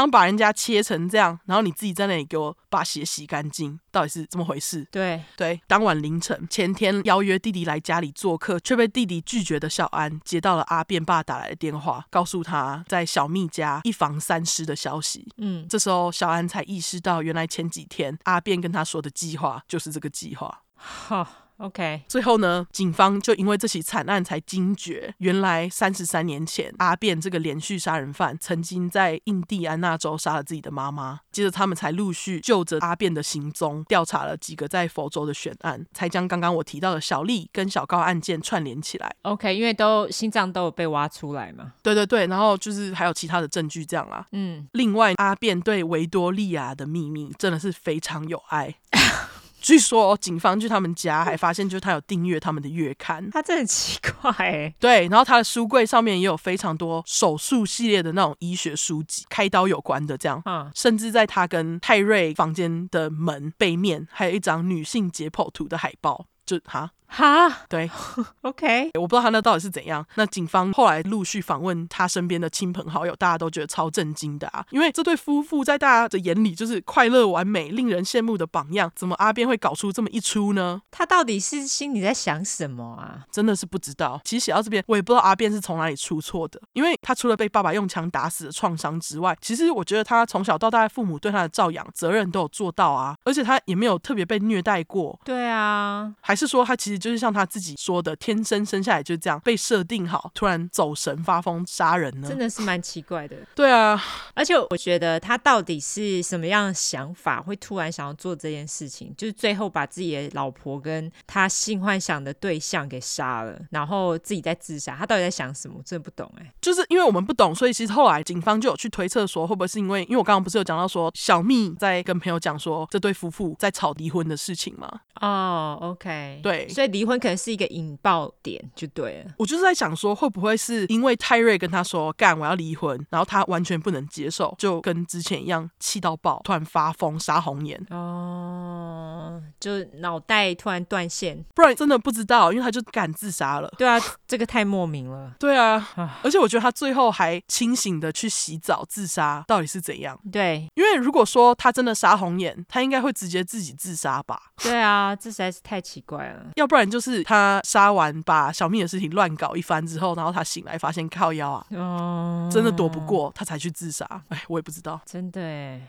刚把人家切成这样，然后你自己在那里给我把血洗干净，到底是怎么回事？对对，当晚凌晨，前天邀约弟弟来家里做客，却被弟弟拒绝的小安接到了阿变爸打来的电话，告诉他在小蜜家一房三尸的消息。嗯，这时候小安才意识到，原来前几天阿变跟他说的计划就是这个计划。好。OK，最后呢，警方就因为这起惨案才惊觉，原来三十三年前阿变这个连续杀人犯曾经在印第安纳州杀了自己的妈妈。接着他们才陆续就着阿变的行踪调查了几个在佛州的悬案，才将刚刚我提到的小丽跟小高案件串联起来。OK，因为都心脏都有被挖出来嘛。对对对，然后就是还有其他的证据这样啦。嗯，另外阿变对维多利亚的秘密真的是非常有爱。据说警方去他们家还发现，就是他有订阅他们的月刊，他真的很奇怪欸。对，然后他的书柜上面也有非常多手术系列的那种医学书籍，开刀有关的这样。嗯，甚至在他跟泰瑞房间的门背面，还有一张女性解剖图的海报。就哈哈，对，OK，我不知道他那到底是怎样。那警方后来陆续访问他身边的亲朋好友，大家都觉得超震惊的啊，因为这对夫妇在大家的眼里就是快乐完美、令人羡慕的榜样，怎么阿边会搞出这么一出呢？他到底是心里在想什么啊？真的是不知道。其实写到这边，我也不知道阿边是从哪里出错的，因为他除了被爸爸用枪打死的创伤之外，其实我觉得他从小到大父母对他的照养责任都有做到啊，而且他也没有特别被虐待过。对啊，还是说他其实就是像他自己说的，天生生下来就这样被设定好，突然走神发疯杀人呢？真的是蛮奇怪的。对啊，而且我觉得他到底是什么样的想法，会突然想要做这件事情，就是最后把自己的老婆跟他性幻想的对象给杀了，然后自己在自杀。他到底在想什么？我真的不懂哎。就是因为我们不懂，所以其实后来警方就有去推测说，会不会是因为，因为我刚刚不是有讲到说小蜜在跟朋友讲说这对夫妇在吵离婚的事情吗？哦、oh，OK，对，所以离婚可能是一个引爆点，就对了。我就是在想说，会不会是因为泰瑞跟他说干我要离婚，然后他完全不能接受，就跟之前一样气到爆，突然发疯杀红眼。哦、oh，就脑袋突然断线，不然真的不知道，因为他就敢自杀了。对啊，这个太莫名了。对啊，而且我觉得他最后还清醒的去洗澡自杀，到底是怎样？对，因为如果说他真的杀红眼，他应该会直接自己自杀吧？对啊，这实在是太奇怪了。要不然就是他杀完把小蜜的事情乱搞一番之后，然后他醒来发现靠腰啊，哦，真的躲不过，他才去自杀。哎，我也不知道，真的哎。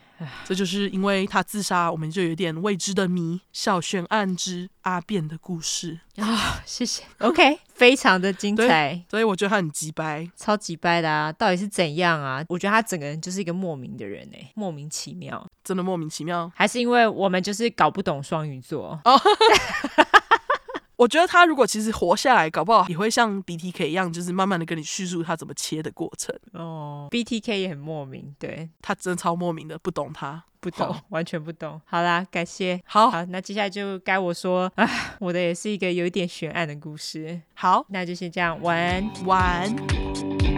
这就是因为他自杀，我们就有点未知的谜，小悬案之阿变的故事啊、哦！谢谢，OK，非常的精彩，所以我觉得他很急掰，超级掰的啊！到底是怎样啊？我觉得他整个人就是一个莫名的人哎，莫名其妙，真的莫名其妙，还是因为我们就是搞不懂双鱼座哦。我觉得他如果其实活下来，搞不好也会像 BTK 一样，就是慢慢的跟你叙述他怎么切的过程。哦，BTK 也很莫名，对，他真的超莫名的，不懂他，不懂，完全不懂。好啦，感谢。好，好，那接下来就该我说啊，我的也是一个有一点悬案的故事。好，那就先这样，晚安，晚安。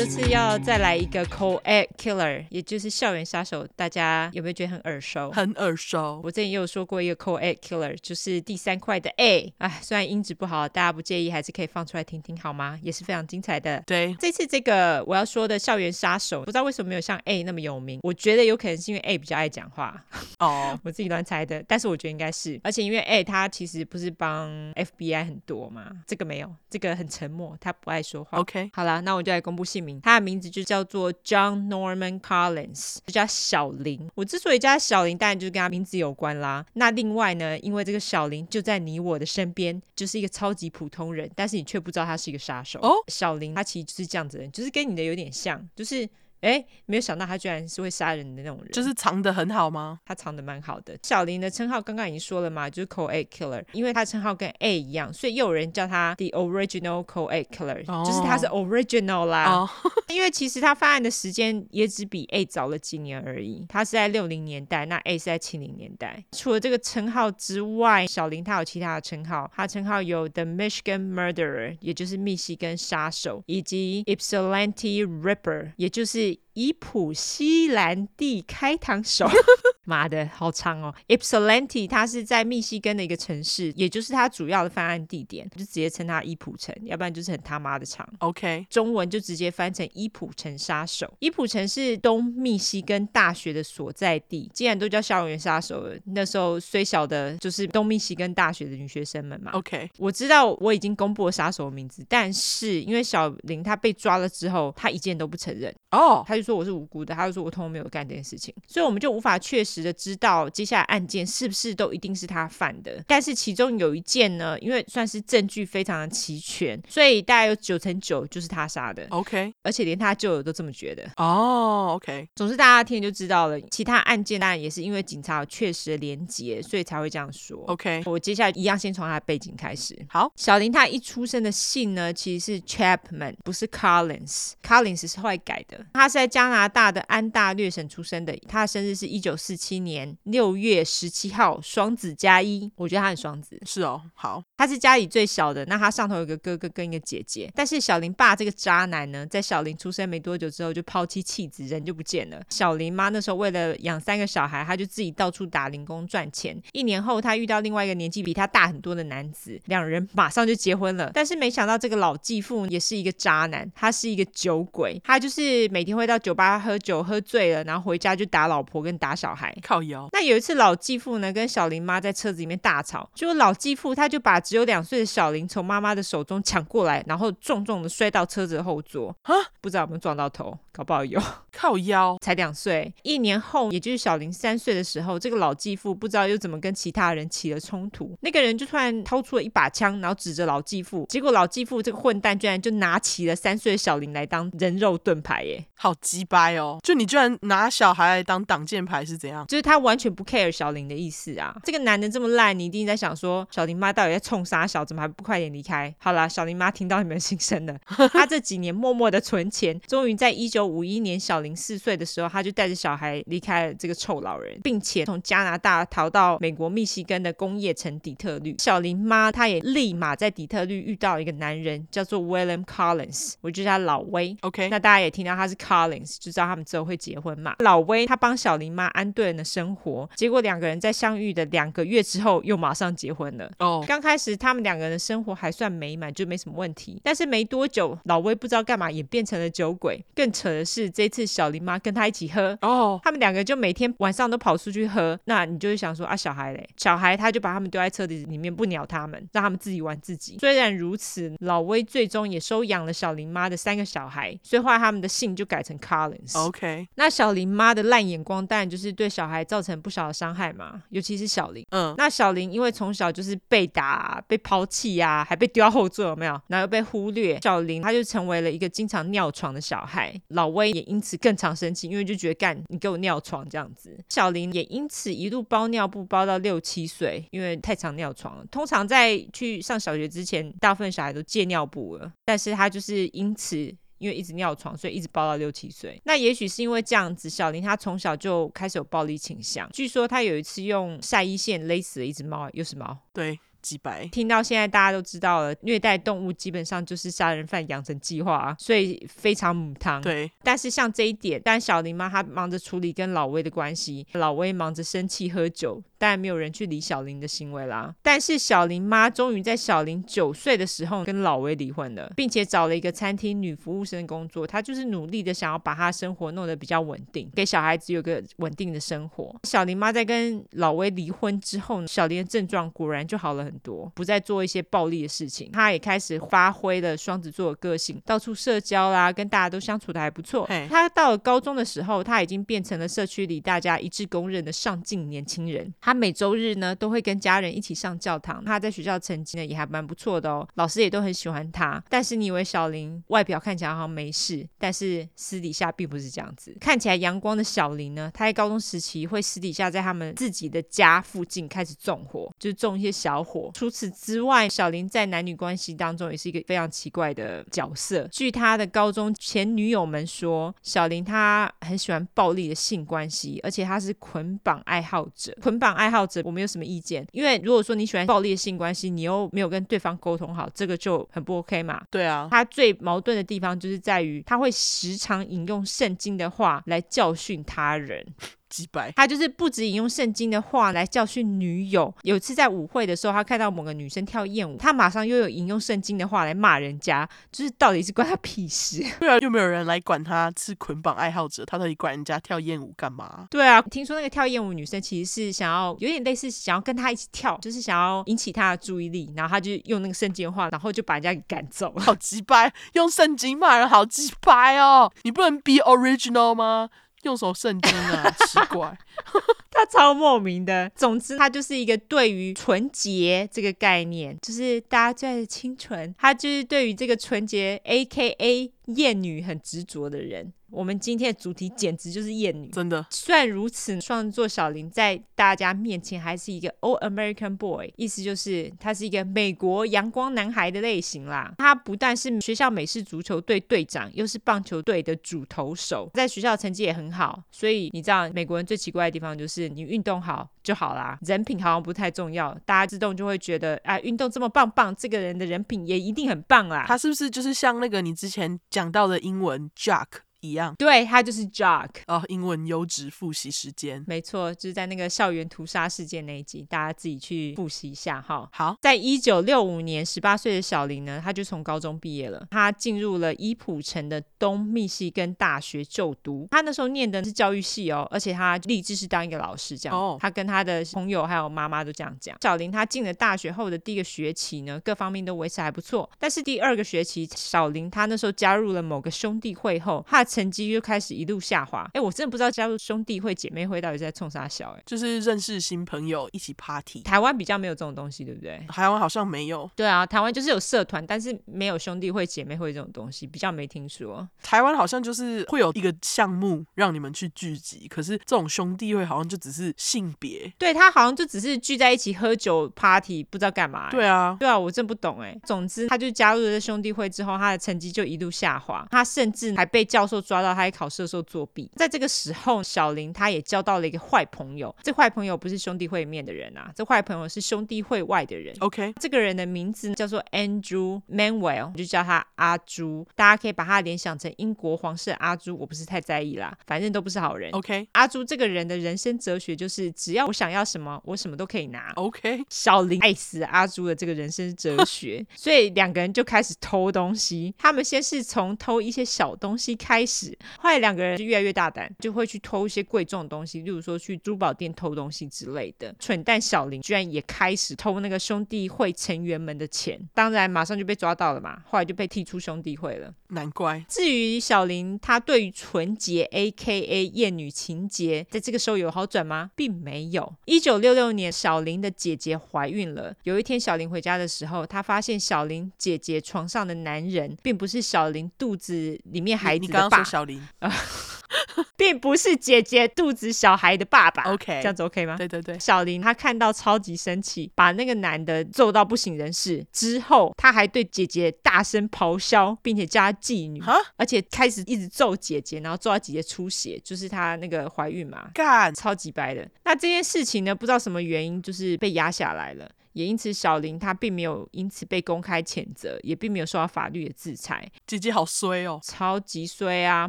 这次要再来一个 co-ed killer，也就是校园杀手，大家有没有觉得很耳熟？很耳熟。我之前也有说过一个 co-ed killer，就是第三块的 A。哎，虽然音质不好，大家不介意，还是可以放出来听听好吗？也是非常精彩的。对，这次这个我要说的校园杀手，不知道为什么没有像 A 那么有名。我觉得有可能是因为 A 比较爱讲话。哦、oh. 我自己乱猜的，但是我觉得应该是。而且因为 A 他其实不是帮 FBI 很多嘛，这个没有，这个很沉默，他不爱说话。OK，好了，那我就来公布姓名。他的名字就叫做 John Norman Collins，就叫小林。我之所以叫他小林，当然就是跟他名字有关啦。那另外呢，因为这个小林就在你我的身边，就是一个超级普通人，但是你却不知道他是一个杀手。哦，小林他其实就是这样子的人，就是跟你的有点像，就是。哎，没有想到他居然是会杀人的那种人，就是藏得很好吗？他藏得蛮好的。小林的称号刚刚已经说了嘛，就是 co-ed killer，因为他称号跟 A 一样，所以又有人叫他 the original co-ed killer，、oh. 就是他是 original 啦。Oh. 因为其实他犯案的时间也只比 A 早了几年而已，他是在六零年代，那 A 是在七零年代。除了这个称号之外，小林他有其他的称号，他称号有 the Michigan Murderer，也就是密西根杀手，以及 Ypsilanti Ripper，也就是以普西兰蒂开膛手，妈的，好长哦！Ypsilanti，它是在密西根的一个城市，也就是它主要的犯案地点，就直接称它伊普城，要不然就是很他妈的长。OK，中文就直接翻成伊普城杀手。伊普城是东密西根大学的所在地，既然都叫校园杀手了，那时候虽小的，就是东密西根大学的女学生们嘛。OK，我知道我已经公布了杀手的名字，但是因为小林他被抓了之后，他一件都不承认。哦、oh.，他就说我是无辜的，他就说我通通没有干这件事情，所以我们就无法确实的知道接下来案件是不是都一定是他犯的。但是其中有一件呢，因为算是证据非常的齐全，所以大概有九成九就是他杀的。OK，而且连他舅友都这么觉得。哦、oh,，OK，总之大家听就知道了。其他案件当然也是因为警察有确实的连结，所以才会这样说。OK，我接下来一样先从他的背景开始。好，小林他一出生的姓呢，其实是 Chapman，不是 Collins，Collins Collins 是后来改的。他是在加拿大的安大略省出生的，他的生日是一九四七年六月十七号，双子加一，我觉得他很双子。是哦，好。他是家里最小的，那他上头有个哥哥跟一个姐姐。但是小林爸这个渣男呢，在小林出生没多久之后就抛妻弃子，人就不见了。小林妈那时候为了养三个小孩，他就自己到处打零工赚钱。一年后，他遇到另外一个年纪比他大很多的男子，两人马上就结婚了。但是没想到这个老继父也是一个渣男，他是一个酒鬼，他就是每天会到酒吧喝酒，喝醉了，然后回家就打老婆跟打小孩。靠腰。那有一次老继父呢跟小林妈在车子里面大吵，结果老继父他就把只有两岁的小林从妈妈的手中抢过来，然后重重的摔到车子的后座。啊，不知道有没有撞到头，搞不好有。靠腰。才两岁，一年后，也就是小林三岁的时候，这个老继父不知道又怎么跟其他人起了冲突，那个人就突然掏出了一把枪，然后指着老继父，结果老继父这个混蛋居然就拿起了三岁的小林来当人肉盾牌，耶，好鸡掰哦！就你居然拿小孩来当挡箭牌是怎样？就是他完全不 care 小林的意思啊！这个男人这么烂，你一定在想说，小林妈到底在冲啥小？怎么还不快点离开？好啦，小林妈听到你们的心声了，她这几年默默的存钱，终于在一九五一年小林四岁的时候，她就带着小孩离开了这个臭老人，并且从加拿大逃到美国密西根的工业城底特律。小林妈她也立马在底特律遇到一个男人，叫做 William Collins，我就叫他老威。OK，那大家也听到他是 Collins，就知道他们之后会结婚嘛。老威他帮小林妈安顿了生活，结果两个人在相遇的两个月之后又马上结婚了。哦，oh. 刚开始他们两个人的生活还算美满，就没什么问题。但是没多久，老威不知道干嘛也变成了酒鬼。更扯的是，这次小林妈跟他一起喝。哦，oh. 他们两个就每天晚上都跑出去喝，那你就会想说啊，小孩嘞，小孩他就把他们丢在车子里面不鸟他们，让他们自己玩自己。虽然如此，老威最终也收养了小林妈的三个小孩，所以后来他们的姓就改成 Collins。OK，那小林妈的烂眼光当然就是对小孩造成不小的伤害嘛，尤其是小林。嗯，那小林因为从小就是被打、被抛弃呀，还被丢到后座，有没有？然后又被忽略，小林他就成为了一个经常尿床的小孩。老威也因此更常生气，因为就觉得干。你给我尿床这样子，小林也因此一路包尿布包到六七岁，因为太常尿床了。通常在去上小学之前，大部分小孩都戒尿布了，但是他就是因此因为一直尿床，所以一直包到六七岁。那也许是因为这样子，小林他从小就开始有暴力倾向。据说他有一次用晒衣线勒死了一只猫，又是猫。对。几百，听到现在大家都知道了，虐待动物基本上就是杀人犯养成计划啊，所以非常母汤。对，但是像这一点，但小林妈她忙着处理跟老威的关系，老威忙着生气喝酒，当然没有人去理小林的行为啦。但是小林妈终于在小林九岁的时候跟老威离婚了，并且找了一个餐厅女服务生工作，她就是努力的想要把她生活弄得比较稳定，给小孩子有个稳定的生活。小林妈在跟老威离婚之后，小林的症状果然就好了很多，不再做一些暴力的事情。她也开始发挥了双子座的个性，到处社交啦，跟大家都相处的还不错。他到了高中的时候，她已经变成了社区里大家一致公认的上进年轻人。他每周日呢都会跟家人一起上教堂。他在学校成绩呢也还蛮不错的哦，老师也都很喜欢他。但是你以为小林外表看起来好像没事，但是私底下并不是这样子。看起来阳光的小林呢，他在高中时期会私底下在他们自己的家附近开始纵火，就是纵一些小火。除此之外，小林在男女关系当中也是一个非常奇怪的角色。据他的高中前女友们说，小林他很喜欢暴力的性关系，而且他是捆绑爱好者。捆绑爱好者，我没有什么意见，因为如果说你喜欢暴力的性关系，你又没有跟对方沟通好，这个就很不 OK 嘛。对啊，他最矛盾的地方就是在于，他会时常引用圣经的话来教训他人。几百，他就是不止引用圣经的话来教训女友。有次在舞会的时候，他看到某个女生跳艳舞，他马上又有引用圣经的话来骂人家，就是到底是关他屁事？对啊，又没有人来管他是捆绑爱好者，他到底管人家跳艳舞干嘛？对啊，听说那个跳艳舞女生其实是想要有点类似想要跟他一起跳，就是想要引起他的注意力，然后他就用那个圣经的话，然后就把人家给赶走了。好鸡掰，用圣经骂人，好鸡掰哦！你不能 be original 吗？用手圣经啊，奇怪，他超莫名的。总之，他就是一个对于纯洁这个概念，就是大家最爱的清纯，他就是对于这个纯洁，A K A 厌女很执着的人。我们今天的主题简直就是厌女，真的。虽然如此，双子座小林在大家面前还是一个 All American Boy，意思就是他是一个美国阳光男孩的类型啦。他不但是学校美式足球队队长，又是棒球队的主投手，在学校成绩也很好。所以你知道，美国人最奇怪的地方就是你运动好就好啦，人品好像不太重要，大家自动就会觉得啊，运动这么棒棒，这个人的人品也一定很棒啦。他是不是就是像那个你之前讲到的英文 Jock？一样，对，他就是 Jock 哦，英文优质复习时间，没错，就是在那个校园屠杀事件那一集，大家自己去复习一下哈。好，在一九六五年，十八岁的小林呢，他就从高中毕业了，他进入了伊普城的东密西根大学就读。他那时候念的是教育系哦，而且他立志是当一个老师这样。哦，他跟他的朋友还有妈妈都这样讲。小林他进了大学后的第一个学期呢，各方面都维持还不错，但是第二个学期，小林他那时候加入了某个兄弟会后，他的成绩就开始一路下滑。哎，我真的不知道加入兄弟会、姐妹会到底在冲啥小。哎，就是认识新朋友，一起 party。台湾比较没有这种东西，对不对？台湾好像没有。对啊，台湾就是有社团，但是没有兄弟会、姐妹会这种东西，比较没听说。台湾好像就是会有一个项目让你们去聚集，可是这种兄弟会好像就只是性别。对，他好像就只是聚在一起喝酒 party，不知道干嘛。对啊，对啊，我真不懂哎。总之，他就加入了兄弟会之后，他的成绩就一路下滑，他甚至还被教授抓到。他考试的时候作弊，在这个时候，小林他也交到了一个坏朋友。这坏朋友不是兄弟会里面的人啊，这坏朋友是兄弟会外的人。OK，这个人的名字叫做 Andrew Manuel，就叫他阿朱。大家可以把他联想成英国皇室阿朱，我不是太在意啦，反正都不是好人。OK，阿朱这个人的人生哲学就是，只要我想要什么，我什么都可以拿。OK，小林爱死阿朱的这个人生哲学，所以两个人就开始偷东西。他们先是从偷一些小东西开始。后来两个人就越来越大胆，就会去偷一些贵重的东西，例如说去珠宝店偷东西之类的。蠢蛋小林居然也开始偷那个兄弟会成员们的钱，当然马上就被抓到了嘛。后来就被踢出兄弟会了。难怪。至于小林，他对于纯洁 （A.K.A. 厌女情节）在这个时候有好转吗？并没有。一九六六年，小林的姐姐怀孕了。有一天，小林回家的时候，他发现小林姐姐床上的男人，并不是小林肚子里面孩子的爸。小林。啊，并不是姐姐肚子小孩的爸爸。OK，这样子 OK 吗？对对对。小林他看到超级生气，把那个男的揍到不省人事。之后他还对姐姐大声咆哮，并且叫她妓女，而且开始一直揍姐姐，然后揍到姐姐出血，就是她那个怀孕嘛。干，超级白的。那这件事情呢，不知道什么原因，就是被压下来了。也因此，小林他并没有因此被公开谴责，也并没有受到法律的制裁。姐姐好衰哦，超级衰啊，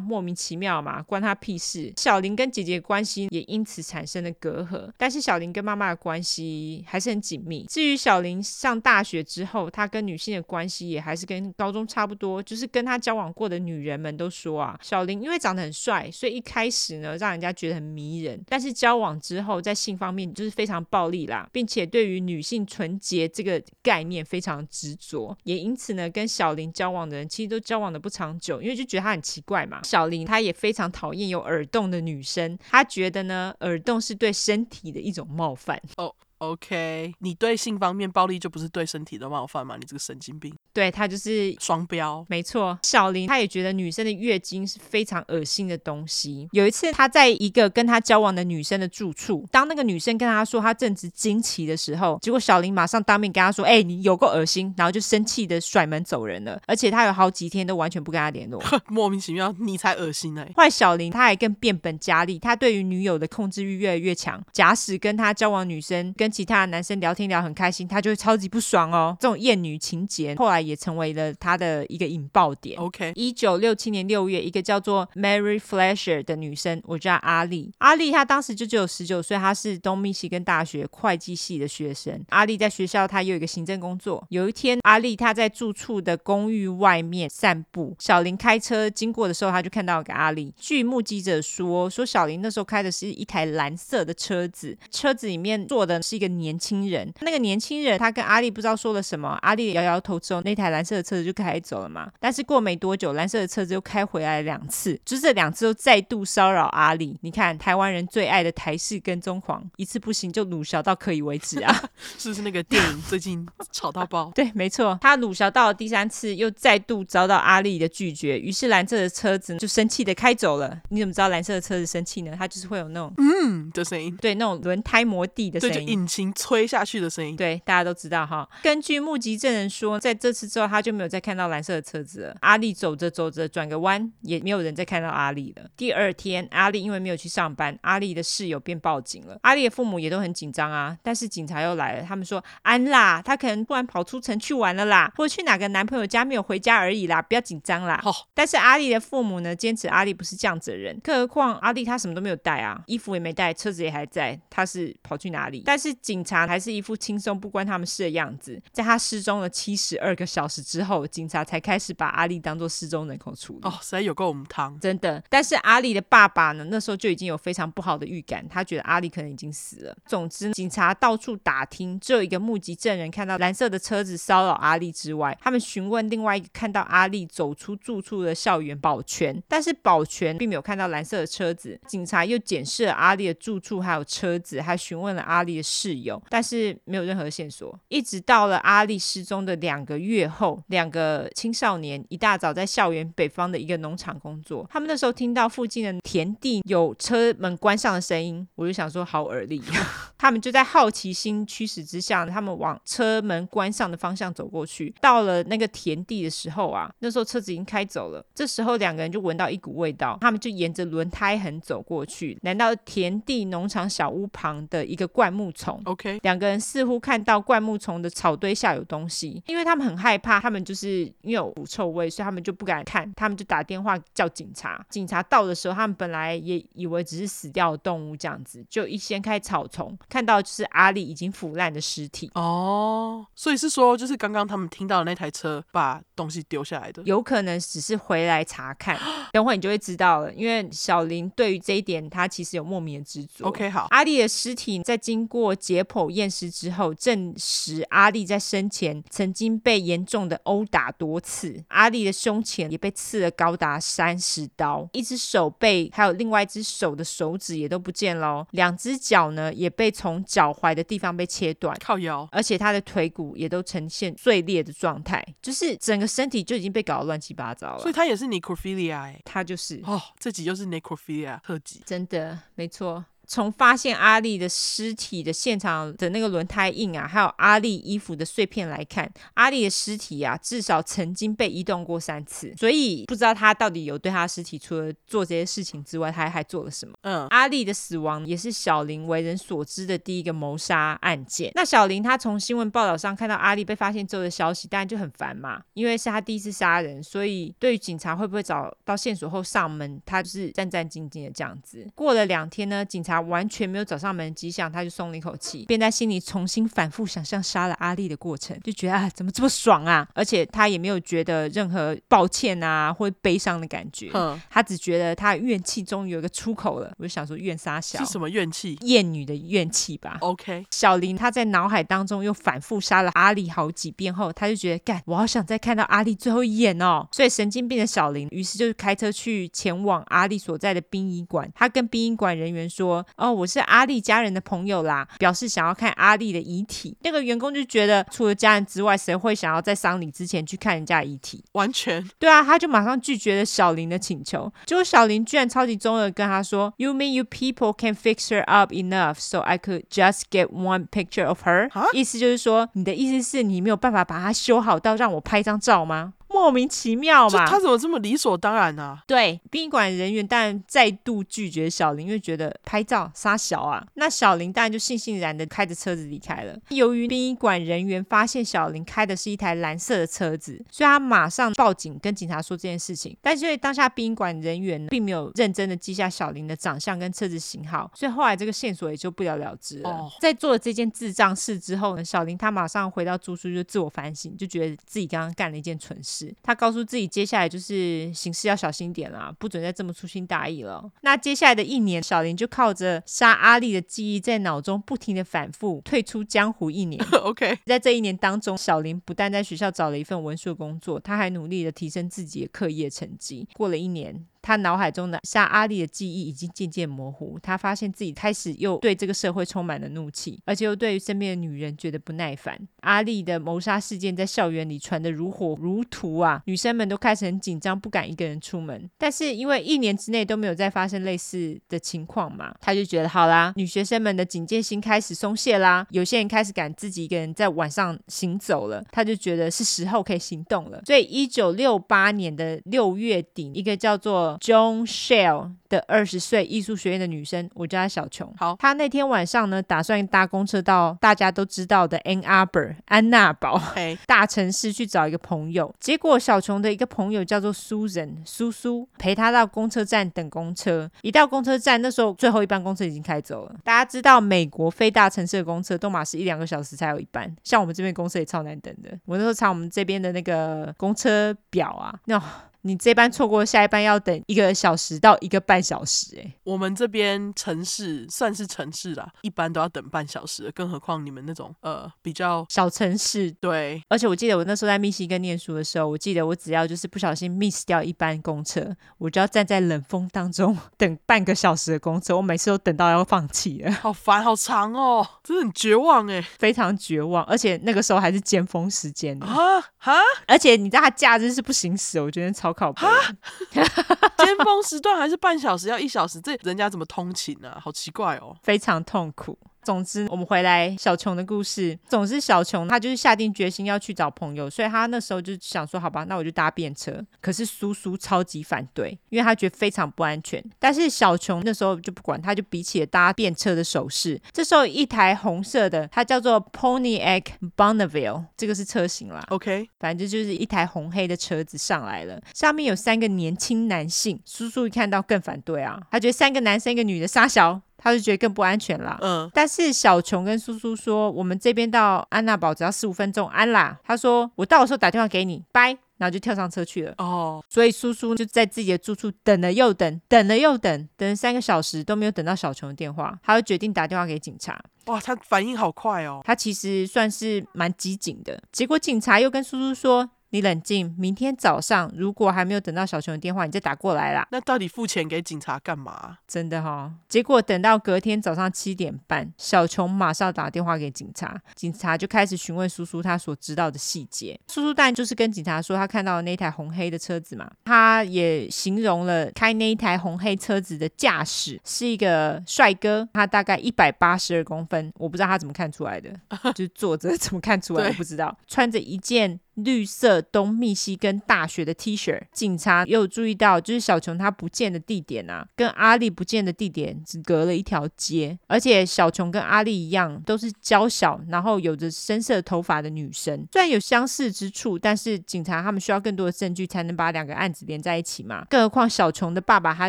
莫名其妙嘛，关他屁事。小林跟姐姐的关系也因此产生了隔阂，但是小林跟妈妈的关系还是很紧密。至于小林上大学之后，他跟女性的关系也还是跟高中差不多，就是跟他交往过的女人们都说啊，小林因为长得很帅，所以一开始呢，让人家觉得很迷人。但是交往之后，在性方面就是非常暴力啦，并且对于女性。纯洁这个概念非常执着，也因此呢，跟小林交往的人其实都交往的不长久，因为就觉得他很奇怪嘛。小林他也非常讨厌有耳洞的女生，他觉得呢，耳洞是对身体的一种冒犯。哦，OK，你对性方面暴力就不是对身体的冒犯吗？你这个神经病。对，他就是双标，没错。小林他也觉得女生的月经是非常恶心的东西。有一次，他在一个跟他交往的女生的住处，当那个女生跟他说她正值经期的时候，结果小林马上当面跟他说：“哎、欸，你有够恶心！”然后就生气的甩门走人了。而且他有好几天都完全不跟他联络，莫名其妙，你才恶心呢、欸！后来小林他还更变本加厉，他对于女友的控制欲越来越强。假使跟他交往女生跟其他的男生聊天聊很开心，他就会超级不爽哦。这种厌女情节后来。也成为了他的一个引爆点。OK，一九六七年六月，一个叫做 Mary Fletcher 的女生，我叫阿丽。阿丽她当时就只有十九岁，她是东密西根大学会计系的学生。阿丽在学校她有一个行政工作。有一天，阿丽她在住处的公寓外面散步，小林开车经过的时候，她就看到了个阿丽。据目击者说，说小林那时候开的是一台蓝色的车子，车子里面坐的是一个个年轻人。那个年轻人他跟阿丽不知道说了什么，阿丽摇摇头之后，那台蓝色的车子就开走了嘛。但是过没多久，蓝色的车子又开回来两次，就是这两次又再度骚扰阿丽。你看台湾人最爱的台式跟踪狂，一次不行就鲁小到可以为止啊！是不是那个电影最近吵到爆？对，没错，他鲁小到了第三次，又再度遭到阿丽的拒绝，于是蓝色的车子就生气的开走了。你怎么知道蓝色的车子生气呢？它就是会有那种嗯的声音，对，那种轮胎磨地的声音，对，就引擎催下去的声音。对，大家都知道哈。根据目击证人说，在这次之后，他就没有再看到蓝色的车子了。阿丽走着走着，转个弯，也没有人再看到阿丽了。第二天，阿丽因为没有去上班，阿丽的室友便报警了。阿丽的父母也都很紧张啊，但是警察又来了，他们说安啦，他可能突然跑出城去玩了啦，或者去哪个男朋友家没有回家而已啦，不要紧张啦。哦，但是阿丽的父母呢，坚持阿丽不是这样子的人，更何况阿丽她什么都没有带啊，衣服也没带，车子也还在，她是跑去哪里？但是警察还是一副轻松不关他们事的样子。在他失踪了七十二个小时之后，警察才开始把阿丽当做失踪人口处理。哦，实在有够母汤，真的。但是阿丽的爸爸呢，那时候就已经有非常不好的预感，他觉得阿丽可能已经死了。总之，警察到处打听，只有一个目击证人看到蓝色的车子骚扰阿丽之外，他们询问另外一个看到阿丽走出住处的校园保全，但是保全并没有看到蓝色的车子。警察又检视了阿丽的住处还有车子，还询问了阿丽的室友，但是没有任何线索。一直到了阿丽失踪的两个月后，两个青少年一大早在校园北方的一个农场工作，他们那时候听到附近的田地有车门关上的声音，我就想说好耳力。他们就在好奇心驱使之下，他们往车门关上的方向走过去。到了那个田地的时候啊，那时候车子已经开走了。这时候两个人就闻到一股味道，他们就沿着轮胎痕走过去，来到田地农场小屋旁的一个灌木丛。OK，两个人似乎看到灌木丛的草堆下有东西，因为他们很害怕，他们就是因为有腐臭味，所以他们就不敢看，他们就打电话叫警察。警察到的时候，他们本来也以为只是死掉的动物这样子，就一掀开草丛。看到就是阿丽已经腐烂的尸体哦，所以是说就是刚刚他们听到的那台车把东西丢下来的，有可能只是回来查看。等会你就会知道了，因为小林对于这一点他其实有莫名的执着。OK，好，阿丽的尸体在经过解剖验尸之后，证实阿丽在生前曾经被严重的殴打多次，阿丽的胸前也被刺了高达三十刀，一只手背还有另外一只手的手指也都不见了，两只脚呢也被。从脚踝的地方被切断，靠腰，而且他的腿骨也都呈现碎裂的状态，就是整个身体就已经被搞得乱七八糟了。所以他也是 necrophilia，欸，他就是哦，这集就是 necrophilia 特辑，真的没错。从发现阿丽的尸体的现场的那个轮胎印啊，还有阿丽衣服的碎片来看，阿丽的尸体啊，至少曾经被移动过三次，所以不知道他到底有对他尸体除了做这些事情之外，他还做了什么？嗯，阿丽的死亡也是小林为人所知的第一个谋杀案件。那小林他从新闻报道上看到阿丽被发现之后的消息，当然就很烦嘛，因为是他第一次杀人，所以对于警察会不会找到线索后上门，他就是战战兢兢的这样子。过了两天呢，警察。完全没有找上门迹象，他就松了一口气，便在心里重新反复想象杀了阿丽的过程，就觉得啊，怎么这么爽啊！而且他也没有觉得任何抱歉啊或悲伤的感觉，嗯，他只觉得他怨气终于有一个出口了。我就想说，怨杀小是什么怨气？厌女的怨气吧。OK，小林他在脑海当中又反复杀了阿丽好几遍后，他就觉得干，我好想再看到阿丽最后一眼哦。所以神经病的小林，于是就开车去前往阿丽所在的殡仪馆。他跟殡仪馆人员说。哦，我是阿丽家人的朋友啦，表示想要看阿丽的遗体。那个员工就觉得，除了家人之外，谁会想要在丧礼之前去看人家的遗体？完全对啊，他就马上拒绝了小林的请求。结果小林居然超级中二，跟他说：“You mean you people can fix her up enough so I could just get one picture of her？” 意思就是说，你的意思是你没有办法把她修好到让我拍张照吗？莫名其妙嘛，他怎么这么理所当然呢、啊？对，殡仪馆人员当然再度拒绝小林，因为觉得拍照杀小啊。那小林当然就悻悻然的开着车子离开了。由于殡仪馆人员发现小林开的是一台蓝色的车子，所以他马上报警跟警察说这件事情。但是因为当下殡仪馆人员并没有认真的记下小林的长相跟车子型号，所以后来这个线索也就不了了之了。哦、在做了这件智障事之后呢，小林他马上回到住处就自我反省，就觉得自己刚刚干了一件蠢事。事。他告诉自己，接下来就是行事要小心点啦，不准再这么粗心大意了。那接下来的一年，小林就靠着杀阿力的记忆，在脑中不停的反复，退出江湖一年。OK，在这一年当中，小林不但在学校找了一份文书工作，他还努力的提升自己的课业成绩。过了一年。他脑海中的杀阿力的记忆已经渐渐模糊，他发现自己开始又对这个社会充满了怒气，而且又对于身边的女人觉得不耐烦。阿力的谋杀事件在校园里传得如火如荼啊，女生们都开始很紧张，不敢一个人出门。但是因为一年之内都没有再发生类似的情况嘛，他就觉得好啦，女学生们的警戒心开始松懈啦，有些人开始敢自己一个人在晚上行走了，他就觉得是时候可以行动了。所以一九六八年的六月底，一个叫做 Joan Shell 的二十岁艺术学院的女生，我叫她小琼。好，她那天晚上呢，打算搭公车到大家都知道的 Ann Arbor 安娜堡，Hey. 大城市去找一个朋友。结果小琼的一个朋友叫做 Susan 苏苏，陪她到公车站等公车。一到公车站，那时候最后一班公车已经开走了。大家知道，美国非大城市的公车都马是一两个小时才有一班，像我们这边公车也超难等的。我那时候查我们这边的那个公车表啊，那。你这班错过下一班要等一个小时到一个半小时，欸，哎，我们这边城市算是城市啦，一般都要等半小时，更何况你们那种呃比较小城市。对，而且我记得我那时候在密西根念书的时候，我记得我只要就是不小心 miss 掉一班公车，我就要站在冷风当中等半个小时的公车，我每次都等到要放弃了，好烦，好长哦，真的很绝望哎，非常绝望，而且那个时候还是尖峰时间啊哈，而且你知道他假日是不行驶，我觉得超。靠谱，尖峰时段还是半小时，要一小时，这人家怎么通勤呢？啊？好奇怪哦，非常痛苦。总之，我们回来小琼的故事。总之，小琼她就是下定决心要去找朋友，所以她那时候就想说：“好吧，那我就搭便车。”可是叔叔超级反对，因为他觉得非常不安全。但是小琼那时候就不管，他就比起了搭便车的手势。这时候，一台红色的，它叫做 Pony Egg Bonneville，这个是车型啦。OK，反正就是一台红黑的车子上来了，上面有三个年轻男性。叔叔一看到更反对啊，他觉得三个男生一个女的杀小。他就觉得更不安全啦。嗯，但是小琼跟苏苏说，我们这边到安娜堡只要十五分钟，安啦。他说我到的时候打电话给你，拜，然后就跳上车去了。哦，所以叔叔就在自己的住处等了又等，等了又等，等了三个小时都没有等到小琼的电话，他就决定打电话给警察。哇，他反应好快哦，他其实算是蛮机警的。结果警察又跟叔叔说。你冷静，明天早上如果还没有等到小熊的电话，你再打过来啦。那到底付钱给警察干嘛？真的哈、哦，结果等到隔天早上七点半，小熊马上打电话给警察，警察就开始询问叔叔他所知道的细节。叔叔当然就是跟警察说他看到的那台红黑的车子嘛，他也形容了开那一台红黑车子的驾驶是一个帅哥，他大概一百八十二公分，我不知道他怎么看出来的，就是坐着怎么看出来，我不知道，穿着一件。绿色东密西根大学的 T 恤，警察也有注意到，就是小琼她不见的地点啊，跟阿力不见的地点只隔了一条街，而且小琼跟阿力一样，都是娇小，然后有着深色头发的女生。虽然有相似之处，但是警察他们需要更多的证据才能把两个案子连在一起嘛。更何况小琼的爸爸他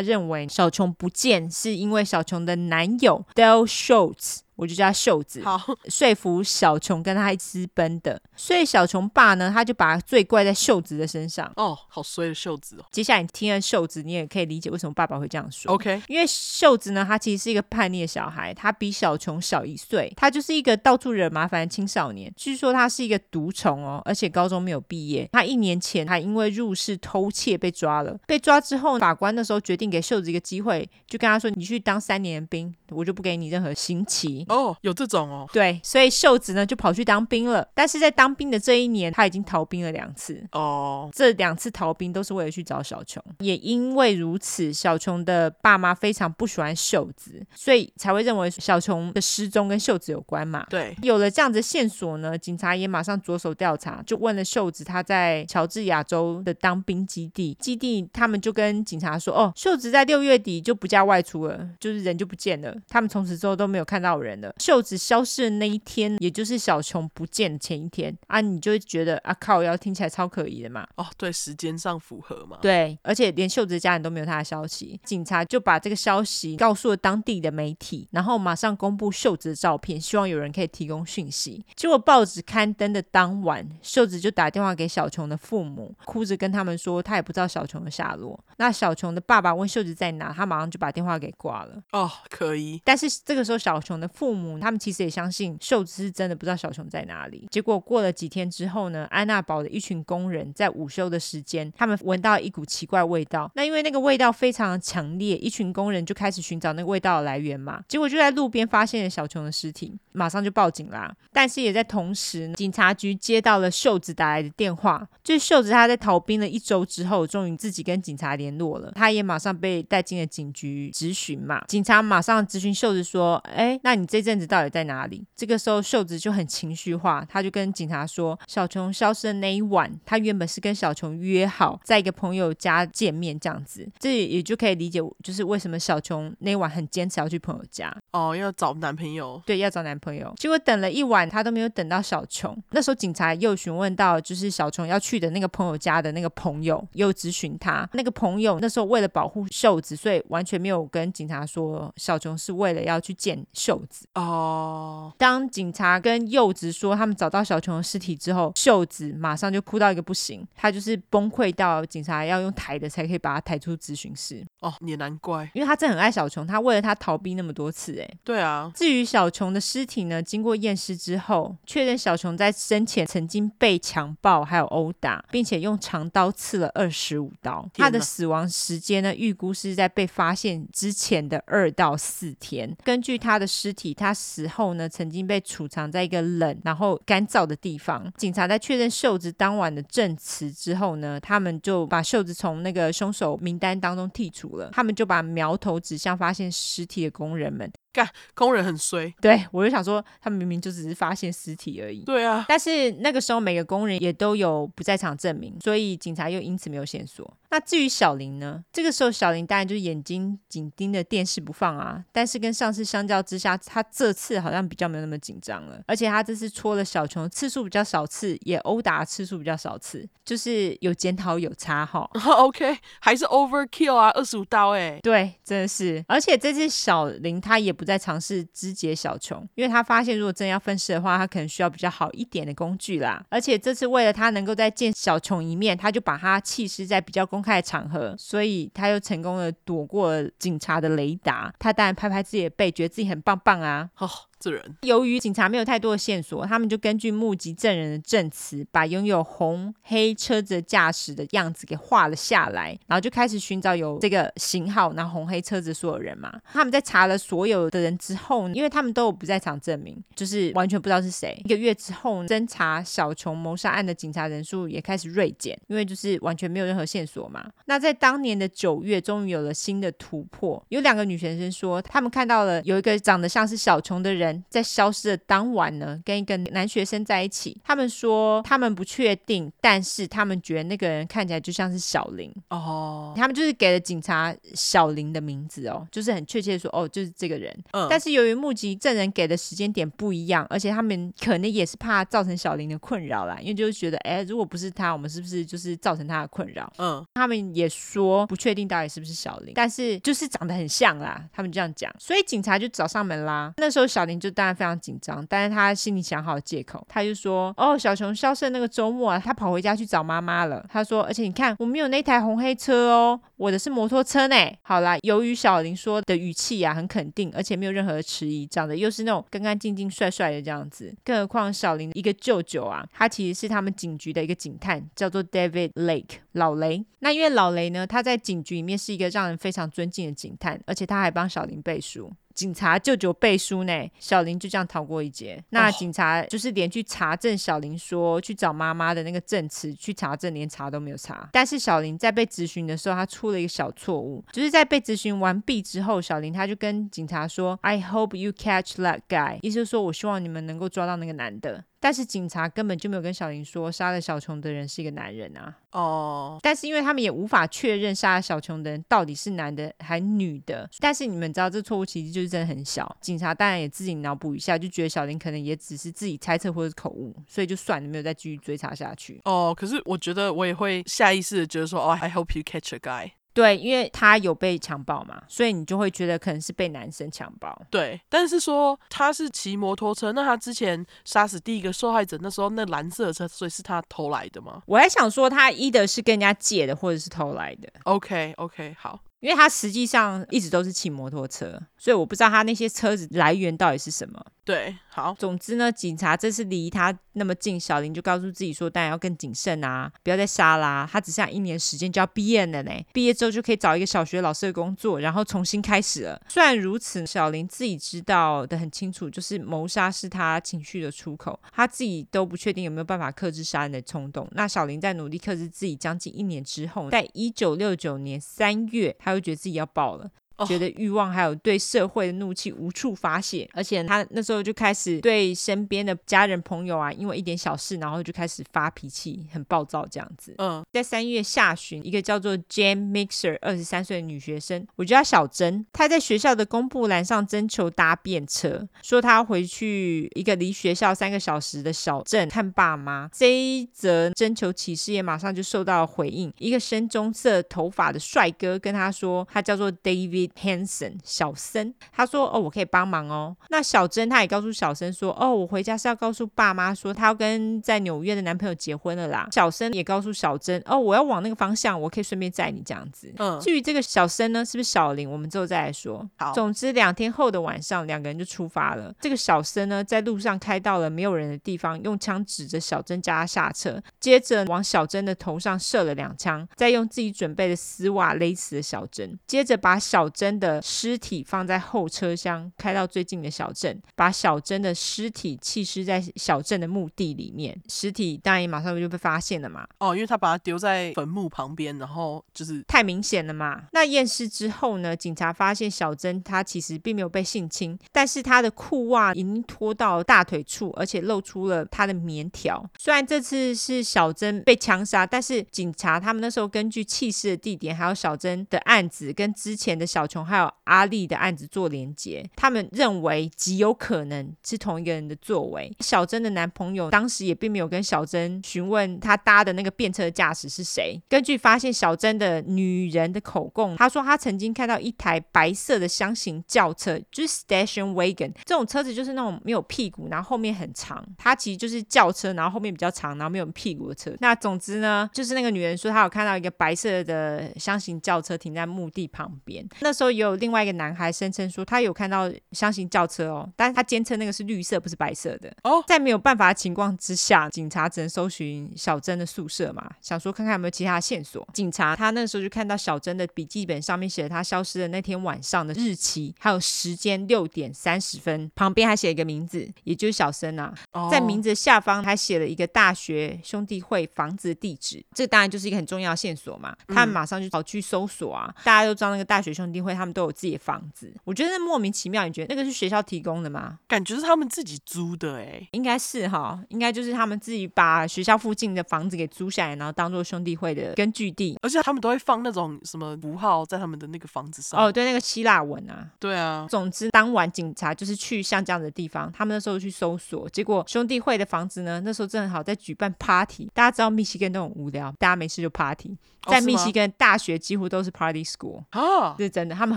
认为小琼不见是因为小琼的男友 Dale Schultz。我就叫他袖子，好 说服小琼跟他私奔的，所以小琼爸呢，他就把罪怪在袖子的身上。哦，好衰的袖子哦。接下来你听了袖子，你也可以理解为什么爸爸会这样说。OK，因为袖子呢，他其实是一个叛逆的小孩，他比小琼小一岁，他就是一个到处惹麻烦的青少年。据说他是一个毒虫哦，而且高中没有毕业。他一年前还因为入室偷窃被抓了，被抓之后，法官那时候决定给袖子一个机会，就跟他说：“你去当三年兵，我就不给你任何刑期。”哦，有这种哦，对，所以秀子呢就跑去当兵了。但是在当兵的这一年，他已经逃兵了两次。哦，这两次逃兵都是为了去找小琼。也因为如此，小琼的爸妈非常不喜欢秀子，所以才会认为小琼的失踪跟秀子有关嘛。对，有了这样子的线索呢，警察也马上着手调查，就问了秀子他在乔治亚州的当兵基地。基地他们就跟警察说：“哦，秀子在六月底就不加外出了，就是人就不见了。他们从此之后都没有看到人。”人了。秀子消失的那一天，也就是小琼不见的前一天啊，你就会觉得啊靠，要听起来超可疑的嘛。哦，对，时间上符合嘛。对，而且连秀子的家人都没有他的消息，警察就把这个消息告诉了当地的媒体，然后马上公布秀子的照片，希望有人可以提供讯息。结果报纸刊登的当晚，秀子就打电话给小琼的父母，哭着跟他们说，他也不知道小琼的下落。那小琼的爸爸问秀子在哪，他马上就把电话给挂了。哦，可疑。但是这个时候，小琼的父父母他们其实也相信秀子是真的不知道小琼在哪里。结果过了几天之后呢，安娜堡的一群工人在午休的时间，他们闻到一股奇怪味道。那因为那个味道非常强烈，一群工人就开始寻找那个味道的来源嘛。结果就在路边发现了小琼的尸体，马上就报警啦。但是也在同时，警察局接到了秀子打来的电话，就是秀子她在逃兵了一周之后，终于自己跟警察联络了。她也马上被带进了警局质询嘛。警察马上质询秀子说：“哎，那你这阵子到底在哪里？”这个时候秀子就很情绪化，他就跟警察说：“小琼消失的那一晚，他原本是跟小琼约好在一个朋友家见面，这样子，这也就可以理解，就是为什么小琼那一晚很坚持要去朋友家哦，要找男朋友，对，要找男朋友。结果等了一晚，他都没有等到小琼。那时候警察又询问到，就是小琼要去的那个朋友家的那个朋友，又咨询他，那个朋友那时候为了保护秀子，所以完全没有跟警察说小琼是为了要去见秀子哦。当警察跟柚子说他们找到小琼的尸体之后，秀子马上就哭到一个不行，他就是崩溃到警察要用抬的才可以把他抬出咨询室。哦，也难怪，因为他真的很爱小琼，他为了他逃避那么多次，哎，对啊。至于小琼的尸体呢，经过验尸之后，确认小琼在生前曾经被强暴还有殴打，并且用长刀刺了二十五刀。他的死亡时间呢，预估是在被发现之前的二到四天。根据他的尸体，他死后呢，曾经被储藏在一个冷然后干燥的地方。警察在确认秀子当晚的证词之后呢，他们就把秀子从那个凶手名单当中剔除了。他们就把苗头指向发现尸体的工人们。干，工人很衰。对，我就想说，他们明明就只是发现尸体而已。对啊，但是那个时候每个工人也都有不在场证明，所以警察又因此没有线索。那至于小林呢？这个时候小林当然就是眼睛紧盯着电视不放啊。但是跟上次相较之下，他这次好像比较没有那么紧张了。而且他这次戳了小琼次数比较少次，也殴打次数比较少次，就是有检讨有差哈。OK，还是 overkill 啊，二十五刀哎。对，真的是。而且这次小林他也不在尝试肢解小琼，因为他发现如果真要分尸的话，他可能需要比较好一点的工具啦。而且这次为了他能够再见小琼一面，他就把他弃尸在比较公开的场合，所以他又成功的躲过了警察的雷达。他当然拍拍自己的背，觉得自己很棒棒啊！哦，这人。由于警察没有太多的线索，他们就根据目击证人的证词，把拥有红黑车子驾驶的样子给画了下来，然后就开始寻找有这个型号、然后红黑车子所有人嘛。他们在查了所有的人之后，因为他们都有不在场证明，就是完全不知道是谁。一个月之后，侦查小琼谋杀案的警察人数也开始锐减，因为就是完全没有任何线索嘛。那在当年的九月，终于有了新的突破。有两个女学生说，他们看到了有一个长得像是小琼的人，在消失的当晚呢，跟一个男学生在一起。他们说他们不确定，但是他们觉得那个人看起来就像是小林哦。他们就是给了警察小林的名字哦，就是很确切的说哦，就是这个人。嗯。但是由于目击证人给的时间点不一样，而且他们可能也是怕造成小林的困扰啦，因为就是觉得，哎，如果不是他，我们是不是就是造成他的困扰？嗯。他们也说不确定到底是不是小林，但是就是长得很像啦，他们这样讲，所以警察就找上门啦。那时候小林就当然非常紧张，但是他心里想好借口，他就说：“哦，小熊消失的那个周末啊，他跑回家去找妈妈了。”他说：“而且你看，我没有那台红黑车哦，我的是摩托车呢。”好啦，由于小林说的语气啊很肯定，而且没有任何的迟疑，长得又是那种干干净净、帅帅的这样子，更何况小林一个舅舅啊，他其实是他们警局的一个警探，叫做 David Lake 老雷。那因为老雷呢，他在警局里面是一个让人非常尊敬的警探，而且他还帮小林背书。警察舅舅背书呢，小林就这样逃过一劫。那警察就是连去查证小林说去找妈妈的那个证词，去查证连查都没有查。但是小林在被质询的时候，他出了一个小错误，就是在被质询完毕之后，小林他就跟警察说：“I hope you catch that guy。”意思是说我希望你们能够抓到那个男的。但是警察根本就没有跟小林说杀了小琼的人是一个男人啊。哦，但是因为他们也无法确认杀了小琼的人到底是男的还女的。但是你们知道，这错误其实就是真的很小。警察当然也自己脑补一下，就觉得小林可能也只是自己猜测或者是口误，所以就算了，没有再继续追查下去。哦，可是我觉得我也会下意识的觉得说，哦，I hope you catch a guy。对，因为他有被强暴嘛，所以你就会觉得可能是被男生强暴。对，但是说他是骑摩托车，那他之前杀死第一个受害者那时候那蓝色的车，所以是他偷来的吗？我还想说他一的是跟人家借的，或者是偷来的。OK OK，好。因为他实际上一直都是骑摩托车，所以我不知道他那些车子来源到底是什么。对，好，总之呢，警察这次离他那么近，小林就告诉自己说，当然要更谨慎啊，不要再杀啦。他只剩下一年时间就要毕业了呢，毕业之后就可以找一个小学老师的工作，然后重新开始了。虽然如此，小林自己知道的很清楚，就是谋杀是他情绪的出口，他自己都不确定有没有办法克制杀人的冲动。那小林在努力克制自己将近一年之后，在一九六九年三月，他又觉得自己要爆了。觉得欲望还有对社会的怒气无处发泄，而且他那时候就开始对身边的家人朋友啊，因为一点小事，然后就开始发脾气，很暴躁这样子。嗯，在三月下旬，一个叫做 Jane Mixer 二十三岁的女学生，我叫她小珍，她在学校的公布栏上征求搭便车，说她要回去一个离学校三个小时的小镇看爸妈。这一则征求启事也马上就受到了回应，一个深棕色头发的帅哥跟她说，他叫做 David。Hanson 小森，他说：“哦，我可以帮忙哦。”那小珍她也告诉小森说：“哦，我回家是要告诉爸妈说，她要跟在纽约的男朋友结婚了啦。”小森也告诉小珍：“哦，我要往那个方向，我可以顺便载你这样子。”嗯，至于这个小森呢，是不是小林？我们之后再来说。好，总之两天后的晚上，两个人就出发了。这个小森呢，在路上开到了没有人的地方，用枪指着小珍，叫他下车，接着往小珍的头上射了两枪，再用自己准备的丝袜勒死了小珍，接着把小。珍的尸体放在后车厢，开到最近的小镇，把小珍的尸体弃尸在小镇的墓地里面。尸体当然也马上就被发现了嘛。哦，因为他把它丢在坟墓旁边，然后就是太明显了嘛。那验尸之后呢，警察发现小珍她其实并没有被性侵，但是她的裤袜已经脱到大腿处，而且露出了她的棉条。虽然这次是小珍被枪杀，但是警察他们那时候根据弃尸的地点，还有小珍的案子跟之前的小。小琼还有阿丽的案子做连结，他们认为极有可能是同一个人的作为。小珍的男朋友当时也并没有跟小珍询问他搭的那个便车驾驶是谁。根据发现小珍的女人的口供，她说她曾经看到一台白色的箱型轿车，就是 station wagon 这种车子，就是那种没有屁股，然后后面很长。它其实就是轿车，然后后面比较长，然后没有屁股的车。那总之呢，就是那个女人说她有看到一个白色的箱型轿车停在墓地旁边。那时候也有另外一个男孩声称说他有看到箱型轿车哦，但是他坚称那个是绿色，不是白色的哦。在没有办法的情况之下，警察只能搜寻小珍的宿舍嘛，想说看看有没有其他的线索。警察他那时候就看到小珍的笔记本上面写了他消失的那天晚上的日期，还有时间六点三十分，旁边还写一个名字，也就是小生啊。在名字下方还写了一个大学兄弟会房子的地址，这当然就是一个很重要的线索嘛。他们马上就跑去搜索啊，大家都知道那个大学兄弟会。他们都有自己的房子，我觉得莫名其妙。你觉得那个是学校提供的吗？感觉是他们自己租的，哎，应该是哈，应该就是他们自己把学校附近的房子给租下来，然后当做兄弟会的根据地。而且他们都会放那种什么符号在他们的那个房子上。哦，对，那个希腊文啊。对啊。总之，当晚警察就是去像这样的地方，他们那时候去搜索，结果兄弟会的房子呢，那时候正好在举办 party。大家知道密西根都很无聊，大家没事就 party。在密西根大学几乎都是 party school 啊，这是真的，他们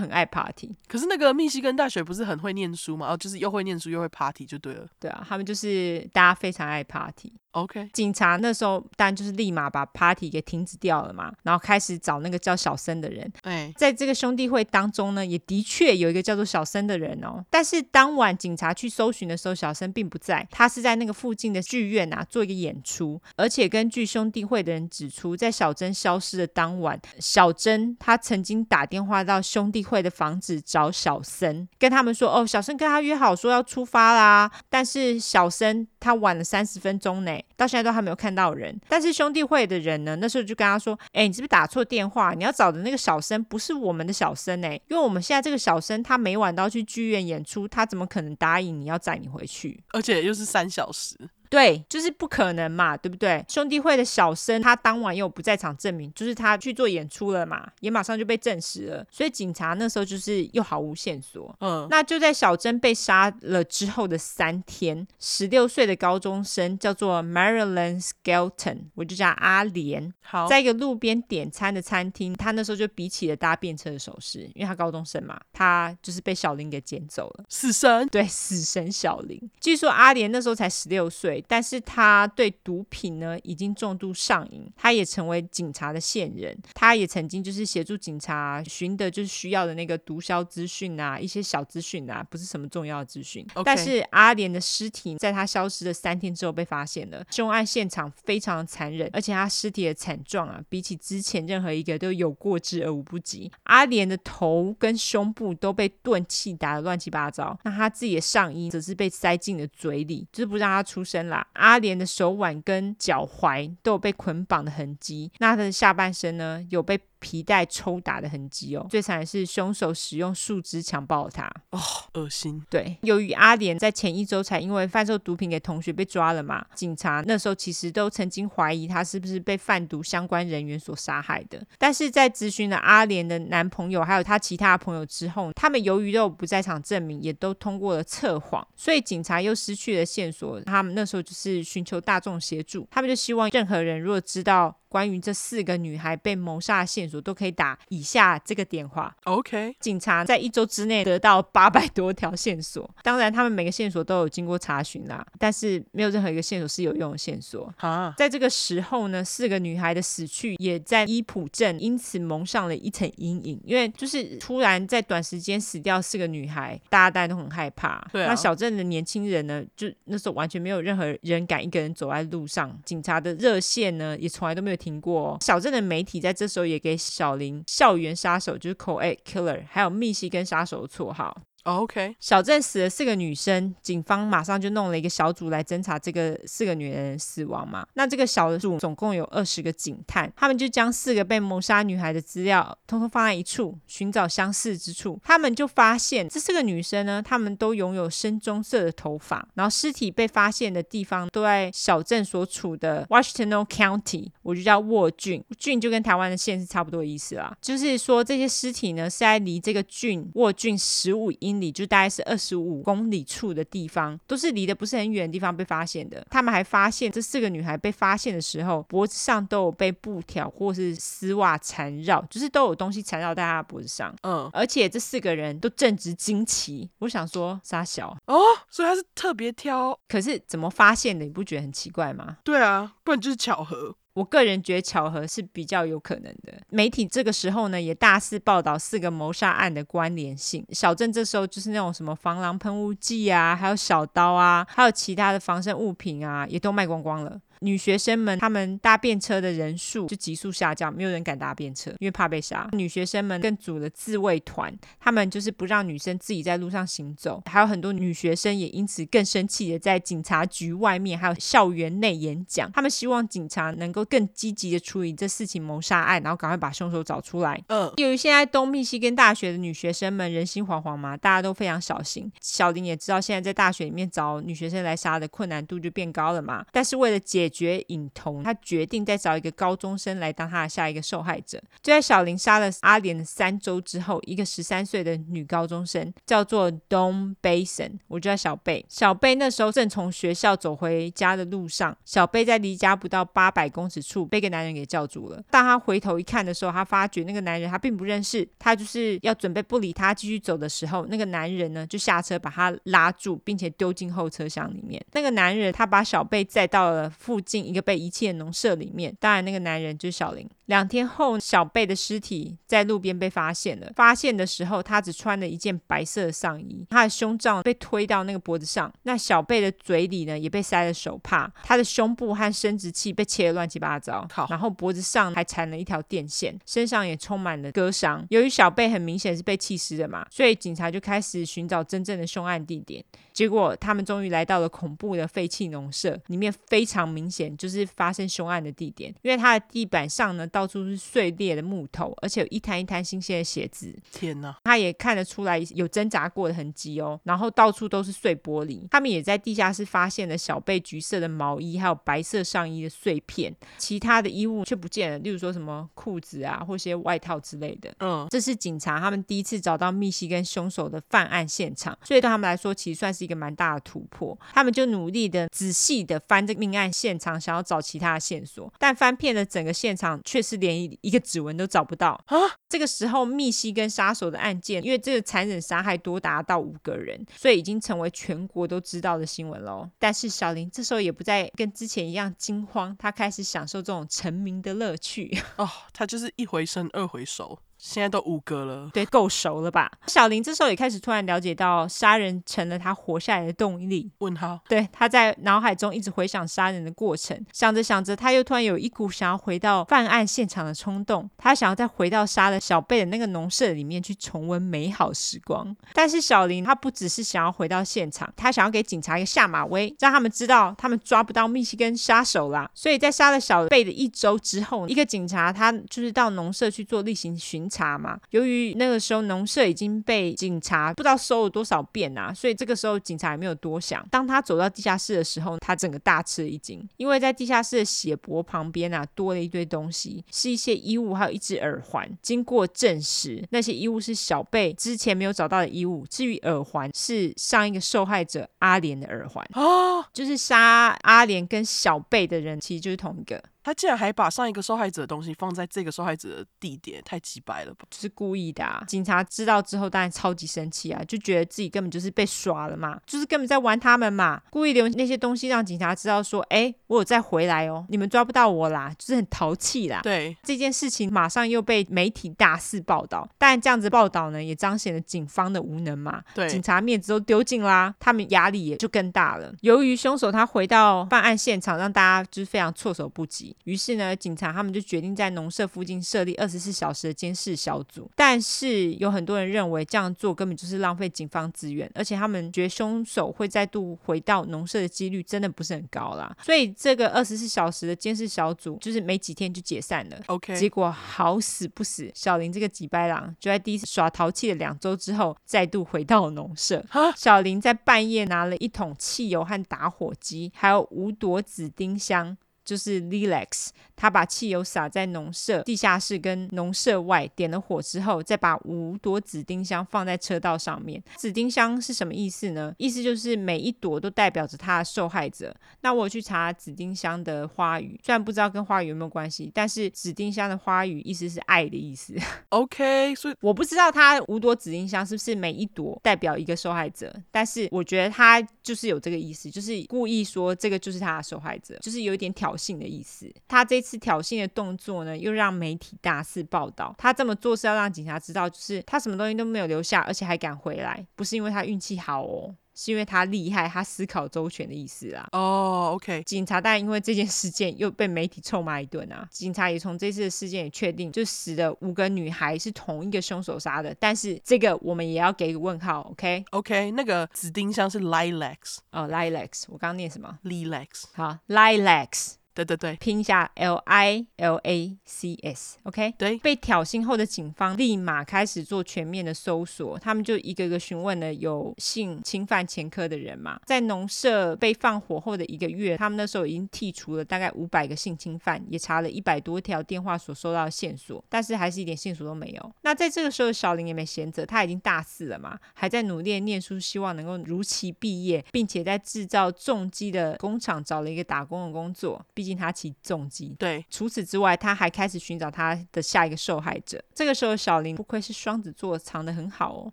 很爱 party。可是那个密西根大学不是很会念书吗？哦，就是又会念书又会 party 就对了。对啊，他们就是大家非常爱 party。OK，警察那时候当然就是立马把 party 给停止掉了嘛，然后开始找那个叫小森的人。哎，在这个兄弟会当中呢，也的确有一个叫做小森的人哦。但是当晚警察去搜寻的时候，小森并不在，他是在那个附近的剧院啊做一个演出。而且根据兄弟会的人指出，在小珍消失的当晚，小珍他曾经打电话到兄弟会的房子找小森，跟他们说：“哦，小森跟他约好说要出发啦，但是小森他晚了三十分钟呢。”到现在都还没有看到人，但是兄弟会的人呢，那时候就跟他说：“哎，你是不是打错电话？你要找的那个小生不是我们的小生哎，因为我们现在这个小生他每晚都要去剧院演出，他怎么可能答应你要载你回去？而且又是三小时。”对，就是不可能嘛，对不对？兄弟会的小生他当晚又有不在场证明，就是他去做演出了嘛，也马上就被证实了。所以警察那时候就是又毫无线索。嗯，那就在小珍被杀了之后的三天，十六岁的高中生叫做 Marilyn Skelton，我就叫阿莲。好，在一个路边点餐的餐厅，他那时候就比起了搭便车的手势，因为他高中生嘛，他就是被小林给捡走了。死神，对，死神小林。据说阿莲那时候才十六岁，但是他对毒品呢已经重度上瘾，他也成为警察的线人，他也曾经就是协助警察寻得就是需要的那个毒枭资讯啊，一些小资讯啊，不是什么重要的资讯。但是阿莲的尸体在他消失的三天之后被发现了，凶案现场非常残忍，而且他尸体的惨状啊，比起之前任何一个都有过之而无不及。阿莲的头跟胸部都被钝器打得乱七八糟，那他自己的上衣则是被塞进了嘴里，就是不让他出声阿莲的手腕跟脚踝都有被捆绑的痕迹，那她的下半身呢，有被皮带抽打的痕迹哦，最惨的是凶手使用树枝强暴了他哦，恶心。对，由于阿莲在前一周才因为贩售毒品给同学被抓了嘛，警察那时候其实都曾经怀疑他是不是被贩毒相关人员所杀害的。但是在咨询了阿莲的男朋友还有他其他的朋友之后，他们由于都有不在场证明，也都通过了测谎，所以警察又失去了线索。他们那时候就是寻求大众协助，他们就希望任何人如果知道。关于这四个女孩被谋杀的线索，都可以打以下这个电话。OK，警察在一周之内得到八百多条线索。当然，他们每个线索都有经过查询啦，但是没有任何一个线索是有用的线索。啊，在这个时候呢，四个女孩的死去也在伊普镇因此蒙上了一层阴影，因为就是突然在短时间死掉四个女孩，大家大家都很害怕。对啊，那小镇的年轻人呢，就那时候完全没有任何人敢一个人走在路上，警察的热线呢也从来都没有。听过小镇的媒体在这时候也给小林校园杀手，就是 Co-ed Killer，还有密西根杀手的绰号。OK，小镇死了四个女生，警方马上就弄了一个小组来侦查这个四个女人死亡嘛。那这个小组总共有二十个警探，他们就将四个被谋杀女孩的资料通通放在一处，寻找相似之处。他们就发现这四个女生呢，她们都拥有深棕色的头发，然后尸体被发现的地方都在小镇所处的 Washington County，我就叫沃郡，郡就跟台湾的县是差不多的意思啦。就是说这些尸体呢是在离这个郡沃郡十五英。里就大概是二十五公里处的地方，都是离得不是很远的地方被发现的。他们还发现这四个女孩被发现的时候，脖子上都有被布条或是丝袜缠绕，就是都有东西缠绕在她的脖子上。嗯，而且这四个人都正值惊奇。我想说，傻小哦，所以他是特别挑。可是怎么发现的？你不觉得很奇怪吗？对啊，不然就是巧合。我个人觉得巧合是比较有可能的。媒体这个时候呢，也大肆报道四个谋杀案的关联性。小镇这时候就是那种什么防狼喷雾剂啊，还有小刀啊，还有其他的防身物品啊，也都卖光光了。女学生们，她们搭便车的人数就急速下降，没有人敢搭便车，因为怕被杀。女学生们更组了自卫团，她们就是不让女生自己在路上行走。还有很多女学生也因此更生气的在警察局外面还有校园内演讲，她们希望警察能够更积极的处理这四起谋杀案，然后赶快把凶手找出来。嗯，由于现在东密西根大学的女学生们人心惶惶嘛，大家都非常小心。小林也知道现在在大学里面找女学生来杀的困难度就变高了嘛，但是为了解决瘾头，他决定再找一个高中生来当他的下一个受害者。就在小林杀了阿莲的三周之后，一个十三岁的女高中生叫做 Don Basin，我叫小贝。小贝那时候正从学校走回家的路上，小贝在离家不到八百公尺处被一个男人给叫住了。当他回头一看的时候，他发觉那个男人他并不认识，他就是要准备不理他继续走的时候，那个男人呢就下车把他拉住，并且丢进后车厢里面。那个男人他把小贝载到了附进一个被遗弃的农舍里面，当然那个男人就是小林。两天后，小贝的尸体在路边被发现了。发现的时候，他只穿了一件白色的上衣，他的胸罩被推到那个脖子上。那小贝的嘴里呢，也被塞了手帕。他的胸部和生殖器被切得乱七八糟，好，然后脖子上还缠了一条电线，身上也充满了割伤。由于小贝很明显是被弃尸的嘛，所以警察就开始寻找真正的凶案地点。结果他们终于来到了恐怖的废弃农舍，里面非常明显就是发生凶案的地点，因为它的地板上呢，到处是碎裂的木头，而且有一滩一滩新鲜的鞋子。天哪！他也看得出来有挣扎过的痕迹哦。然后到处都是碎玻璃。他们也在地下室发现了小贝橘色的毛衣，还有白色上衣的碎片，其他的衣物却不见了，例如说什么裤子啊，或些外套之类的。嗯，这是警察他们第一次找到密西根凶手的犯案现场，所以对他们来说，其实算是一个蛮大的突破。他们就努力的、仔细的翻这个命案现场，想要找其他的线索，但翻遍了整个现场，却是连一个指纹都找不到啊！这个时候，密西根杀手的案件，因为这个残忍杀害多达到五个人，所以已经成为全国都知道的新闻喽。但是小林这时候也不再跟之前一样惊慌，他开始享受这种成名的乐趣 哦。他就是一回生二回熟。现在都五个了，对，够熟了吧？小林这时候也开始突然了解到，杀人成了他活下来的动力。问号？对，他在脑海中一直回想杀人的过程，想着想着，他又突然有一股想要回到犯案现场的冲动。他想要再回到杀了小贝的那个农舍里面去重温美好时光。但是小林他不只是想要回到现场，他想要给警察一个下马威，让他们知道他们抓不到密西根杀手啦。所以在杀了小贝的一周之后，一个警察他就是到农舍去做例行巡。查嘛，由于那个时候农舍已经被警察不知道搜了多少遍啊，所以这个时候警察也没有多想。当他走到地下室的时候，他整个大吃一惊，因为在地下室的血泊旁边啊，多了一堆东西，是一些衣物，还有一只耳环。经过证实，那些衣物是小贝之前没有找到的衣物。至于耳环，是上一个受害者阿莲的耳环哦，就是杀阿莲跟小贝的人，其实就是同一个。他竟然还把上一个受害者的东西放在这个受害者的地点，太鸡掰了吧？就是故意的啊！警察知道之后，当然超级生气啊，就觉得自己根本就是被耍了嘛，就是根本在玩他们嘛，故意留那些东西让警察知道说，哎，我有再回来哦，你们抓不到我啦，就是很淘气啦。对，这件事情马上又被媒体大肆报道，但这样子报道呢，也彰显了警方的无能嘛。对，警察面子都丢尽啦，他们压力也就更大了。由于凶手他回到犯案现场，让大家就是非常措手不及，于是呢，警察他们就决定在农舍附近设立二十四小时的监视小组，但是有很多人认为这样做根本就是浪费警方资源，而且他们觉得凶手会再度回到农舍的几率真的不是很高啦。所以这个二十四小时的监视小组就是没几天就解散了。OK，结果好死不死，小林这个几白狼就在第一次耍淘气的两周之后再度回到农舍。哈小林在半夜拿了一桶汽油和打火机，还有五朵紫丁香。就是 Lilacs，他把汽油洒在农舍地下室跟农舍外，点了火之后，再把五朵紫丁香放在车道上面。紫丁香是什么意思呢？意思就是每一朵都代表着他的受害者。那我去查紫丁香的花语，虽然不知道跟花语有没有关系，但是紫丁香的花语意思是爱的意思。OK，所以我不知道他五朵紫丁香是不是每一朵代表一个受害者，但是我觉得他就是有这个意思，就是故意说这个就是他的受害者，就是有一点挑性的意思，他这次挑衅的动作呢，又让媒体大肆报道。他这么做是要让警察知道，就是他什么东西都没有留下，而且还敢回来，不是因为他运气好哦，是因为他厉害，他思考周全的意思啦。哦、oh，OK。警察当然因为这件事件又被媒体臭骂一顿啊。警察也从这次的事件也确定，就死的五个女孩是同一个凶手杀的。但是这个我们也要给个问号，OK？OK，okay? 那个紫丁香是 lilacs，哦、oh，lilacs，我刚刚念什么？lilacs，好，lilacs。对对对，拼一下 L I L A C S，OK？对，被挑衅后的警方立马开始做全面的搜索，他们就一个个询问了有性侵犯前科的人嘛。在农舍被放火后的一个月，他们那时候已经剔除了大概五百个性侵犯，也查了一百多条电话所收到的线索，但是还是一点线索都没有。那在这个时候，小林也没闲着，他已经大四了嘛，还在努力念书，希望能够如期毕业，并且在制造重机的工厂找了一个打工的工作。毕竟他起重机，对。除此之外，他还开始寻找他的下一个受害者。这个时候，小林不愧是双子座，藏得很好哦。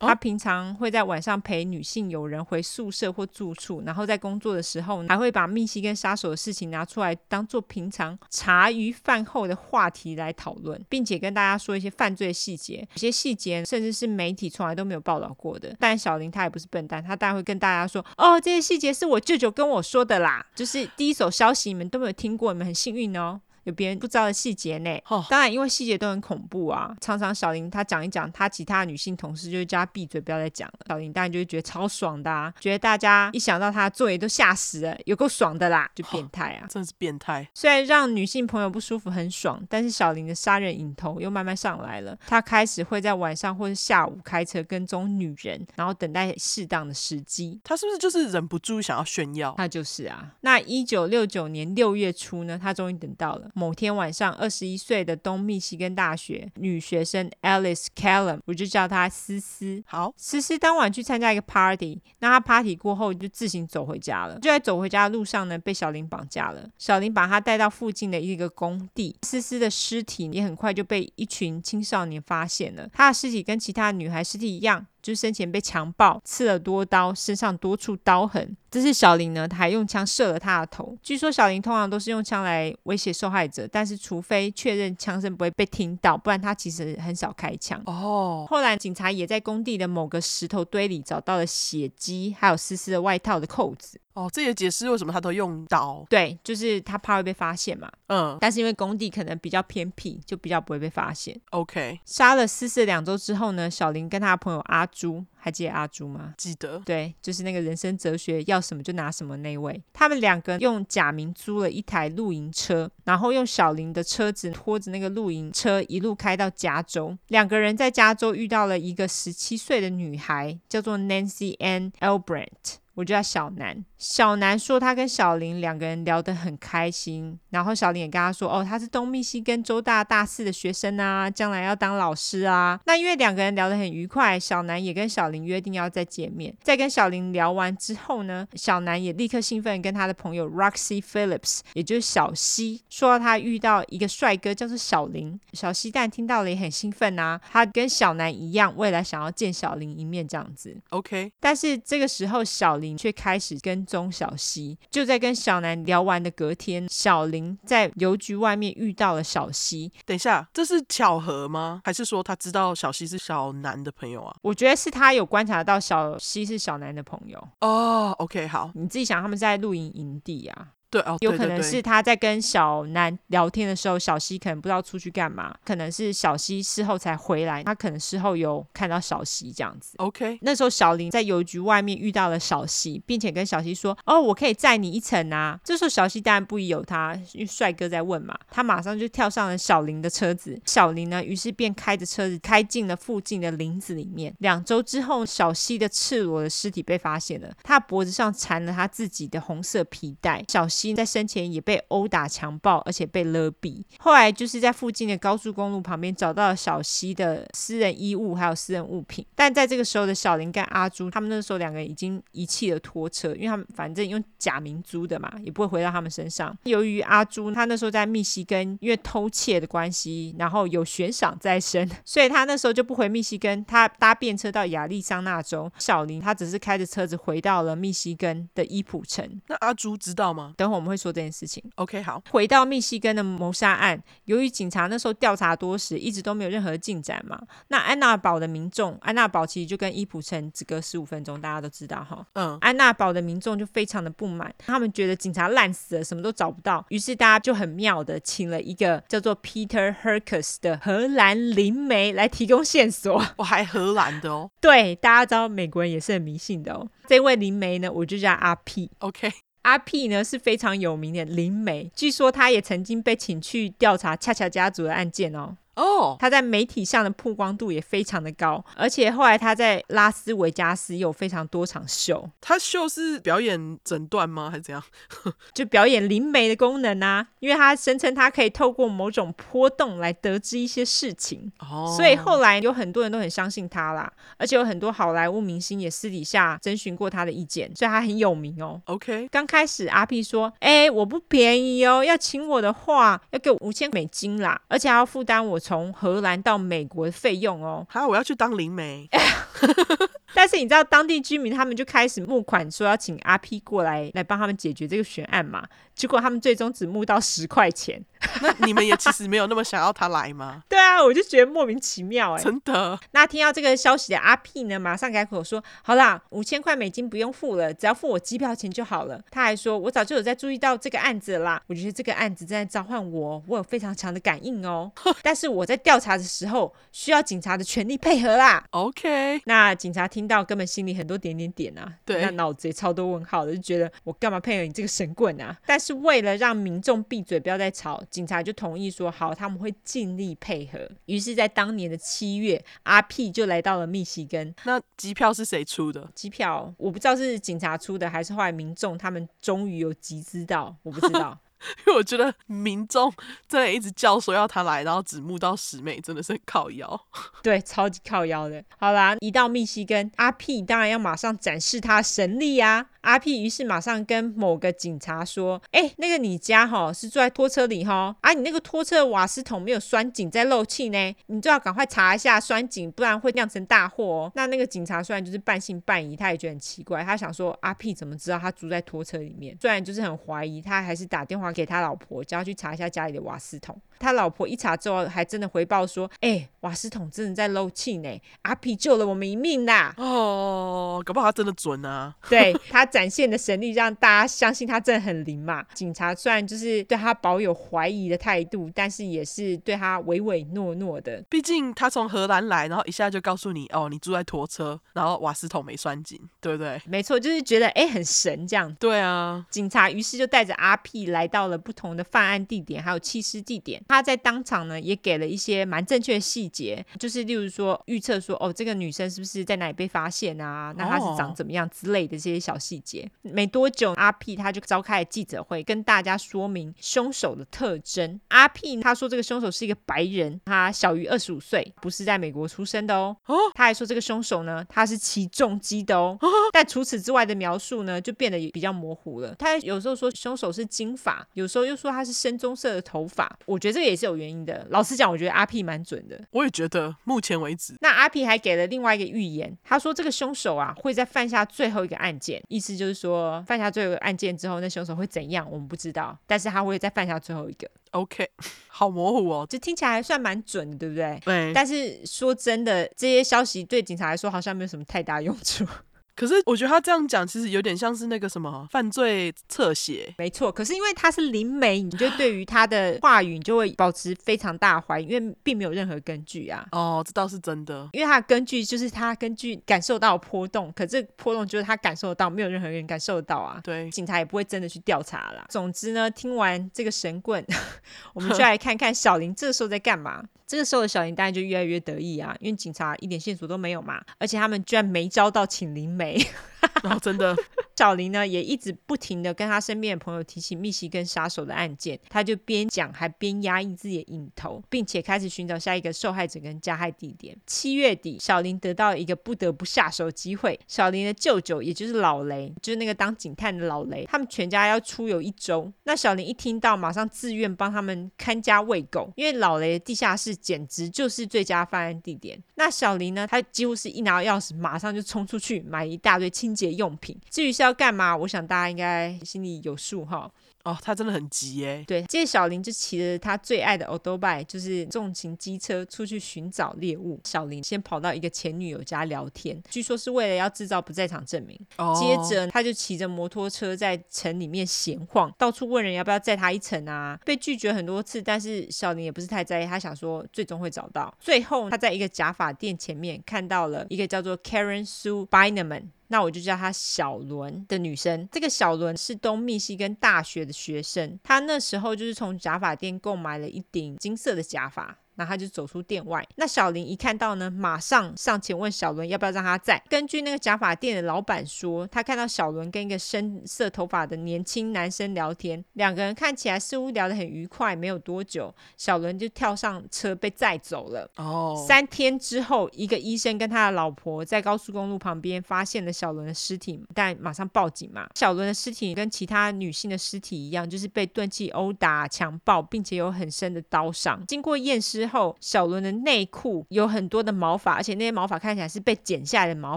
他平常会在晚上陪女性友人回宿舍或住处，然后在工作的时候，还会把密西根杀手的事情拿出来当做平常茶余饭后的话题来讨论，并且跟大家说一些犯罪细节。有些细节甚至是媒体从来都没有报道过的。但小林他也不是笨蛋，他当然会跟大家说：“哦，这些细节是我舅舅跟我说的啦，就是第一手消息，你们都没有听过。”你们很幸运哦，有别人不知道的细节呢。哦，当然，因为细节都很恐怖啊。常常小林他讲一讲，他其他女性同事就会叫她闭嘴，不要再讲了。小林当然就会觉得超爽的啊，觉得大家一想到他的作业都吓死了，有够爽的啦，就变态啊，真是变态。虽然让女性朋友不舒服很爽，但是小林的杀人瘾头又慢慢上来了。他开始会在晚上或者下午开车跟踪女人，然后等待适当的时机。他是不是就是忍不住想要炫耀？他就是啊。那一九六九年六月初呢，他终于等到了。某天晚上，二十一岁的东密西根大学女学生 Alice Callum，我就叫她思思。好，思思当晚去参加一个 party，那她 party 过后就自行走回家了。就在走回家的路上呢，被小林绑架了。小林把她带到附近的一个工地，思思的尸体也很快就被一群青少年发现了。她的尸体跟其他女孩尸体一样。就是生前被强暴，刺了多刀，身上多处刀痕。这是小林呢，他还用枪射了他的头。据说小林通常都是用枪来威胁受害者，但是除非确认枪声不会被听到，不然他其实很少开枪。哦，后来警察也在工地的某个石头堆里找到了血迹，还有思思的外套的扣子。哦，这也解释为什么他都用刀。对，就是他怕会被发现嘛。嗯，但是因为工地可能比较偏僻，就比较不会被发现。OK，杀了思思两周之后呢，小林跟他的朋友阿朱，还记得阿朱吗？记得。对，就是那个人生哲学要什么就拿什么那位。他们两个用假名租了一台露营车，然后用小林的车子拖着那个露营车一路开到加州。两个人在加州遇到了一个十七岁的女孩，叫做 Nancy Ann Albrecht。我叫小南。小南说他跟小林两个人聊得很开心，然后小林也跟他说，哦，他是东密西根州大大四的学生啊，将来要当老师啊。那因为两个人聊得很愉快，小南也跟小林约定要再见面。在跟小林聊完之后呢，小南也立刻兴奋跟他的朋友 Roxy Phillips，也就是小西，说到他遇到一个帅哥叫做小林。小西但听到了也很兴奋啊，他跟小南一样，未来想要见小林一面这样子。OK，但是这个时候小林却开始跟踪小西，就在跟小南聊完的隔天，小林在邮局外面遇到了小西。等一下，这是巧合吗？还是说他知道小西是小南的朋友啊？我觉得是他有观察到小西是小南的朋友。哦，OK，好，你自己想，他们在露营营地啊。对哦，有可能是他在跟小南聊天的时候，小西可能不知道出去干嘛，可能是小西事后才回来，他可能事后有看到小西这样子。OK，那时候小林在邮局外面遇到了小西，并且跟小西说：“哦，我可以载你一程啊。”这时候小西当然不疑有他，因为帅哥在问嘛，他马上就跳上了小林的车子。小林呢，于是便开着车子开进了附近的林子里面。两周之后，小西的赤裸的尸体被发现了，他脖子上缠了他自己的红色皮带。小西。在生前也被殴打、强暴，而且被勒毙。后来就是在附近的高速公路旁边找到了小西的私人衣物，还有私人物品。但在这个时候的小林跟阿朱，他们那时候两个人已经遗弃了拖车，因为他们反正用假名租的嘛，也不会回到他们身上。由于阿朱他那时候在密西根，因为偷窃的关系，然后有悬赏在身，所以他那时候就不回密西根，他搭便车到亚利桑那州。小林他只是开着车子回到了密西根的伊普城。那阿朱知道吗？等会。我们会说这件事情。OK，好。回到密西根的谋杀案，由于警察那时候调查多时，一直都没有任何进展嘛。那安娜堡的民众，安娜堡其实就跟伊普城只隔十五分钟，大家都知道哈。嗯。安娜堡的民众就非常的不满，他们觉得警察烂死了，什么都找不到。于是大家就很妙的请了一个叫做 Peter Herkus 的荷兰灵媒来提供线索。我还荷兰的哦。对，大家知道美国人也是很迷信的哦。这位灵媒呢，我就叫阿 P。OK。阿 P 呢是非常有名的灵媒，据说他也曾经被请去调查恰恰家族的案件哦。哦，oh. 他在媒体上的曝光度也非常的高，而且后来他在拉斯维加斯有非常多场秀。他秀是表演诊断吗？还是怎样？就表演灵媒的功能啊，因为他声称他可以透过某种波动来得知一些事情。哦，oh. 所以后来有很多人都很相信他啦，而且有很多好莱坞明星也私底下征询过他的意见，所以他很有名哦。OK，刚开始阿 P 说：“哎，我不便宜哦，要请我的话要给我五千美金啦，而且还要负担我。”从荷兰到美国的费用哦。好，我要去当灵媒。但是你知道当地居民他们就开始募款，说要请阿 P 过来来帮他们解决这个悬案嘛？结果他们最终只募到十块钱。那 你们也其实没有那么想要他来吗？对啊，我就觉得莫名其妙哎、欸，真的。那听到这个消息的阿 P 呢，马上改口说：“好啦，五千块美金不用付了，只要付我机票钱就好了。”他还说：“我早就有在注意到这个案子了啦，我觉得这个案子正在召唤我，我有非常强的感应哦。但是我在调查的时候需要警察的全力配合啦。” OK，那警察听到根本心里很多点点点啊，对，那脑子也超多问号的，就觉得我干嘛配合你这个神棍啊？但是为了让民众闭嘴，不要再吵，警察就同意。说好，他们会尽力配合。于是，在当年的七月，阿 P 就来到了密西根。那机票是谁出的？机票我不知道是警察出的，还是后来民众他们终于有集资到，我不知道。因为我觉得民众真的一直叫说要他来，然后只募到十枚，真的是靠腰。对，超级靠腰的。好啦，一到密西根，阿 P 当然要马上展示他神力呀、啊。阿 P 于是马上跟某个警察说：“哎、那个你家哈是住在拖车里哈，啊，你那个拖车瓦斯桶没有栓紧，在漏气呢，你最好赶快查一下栓紧，不然会酿成大祸哦。”那那个警察虽然就是半信半疑，他也觉得很奇怪，他想说阿 P 怎么知道他住在拖车里面？虽然就是很怀疑，他还是打电话。给他老婆，叫他去查一下家里的瓦斯桶。他老婆一查之后，还真的回报说：“哎、欸，瓦斯桶真的在漏气呢，阿皮救了我们一命啦！”哦，搞不好他真的准啊！对，他展现的神力，让大家相信他真的很灵嘛。警察虽然就是对他保有怀疑的态度，但是也是对他唯唯诺诺的。毕竟他从荷兰来，然后一下就告诉你：“哦，你住在拖车，然后瓦斯桶没拴紧，对不对？”没错，就是觉得哎、欸、很神这样。对啊，警察于是就带着阿 P 来到了不同的犯案地点，还有弃尸地点。他在当场呢，也给了一些蛮正确的细节，就是例如说预测说，哦，这个女生是不是在哪里被发现啊？那她是长怎么样之类的这些小细节。没多久，阿 P 他就召开了记者会，跟大家说明凶手的特征。阿 P 他说，这个凶手是一个白人，他小于二十五岁，不是在美国出生的哦。哦，他还说这个凶手呢，他是骑重机的哦。但除此之外的描述呢，就变得比较模糊了。他有时候说凶手是金发，有时候又说他是深棕色的头发。我觉得这个也是有原因的。老实讲，我觉得阿 P 蛮准的。我也觉得，目前为止。那阿 P 还给了另外一个预言，他说这个凶手啊会在犯下最后一个案件，意思就是说犯下最后一个案件之后，那凶手会怎样，我们不知道，但是他会再犯下最后一个。OK，好模糊哦，这听起来还算蛮准的，对不对？对。但是说真的，这些消息对警察来说好像没有什么太大用处。可是我觉得他这样讲，其实有点像是那个什么犯罪侧写。没错，可是因为他是灵媒，你就对于他的话语你就会保持非常大怀疑，因为并没有任何根据啊。哦，这倒是真的。因为他的根据就是他根据感受到波动，可这波动就是他感受得到，没有任何人感受得到啊。对，警察也不会真的去调查啦。总之呢，听完这个神棍，我们就来看看小林这个时候在干嘛。这个时候的小林当然就越来越得意啊，因为警察一点线索都没有嘛，而且他们居然没招到请灵媒。美。然后真的，小林呢也一直不停的跟他身边的朋友提起密西根杀手的案件，他就边讲还边压抑自己的瘾头，并且开始寻找下一个受害者跟加害地点。七月底，小林得到一个不得不下手机会。小林的舅舅，也就是老雷，就是那个当警探的老雷，他们全家要出游一周。那小林一听到，马上自愿帮他们看家喂狗，因为老雷的地下室简直就是最佳犯案地点。那小林呢，他几乎是一拿到钥匙，马上就冲出去买一大堆清洁用品。至于是要干嘛，我想大家应该心里有数哈。哦，他真的很急耶。对，接着小林就骑着他最爱的欧兜拜，就是重型机车出去寻找猎物。小林先跑到一个前女友家聊天，据说是为了要制造不在场证明。哦。接着他就骑着摩托车在城里面闲晃，到处问人要不要载他一程啊。被拒绝很多次，但是小林也不是太在意，他想说最终会找到。最后他在一个假发店前面看到了一个叫做 Karen Sue Beineman。那我就叫她小伦的女生。这个小伦是东密西根大学的学生，她那时候就是从假发店购买了一顶金色的假发。那他就走出店外，那小林一看到呢，马上上前问小伦要不要让他载。根据那个假发店的老板说，他看到小伦跟一个深色头发的年轻男生聊天，两个人看起来似乎聊得很愉快。没有多久，小伦就跳上车被载走了。哦，oh. 三天之后，一个医生跟他的老婆在高速公路旁边发现了小伦的尸体，但马上报警嘛。小伦的尸体跟其他女性的尸体一样，就是被钝器殴打、强暴，并且有很深的刀伤。经过验尸。之后，小伦的内裤有很多的毛发，而且那些毛发看起来是被剪下来的毛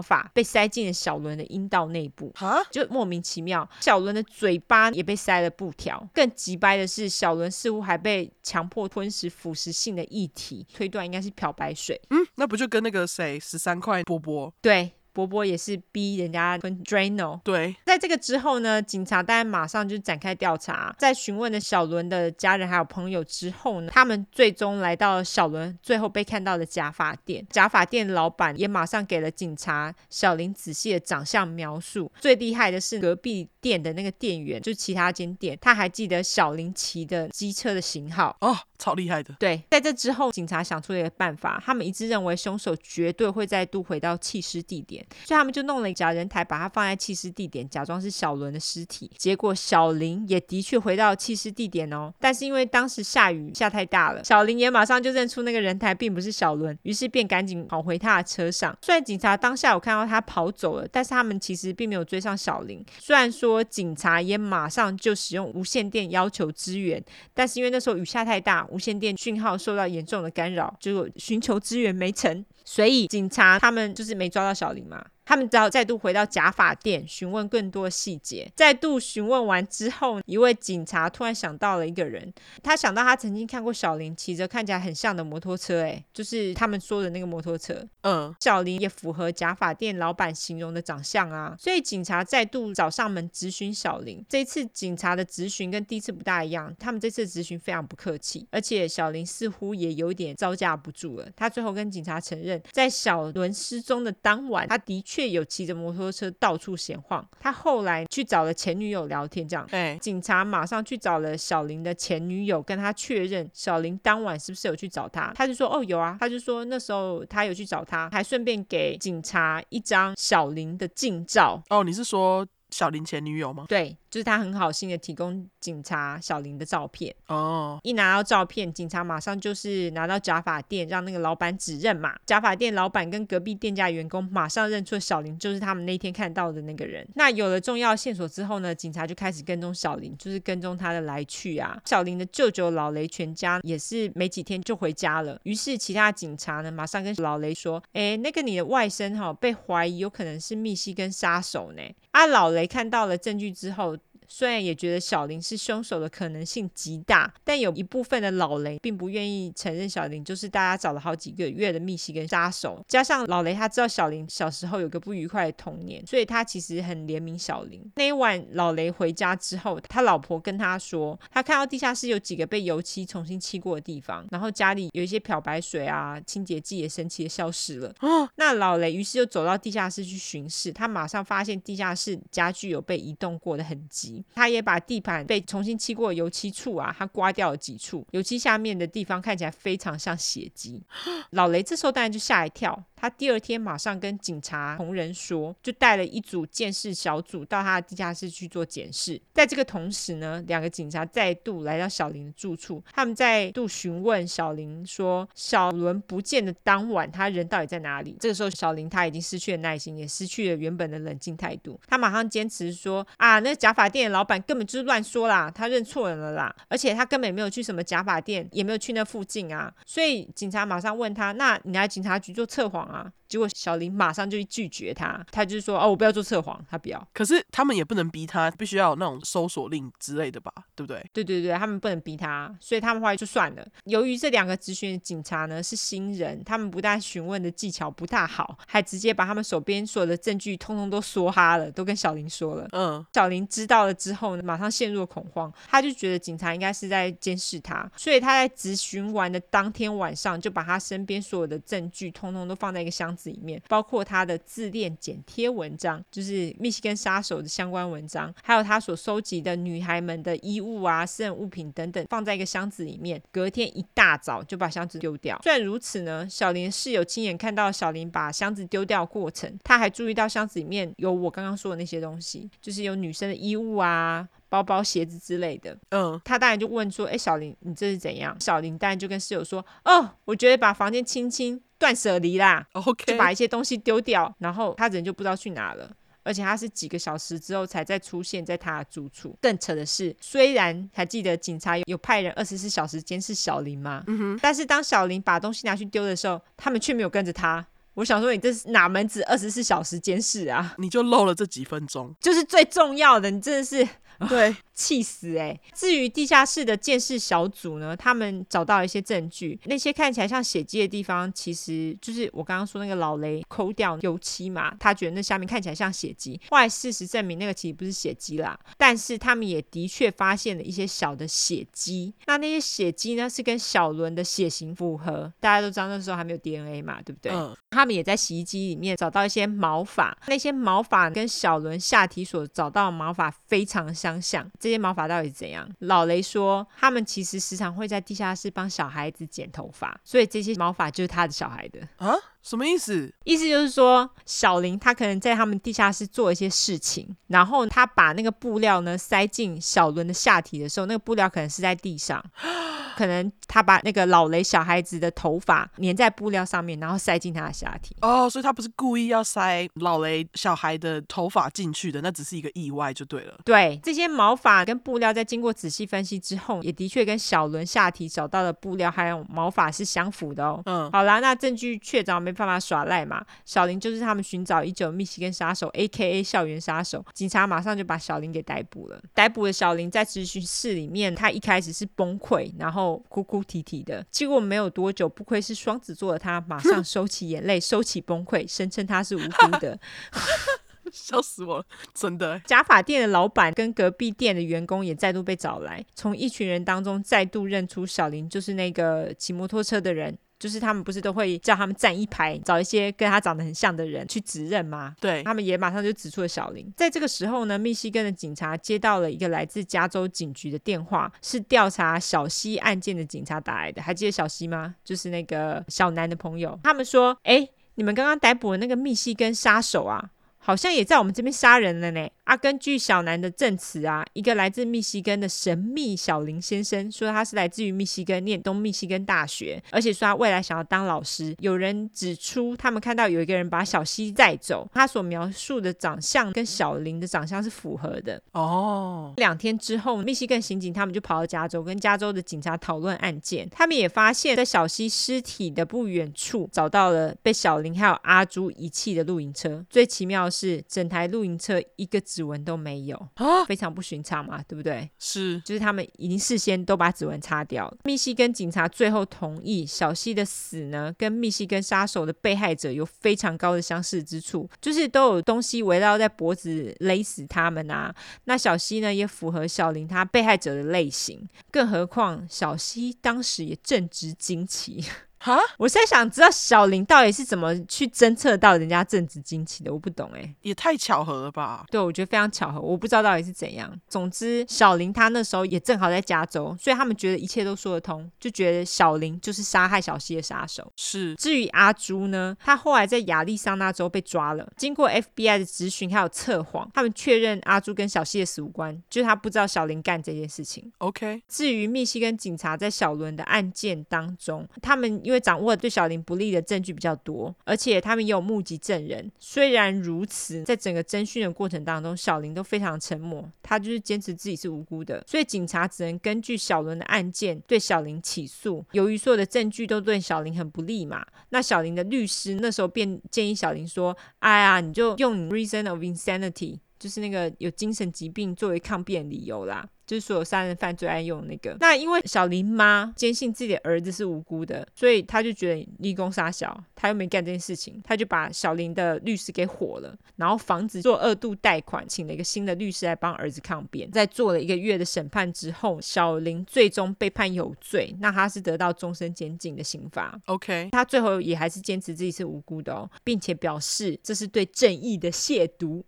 发，被塞进了小伦的阴道内部，哈，就莫名其妙。小伦的嘴巴也被塞了布条，更急掰的是，小伦似乎还被强迫吞食腐蚀性的液体，推断应该是漂白水。嗯，那不就跟那个谁十三块波波？对。波波也是逼人家吞 Drano。对，在这个之后呢，警察当然马上就展开调查，在询问了小伦的家人还有朋友之后呢，他们最终来到了小伦最后被看到的假发店。假发店老板也马上给了警察小林仔细的长相描述。最厉害的是隔壁店的那个店员，就其他间店，他还记得小林骑的机车的型号。哦，超厉害的。对，在这之后，警察想出了一个办法，他们一致认为凶手绝对会再度回到弃尸地点。所以他们就弄了一假人台，把它放在弃尸地点，假装是小伦的尸体。结果小林也的确回到弃尸地点哦，但是因为当时下雨下太大了，小林也马上就认出那个人台并不是小伦，于是便赶紧跑回他的车上。虽然警察当下有看到他跑走了，但是他们其实并没有追上小林。虽然说警察也马上就使用无线电要求支援，但是因为那时候雨下太大，无线电讯号受到严重的干扰，结果寻求支援没成。所以警察他们就是没抓到小林嘛。他们只好再度回到假发店询问更多细节。再度询问完之后，一位警察突然想到了一个人，他想到他曾经看过小林骑着看起来很像的摩托车，哎，就是他们说的那个摩托车。嗯，小林也符合假发店老板形容的长相啊。所以警察再度找上门质询小林。这一次警察的质询跟第一次不大一样，他们这次质询非常不客气，而且小林似乎也有点招架不住了。他最后跟警察承认，在小伦失踪的当晚，他的确。却有骑着摩托车到处闲晃。他后来去找了前女友聊天，这样。对，警察马上去找了小林的前女友，跟他确认小林当晚是不是有去找他。他就说：“哦，有啊。”他就说那时候他有去找他，还顺便给警察一张小林的近照。哦，你是说小林前女友吗？对。就是他很好心的提供警察小林的照片哦，oh. 一拿到照片，警察马上就是拿到假发店，让那个老板指认嘛。假发店老板跟隔壁店家员工马上认出小林就是他们那天看到的那个人。那有了重要线索之后呢，警察就开始跟踪小林，就是跟踪他的来去啊。小林的舅舅老雷全家也是没几天就回家了，于是其他警察呢马上跟老雷说：“哎，那个你的外甥哈、哦、被怀疑有可能是密西根杀手呢。”啊，老雷看到了证据之后。虽然也觉得小林是凶手的可能性极大，但有一部分的老雷并不愿意承认小林就是大家找了好几个月的密西根杀手。加上老雷他知道小林小时候有个不愉快的童年，所以他其实很怜悯小林。那一晚老雷回家之后，他老婆跟他说，他看到地下室有几个被油漆重新漆过的地方，然后家里有一些漂白水啊、清洁剂也神奇的消失了。哦那老雷于是就走到地下室去巡视，他马上发现地下室家具有被移动过的痕迹。他也把地板被重新漆过油漆处啊，他刮掉了几处，油漆下面的地方看起来非常像血迹。老雷这时候当然就吓一跳。他第二天马上跟警察同仁说，就带了一组监视小组到他的地下室去做检视。在这个同时呢，两个警察再度来到小林的住处，他们再度询问小林说，小伦不见的当晚，他人到底在哪里？这个时候，小林他已经失去了耐心，也失去了原本的冷静态度。他马上坚持说，啊，那假发店老板根本就是乱说啦，他认错人了啦，而且他根本没有去什么假发店，也没有去那附近啊。所以警察马上问他，那你来警察局做测谎啊？啊，结果小林马上就拒绝他，他就说：“哦，我不要做测谎，他不要。”可是他们也不能逼他，必须要有那种搜索令之类的吧？对不对？对对对，他们不能逼他，所以他们后来就算了。由于这两个咨询的警察呢是新人，他们不但询问的技巧不大好，还直接把他们手边所有的证据通通都说哈了，都跟小林说了。嗯，小林知道了之后呢，马上陷入了恐慌，他就觉得警察应该是在监视他，所以他在咨询完的当天晚上，就把他身边所有的证据通通都放在一个箱子里面，包括他的自恋剪贴文章，就是密西根杀手的相关文章，还有他所收集的女孩们的衣物啊、私人物品等等，放在一个箱子里面。隔天一大早就把箱子丢掉。虽然如此呢，小林室友亲眼看到小林把箱子丢掉的过程，他还注意到箱子里面有我刚刚说的那些东西，就是有女生的衣物啊。包包、鞋子之类的，嗯，他当然就问说：“哎，小林，你这是怎样？”小林当然就跟室友说：“哦，我觉得把房间清清，断舍离啦，OK，就把一些东西丢掉，然后他人就不知道去哪了。”而且他是几个小时之后才再出现在他的住处。更扯的是，虽然还记得警察有，有派人二十四小时监视小林吗？嗯哼。但是当小林把东西拿去丢的时候，他们却没有跟着他。我想说，你这是哪门子二十四小时监视啊？你就漏了这几分钟，就是最重要的。你真的是。对，气死哎、欸！至于地下室的鉴识小组呢，他们找到一些证据，那些看起来像血迹的地方，其实就是我刚刚说那个老雷抠掉油漆嘛，他觉得那下面看起来像血迹。后来事实证明，那个其实不是血迹啦，但是他们也的确发现了一些小的血迹。那那些血迹呢，是跟小伦的血型符合。大家都知道那时候还没有 DNA 嘛，对不对？嗯。他们也在洗衣机里面找到一些毛发，那些毛发跟小伦下体所找到的毛发非常。相像这些毛发到底是怎样？老雷说，他们其实时常会在地下室帮小孩子剪头发，所以这些毛发就是他的小孩的啊？什么意思？意思就是说，小林他可能在他们地下室做一些事情，然后他把那个布料呢塞进小伦的下体的时候，那个布料可能是在地上。可能他把那个老雷小孩子的头发粘在布料上面，然后塞进他的下体。哦，所以他不是故意要塞老雷小孩的头发进去的，那只是一个意外就对了。对，这些毛发跟布料在经过仔细分析之后，也的确跟小伦下体找到的布料还有毛发是相符的哦。嗯，好啦，那证据确凿，没办法耍赖嘛。小林就是他们寻找已久的密西根杀手，A.K.A. 校园杀手。警察马上就把小林给逮捕了。逮捕的小林在咨询室里面，他一开始是崩溃，然后。哭哭啼啼的，结果没有多久，不愧是双子座的他，马上收起眼泪，收起崩溃，声称他是无辜的。笑死我了，真的。假发店的老板跟隔壁店的员工也再度被找来，从一群人当中再度认出小林就是那个骑摩托车的人。就是他们不是都会叫他们站一排，找一些跟他长得很像的人去指认吗？对，他们也马上就指出了小林。在这个时候呢，密西根的警察接到了一个来自加州警局的电话，是调查小西案件的警察打来的。还记得小西吗？就是那个小南的朋友。他们说：“哎，你们刚刚逮捕的那个密西根杀手啊，好像也在我们这边杀人了呢。”啊，根据小南的证词啊，一个来自密西根的神秘小林先生说，他是来自于密西根，念东密西根大学，而且说他未来想要当老师。有人指出，他们看到有一个人把小西带走，他所描述的长相跟小林的长相是符合的。哦，两天之后，密西根刑警他们就跑到加州，跟加州的警察讨论案件。他们也发现，在小西尸体的不远处找到了被小林还有阿朱遗弃的露营车。最奇妙的是，整台露营车一个。指纹都没有啊，非常不寻常嘛，对不对？是，就是他们已经事先都把指纹擦掉了。密西根警察最后同意小西的死呢，跟密西根杀手的被害者有非常高的相似之处，就是都有东西围绕在脖子勒死他们啊。那小西呢，也符合小林他被害者的类型，更何况小西当时也正值经期。哈，我现在想知道小林到底是怎么去侦测到人家正值经期的，我不懂哎、欸，也太巧合了吧？对，我觉得非常巧合，我不知道到底是怎样。总之，小林他那时候也正好在加州，所以他们觉得一切都说得通，就觉得小林就是杀害小西的杀手。是。至于阿朱呢，他后来在亚利桑那州被抓了，经过 FBI 的质询还有测谎，他们确认阿朱跟小西的死无关，就是他不知道小林干这件事情。OK。至于密西根警察在小伦的案件当中，他们因为掌握了对小林不利的证据比较多，而且他们也有目击证人。虽然如此，在整个侦讯的过程当中，小林都非常沉默，他就是坚持自己是无辜的。所以警察只能根据小伦的案件对小林起诉。由于所有的证据都对小林很不利嘛，那小林的律师那时候便建议小林说：“哎呀，你就用 reason of insanity，就是那个有精神疾病作为抗辩理由啦。”就是所有杀人犯最爱用的那个。那因为小林妈坚信自己的儿子是无辜的，所以他就觉得立功杀小，他又没干这件事情，他就把小林的律师给火了，然后防止做二度贷款，请了一个新的律师来帮儿子抗辩。在做了一个月的审判之后，小林最终被判有罪，那他是得到终身监禁的刑罚。OK，他最后也还是坚持自己是无辜的哦，并且表示这是对正义的亵渎。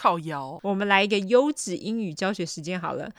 靠腰，我们来一个优质英语教学时间好了。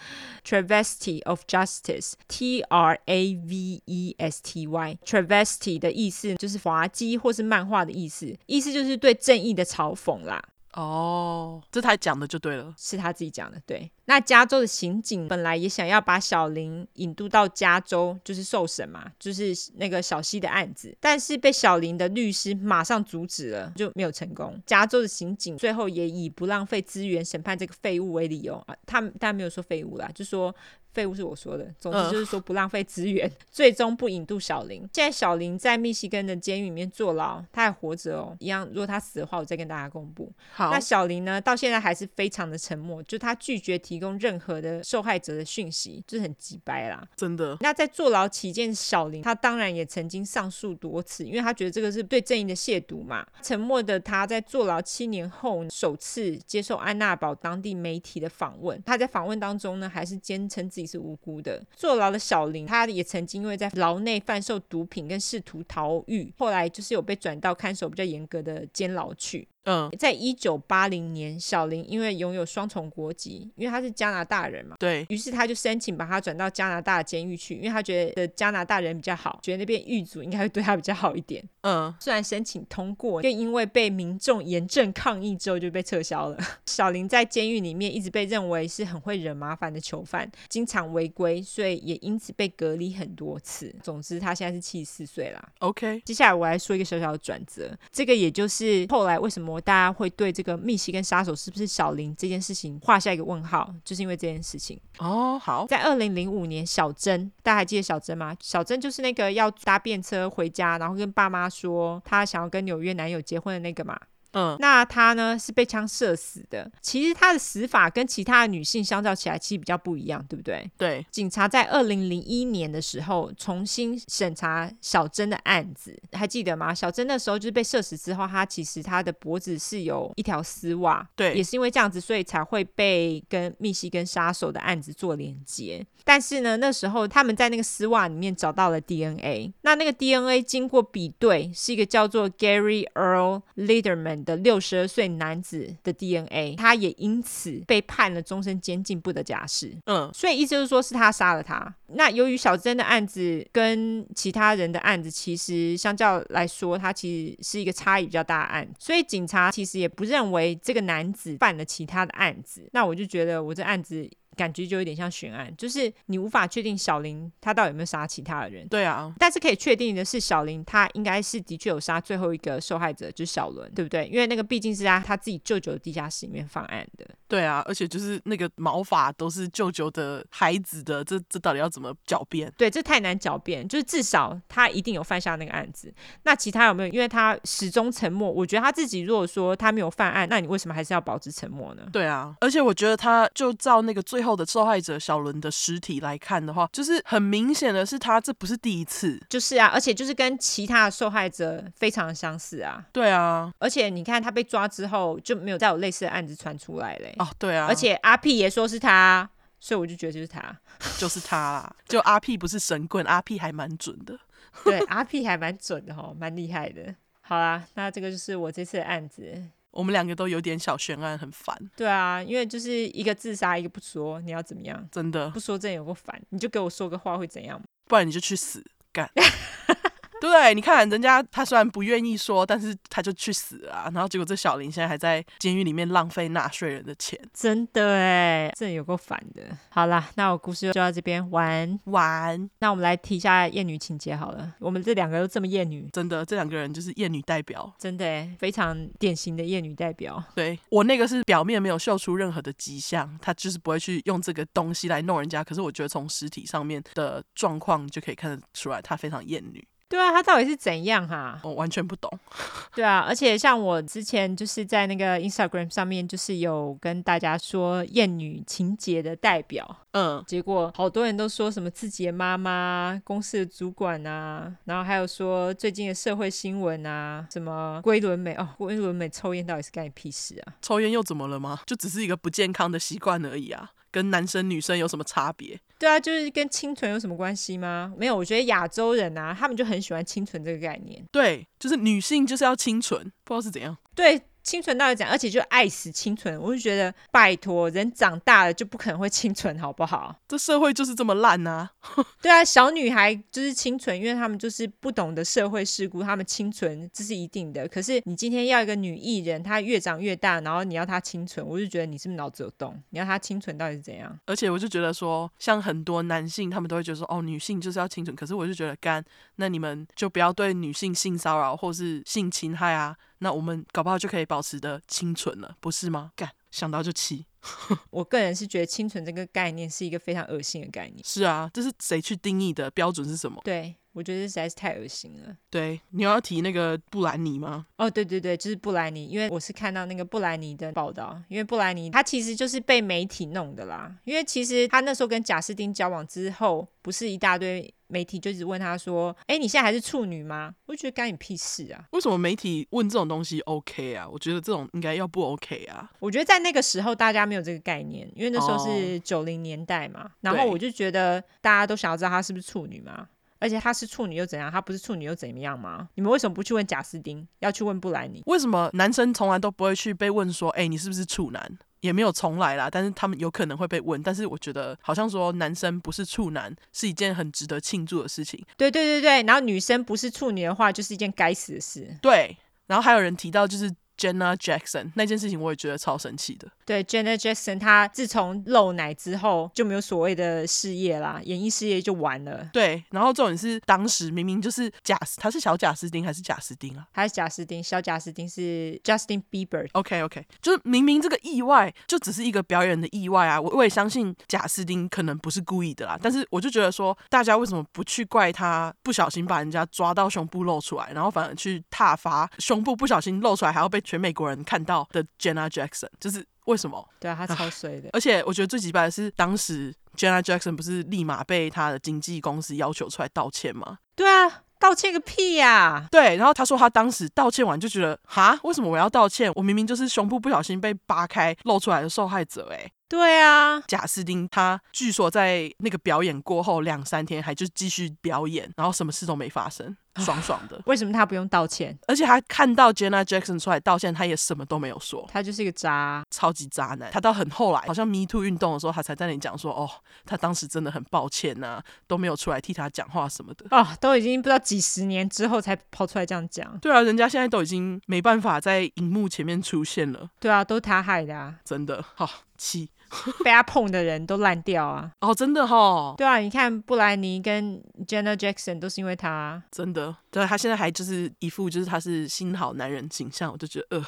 Travesty of Justice，T R A V E S T Y。Travesty 的意思就是滑稽或是漫画的意思，意思就是对正义的嘲讽啦。哦，这他讲的就对了，是他自己讲的。对，那加州的刑警本来也想要把小林引渡到加州，就是受审嘛，就是那个小西的案子，但是被小林的律师马上阻止了，就没有成功。加州的刑警最后也以不浪费资源审判这个废物为理由啊，他们当然没有说废物啦，就说。废物是我说的，总之就是说不浪费资源，呃、最终不引渡小林。现在小林在密西根的监狱里面坐牢，他还活着哦。一样，如果他死的话，我再跟大家公布。好，那小林呢，到现在还是非常的沉默，就他拒绝提供任何的受害者的讯息，就是很急掰啦。真的。那在坐牢期间，小林他当然也曾经上诉多次，因为他觉得这个是对正义的亵渎嘛。沉默的他在坐牢七年后，首次接受安娜堡当地媒体的访问。他在访问当中呢，还是坚称自己是无辜的。坐牢的小林，他也曾经因为在牢内贩售毒品跟试图逃狱，后来就是有被转到看守比较严格的监牢去。嗯，在一九八零年，小林因为拥有双重国籍，因为他是加拿大人嘛，对，于是他就申请把他转到加拿大监狱去，因为他觉得加拿大人比较好，觉得那边狱卒应该会对他比较好一点。嗯，虽然申请通过，又因为被民众严正抗议之后就被撤销了。小林在监狱里面一直被认为是很会惹麻烦的囚犯，经常违规，所以也因此被隔离很多次。总之，他现在是七十四岁啦。OK，接下来我来说一个小小的转折，这个也就是后来为什么。大家会对这个密西根杀手是不是小林这件事情画下一个问号，就是因为这件事情哦。好，在二零零五年，小珍，大家还记得小珍吗？小珍就是那个要搭便车回家，然后跟爸妈说她想要跟纽约男友结婚的那个嘛。嗯，那她呢是被枪射死的。其实她的死法跟其他的女性相较起来，其实比较不一样，对不对？对。警察在二零零一年的时候重新审查小珍的案子，还记得吗？小珍那时候就是被射死之后，她其实她的脖子是有一条丝袜，对，也是因为这样子，所以才会被跟密西根杀手的案子做连接。但是呢，那时候他们在那个丝袜里面找到了 DNA，那那个 DNA 经过比对，是一个叫做 Gary Earl Lederman。的六十二岁男子的 DNA，他也因此被判了终身监禁，不得假释。嗯，所以意思就是说是他杀了他。那由于小珍的案子跟其他人的案子，其实相较来说，他其实是一个差异比较大的案，所以警察其实也不认为这个男子犯了其他的案子。那我就觉得我这案子。感觉就有点像悬案，就是你无法确定小林他到底有没有杀其他的人。对啊，但是可以确定的是，小林他应该是的确有杀最后一个受害者，就是小伦，对不对？因为那个毕竟是在他自己舅舅的地下室里面犯案的。对啊，而且就是那个毛发都是舅舅的孩子的，这这到底要怎么狡辩？对，这太难狡辩。就是至少他一定有犯下那个案子。那其他有没有？因为他始终沉默。我觉得他自己如果说他没有犯案，那你为什么还是要保持沉默呢？对啊，而且我觉得他就照那个最后的受害者小伦的尸体来看的话，就是很明显的是他这不是第一次。就是啊，而且就是跟其他的受害者非常的相似啊。对啊，而且你看他被抓之后就没有再有类似的案子传出来嘞。哦，对啊，而且阿屁也说是他，所以我就觉得就是他，就是他啦。就阿 P 不是神棍，阿 P 还蛮准的。对，阿 P 还蛮准的齁，蛮厉害的。好啦，那这个就是我这次的案子。我们两个都有点小悬案，很烦。对啊，因为就是一个自杀，一个不说，你要怎么样？真的不说，真有个烦。你就给我说个话会怎样？不然你就去死干。对，你看人家他虽然不愿意说，但是他就去死了啊。然后结果这小林现在还在监狱里面浪费纳税人的钱，真的哎，这有够烦的。好啦，那我故事就到这边完完。那我们来提一下厌女情节好了。我们这两个都这么厌女，真的，这两个人就是厌女代表，真的哎，非常典型的厌女代表。对，我那个是表面没有秀出任何的迹象，他就是不会去用这个东西来弄人家。可是我觉得从尸体上面的状况就可以看得出来，他非常厌女。对啊，他到底是怎样哈、啊？我完全不懂。对啊，而且像我之前就是在那个 Instagram 上面，就是有跟大家说厌女情节的代表，嗯，结果好多人都说什么自己的妈妈、公司的主管啊，然后还有说最近的社会新闻啊，什么龟纶镁哦，龟纶镁抽烟到底是干你屁事啊？抽烟又怎么了吗？就只是一个不健康的习惯而已啊。跟男生女生有什么差别？对啊，就是跟清纯有什么关系吗？没有，我觉得亚洲人啊，他们就很喜欢清纯这个概念。对，就是女性就是要清纯，不知道是怎样。对。清纯到底怎样？而且就爱死清纯，我就觉得拜托，人长大了就不可能会清纯，好不好？这社会就是这么烂啊！对啊，小女孩就是清纯，因为他们就是不懂得社会世故，他们清纯这是一定的。可是你今天要一个女艺人，她越长越大，然后你要她清纯，我就觉得你是不是脑子有洞？你要她清纯到底是怎样？而且我就觉得说，像很多男性，他们都会觉得说，哦，女性就是要清纯。可是我就觉得，干，那你们就不要对女性性骚扰或是性侵害啊。那我们搞不好就可以保持的清纯了，不是吗？干，想到就气。我个人是觉得清纯这个概念是一个非常恶心的概念。是啊，这是谁去定义的？标准是什么？对，我觉得实在是太恶心了。对，你要提那个布兰妮吗？哦，对对对，就是布兰妮，因为我是看到那个布兰妮的报道，因为布兰妮她其实就是被媒体弄的啦。因为其实她那时候跟贾斯汀交往之后，不是一大堆媒体就一直问他说：“哎，你现在还是处女吗？”我就觉得干你屁事啊！为什么媒体问这种东西 OK 啊？我觉得这种应该要不 OK 啊？我觉得在那个时候大家没有这个概念。因为那时候是九零年代嘛，哦、然后我就觉得大家都想要知道她是不是处女嘛，而且她是处女又怎样？她不是处女又怎么样吗？你们为什么不去问贾斯汀，要去问布兰妮？为什么男生从来都不会去被问说，哎、欸，你是不是处男？也没有重来啦，但是他们有可能会被问。但是我觉得好像说男生不是处男是一件很值得庆祝的事情。对对对对，然后女生不是处女的话，就是一件该死的事。对，然后还有人提到就是 Jenna Jackson 那件事情，我也觉得超神奇的。对，Jenna Jackson，她自从露奶之后就没有所谓的事业啦，演艺事业就完了。对，然后重点是当时明明就是贾斯，他是小贾斯汀还是贾斯汀啊？还是贾斯汀，小贾斯汀是 Justin Bieber。OK OK，就是明明这个意外就只是一个表演的意外啊，我我也相信贾斯汀可能不是故意的啦，但是我就觉得说，大家为什么不去怪他不小心把人家抓到胸部露出来，然后反而去挞伐胸部不小心露出来还要被全美国人看到的 Jenna Jackson，就是。为什么？对啊，她超衰的。而且我觉得最奇葩的是，当时 Jenna Jackson 不是立马被她的经纪公司要求出来道歉吗？对啊，道歉个屁呀、啊！对，然后他说他当时道歉完就觉得，哈，为什么我要道歉？我明明就是胸部不小心被扒开露出来的受害者、欸，诶。对啊，贾斯汀他据说在那个表演过后两三天还就继续表演，然后什么事都没发生，爽爽的。为什么他不用道歉？而且他看到 Jenna Jackson 出来道歉，他也什么都没有说。他就是一个渣，超级渣男。他到很后来，好像 Me Too 运动的时候，他才在那里讲说，哦，他当时真的很抱歉呐、啊，都没有出来替他讲话什么的。哦，都已经不知道几十年之后才跑出来这样讲。对啊，人家现在都已经没办法在荧幕前面出现了。对啊，都是他害的啊，真的，好、哦、气。被他碰的人都烂掉啊！哦，真的哈、哦。对啊，你看布兰妮跟 Jenna Jackson 都是因为他，真的。对，他现在还就是一副就是他是新好男人形象，我就觉得呃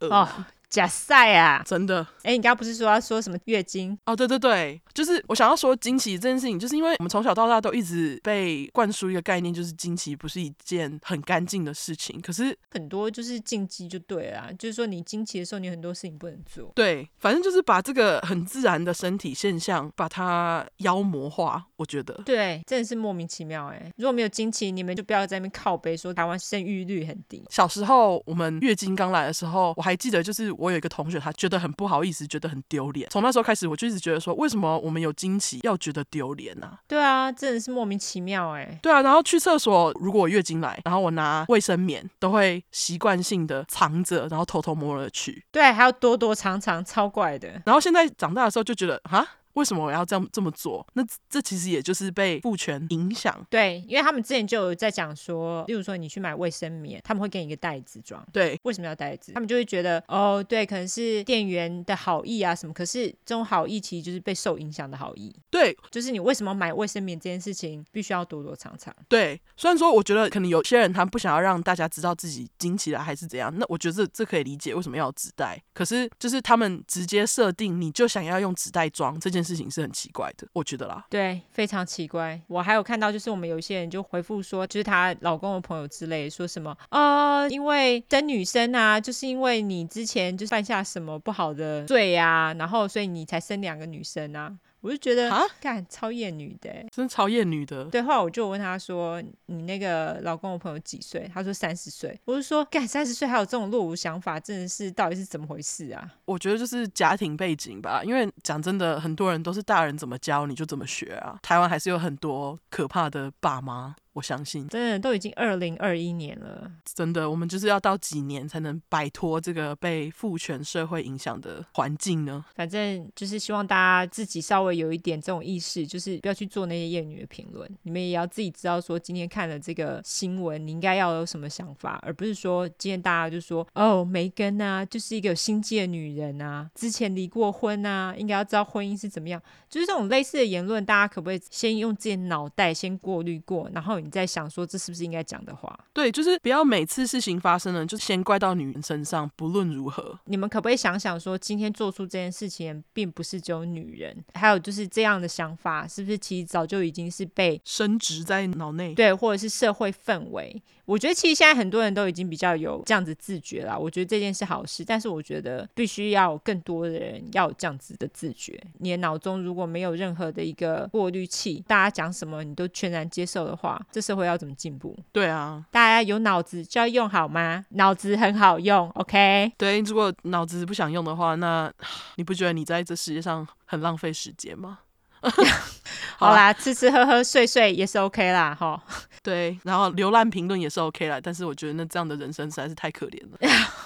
呃。哦假赛啊！真的？哎、欸，你刚刚不是说要说什么月经？哦，对对对，就是我想要说经期这件事情，就是因为我们从小到大都一直被灌输一个概念，就是经期不是一件很干净的事情。可是很多就是禁忌就对了，就是说你经期的时候，你很多事情不能做。对，反正就是把这个很自然的身体现象，把它妖魔化。我觉得对，真的是莫名其妙哎。如果没有经期，你们就不要在那边靠背说台湾生育率很低。小时候我们月经刚来的时候，我还记得就是。我有一个同学，他觉得很不好意思，觉得很丢脸。从那时候开始，我就一直觉得说，为什么我们有惊奇要觉得丢脸呢？对啊，真的是莫名其妙哎。对啊，然后去厕所，如果我月经来，然后我拿卫生棉，都会习惯性的藏着，然后偷偷摸了去。对，还要躲躲藏藏，超怪的。然后现在长大的时候，就觉得哈。为什么我要这样这么做？那这其实也就是被父权影响。对，因为他们之前就有在讲说，例如说你去买卫生棉，他们会给你一个袋子装。对，为什么要袋子？他们就会觉得，哦，对，可能是店员的好意啊什么。可是这种好意其实就是被受影响的好意。对，就是你为什么买卫生棉这件事情，必须要躲躲藏藏。对，虽然说我觉得可能有些人他不想要让大家知道自己经期了还是怎样，那我觉得这这可以理解为什么要纸袋。可是就是他们直接设定你就想要用纸袋装这件事情是很奇怪的，我觉得啦，对，非常奇怪。我还有看到，就是我们有一些人就回复说，就是她老公的朋友之类，说什么啊、呃，因为生女生啊，就是因为你之前就犯下什么不好的罪啊，然后所以你才生两个女生啊。我就觉得啊，干超厌女的，真超厌女的。对，后来我就问他说：“你那个老公的朋友几岁？”他说：“三十岁。”我就说：“干三十岁还有这种落伍想法，真的是到底是怎么回事啊？”我觉得就是家庭背景吧，因为讲真的，很多人都是大人怎么教你就怎么学啊。台湾还是有很多可怕的爸妈。我相信，真的都已经二零二一年了，真的，我们就是要到几年才能摆脱这个被父权社会影响的环境呢？反正就是希望大家自己稍微有一点这种意识，就是不要去做那些厌女的评论。你们也要自己知道，说今天看了这个新闻，你应该要有什么想法，而不是说今天大家就说哦，梅根啊，就是一个有心机的女人啊，之前离过婚啊，应该要知道婚姻是怎么样。就是这种类似的言论，大家可不可以先用自己的脑袋先过滤过，然后。你在想说，这是不是应该讲的话？对，就是不要每次事情发生了就先怪到女人身上。不论如何，你们可不可以想想说，今天做出这件事情并不是只有女人，还有就是这样的想法，是不是其实早就已经是被深植在脑内？对，或者是社会氛围。我觉得其实现在很多人都已经比较有这样子自觉了。我觉得这件事好事，但是我觉得必须要有更多的人要有这样子的自觉。你的脑中如果没有任何的一个过滤器，大家讲什么你都全然接受的话，这社会要怎么进步？对啊，大家有脑子就要用好吗？脑子很好用，OK？对，如果脑子不想用的话，那 你不觉得你在这世界上很浪费时间吗？好啦，吃吃喝喝睡睡也是 OK 啦，哈。对，然后浏览评论也是 OK 啦，但是我觉得那这样的人生实在是太可怜了，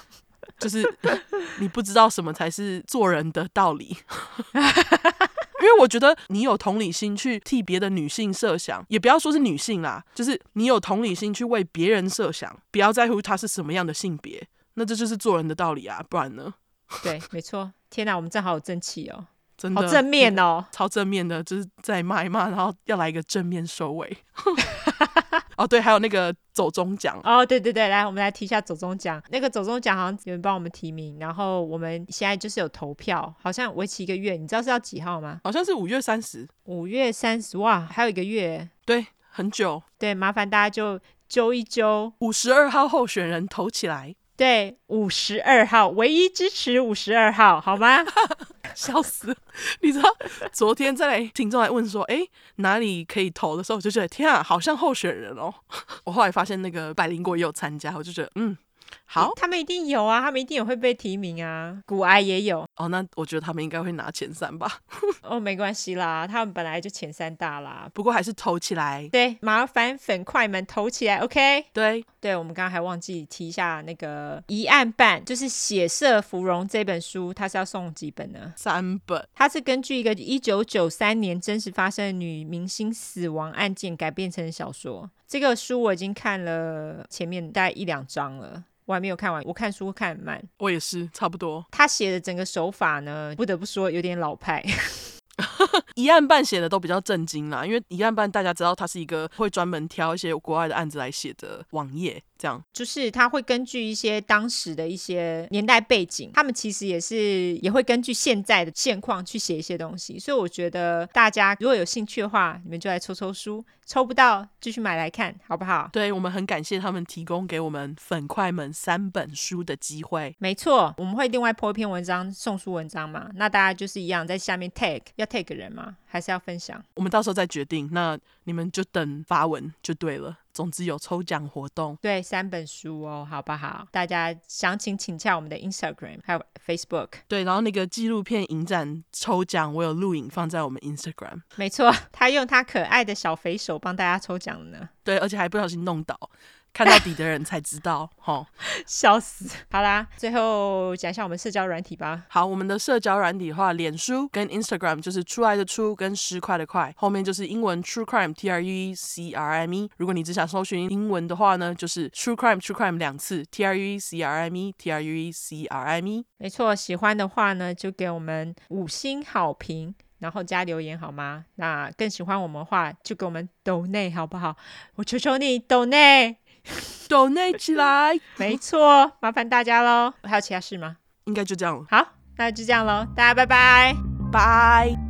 就是你不知道什么才是做人的道理。因为我觉得你有同理心去替别的女性设想，也不要说是女性啦，就是你有同理心去为别人设想，不要在乎他是什么样的性别，那这就是做人的道理啊，不然呢？对，没错。天哪，我们正好有正气哦。真的好正面哦，超正面的，就是在骂一骂，然后要来一个正面收尾。哦，对，还有那个走中奖哦，对对对，来，我们来提一下走中奖。那个走中奖好像有人帮我们提名，然后我们现在就是有投票，好像为期一个月。你知道是要几号吗？好像是五月三十。五月三十，哇，还有一个月。对，很久。对，麻烦大家就揪一揪，五十二号候选人投起来。对，五十二号，唯一支持五十二号，好吗？笑死！你知道昨天在听众来问说，哎，哪里可以投的时候，我就觉得天啊，好像候选人哦。我后来发现那个百灵果也有参加，我就觉得嗯。好，他们一定有啊，他们一定也会被提名啊。股癌也有哦，那我觉得他们应该会拿前三吧。哦，没关系啦，他们本来就前三大啦。不过还是投起来。对，麻烦粉块们投起来，OK？对，对，我们刚刚还忘记提一下那个疑案办，就是《血色芙蓉》这本书，它是要送几本呢？三本。它是根据一个一九九三年真实发生的女明星死亡案件改编成小说。这个书我已经看了前面大概一两章了。我还没有看完，我看书看很慢。我也是，差不多。他写的整个手法呢，不得不说有点老派。一案半写的都比较震惊啦，因为一案半大家知道，他是一个会专门挑一些国外的案子来写的网页。这样就是他会根据一些当时的一些年代背景，他们其实也是也会根据现在的现况去写一些东西。所以我觉得大家如果有兴趣的话，你们就来抽抽书，抽不到继续买来看，好不好？对，我们很感谢他们提供给我们粉块们三本书的机会。没错，我们会另外 po 一篇文章送书文章嘛？那大家就是一样在下面 tag 要 tag 人吗？还是要分享？我们到时候再决定。那你们就等发文就对了。总之有抽奖活动，对，三本书哦，好不好？大家详情请洽我们的 Instagram 还有 Facebook。对，然后那个纪录片影展抽奖，我有录影放在我们 Instagram。没错，他用他可爱的小肥手帮大家抽奖呢。对，而且还不小心弄倒。看到底的人才知道，哈，笑死！好啦，最后讲一下我们社交软体吧。好，我们的社交软体的话，脸书跟 Instagram 就是出来的出跟失块的块，后面就是英文 True Crime T R U E C R M E。如果你只想搜寻英文的话呢，就是 True Crime True Crime 两次 T R U E C R M E T R U E C R M E。没错，喜欢的话呢，就给我们五星好评，然后加留言好吗？那更喜欢我们的话，就给我们抖内好不好？我求求你抖内。抖内起来，没错，麻烦大家喽。还有其他事吗？应该就这样了。好，那就这样喽，大家拜拜，拜。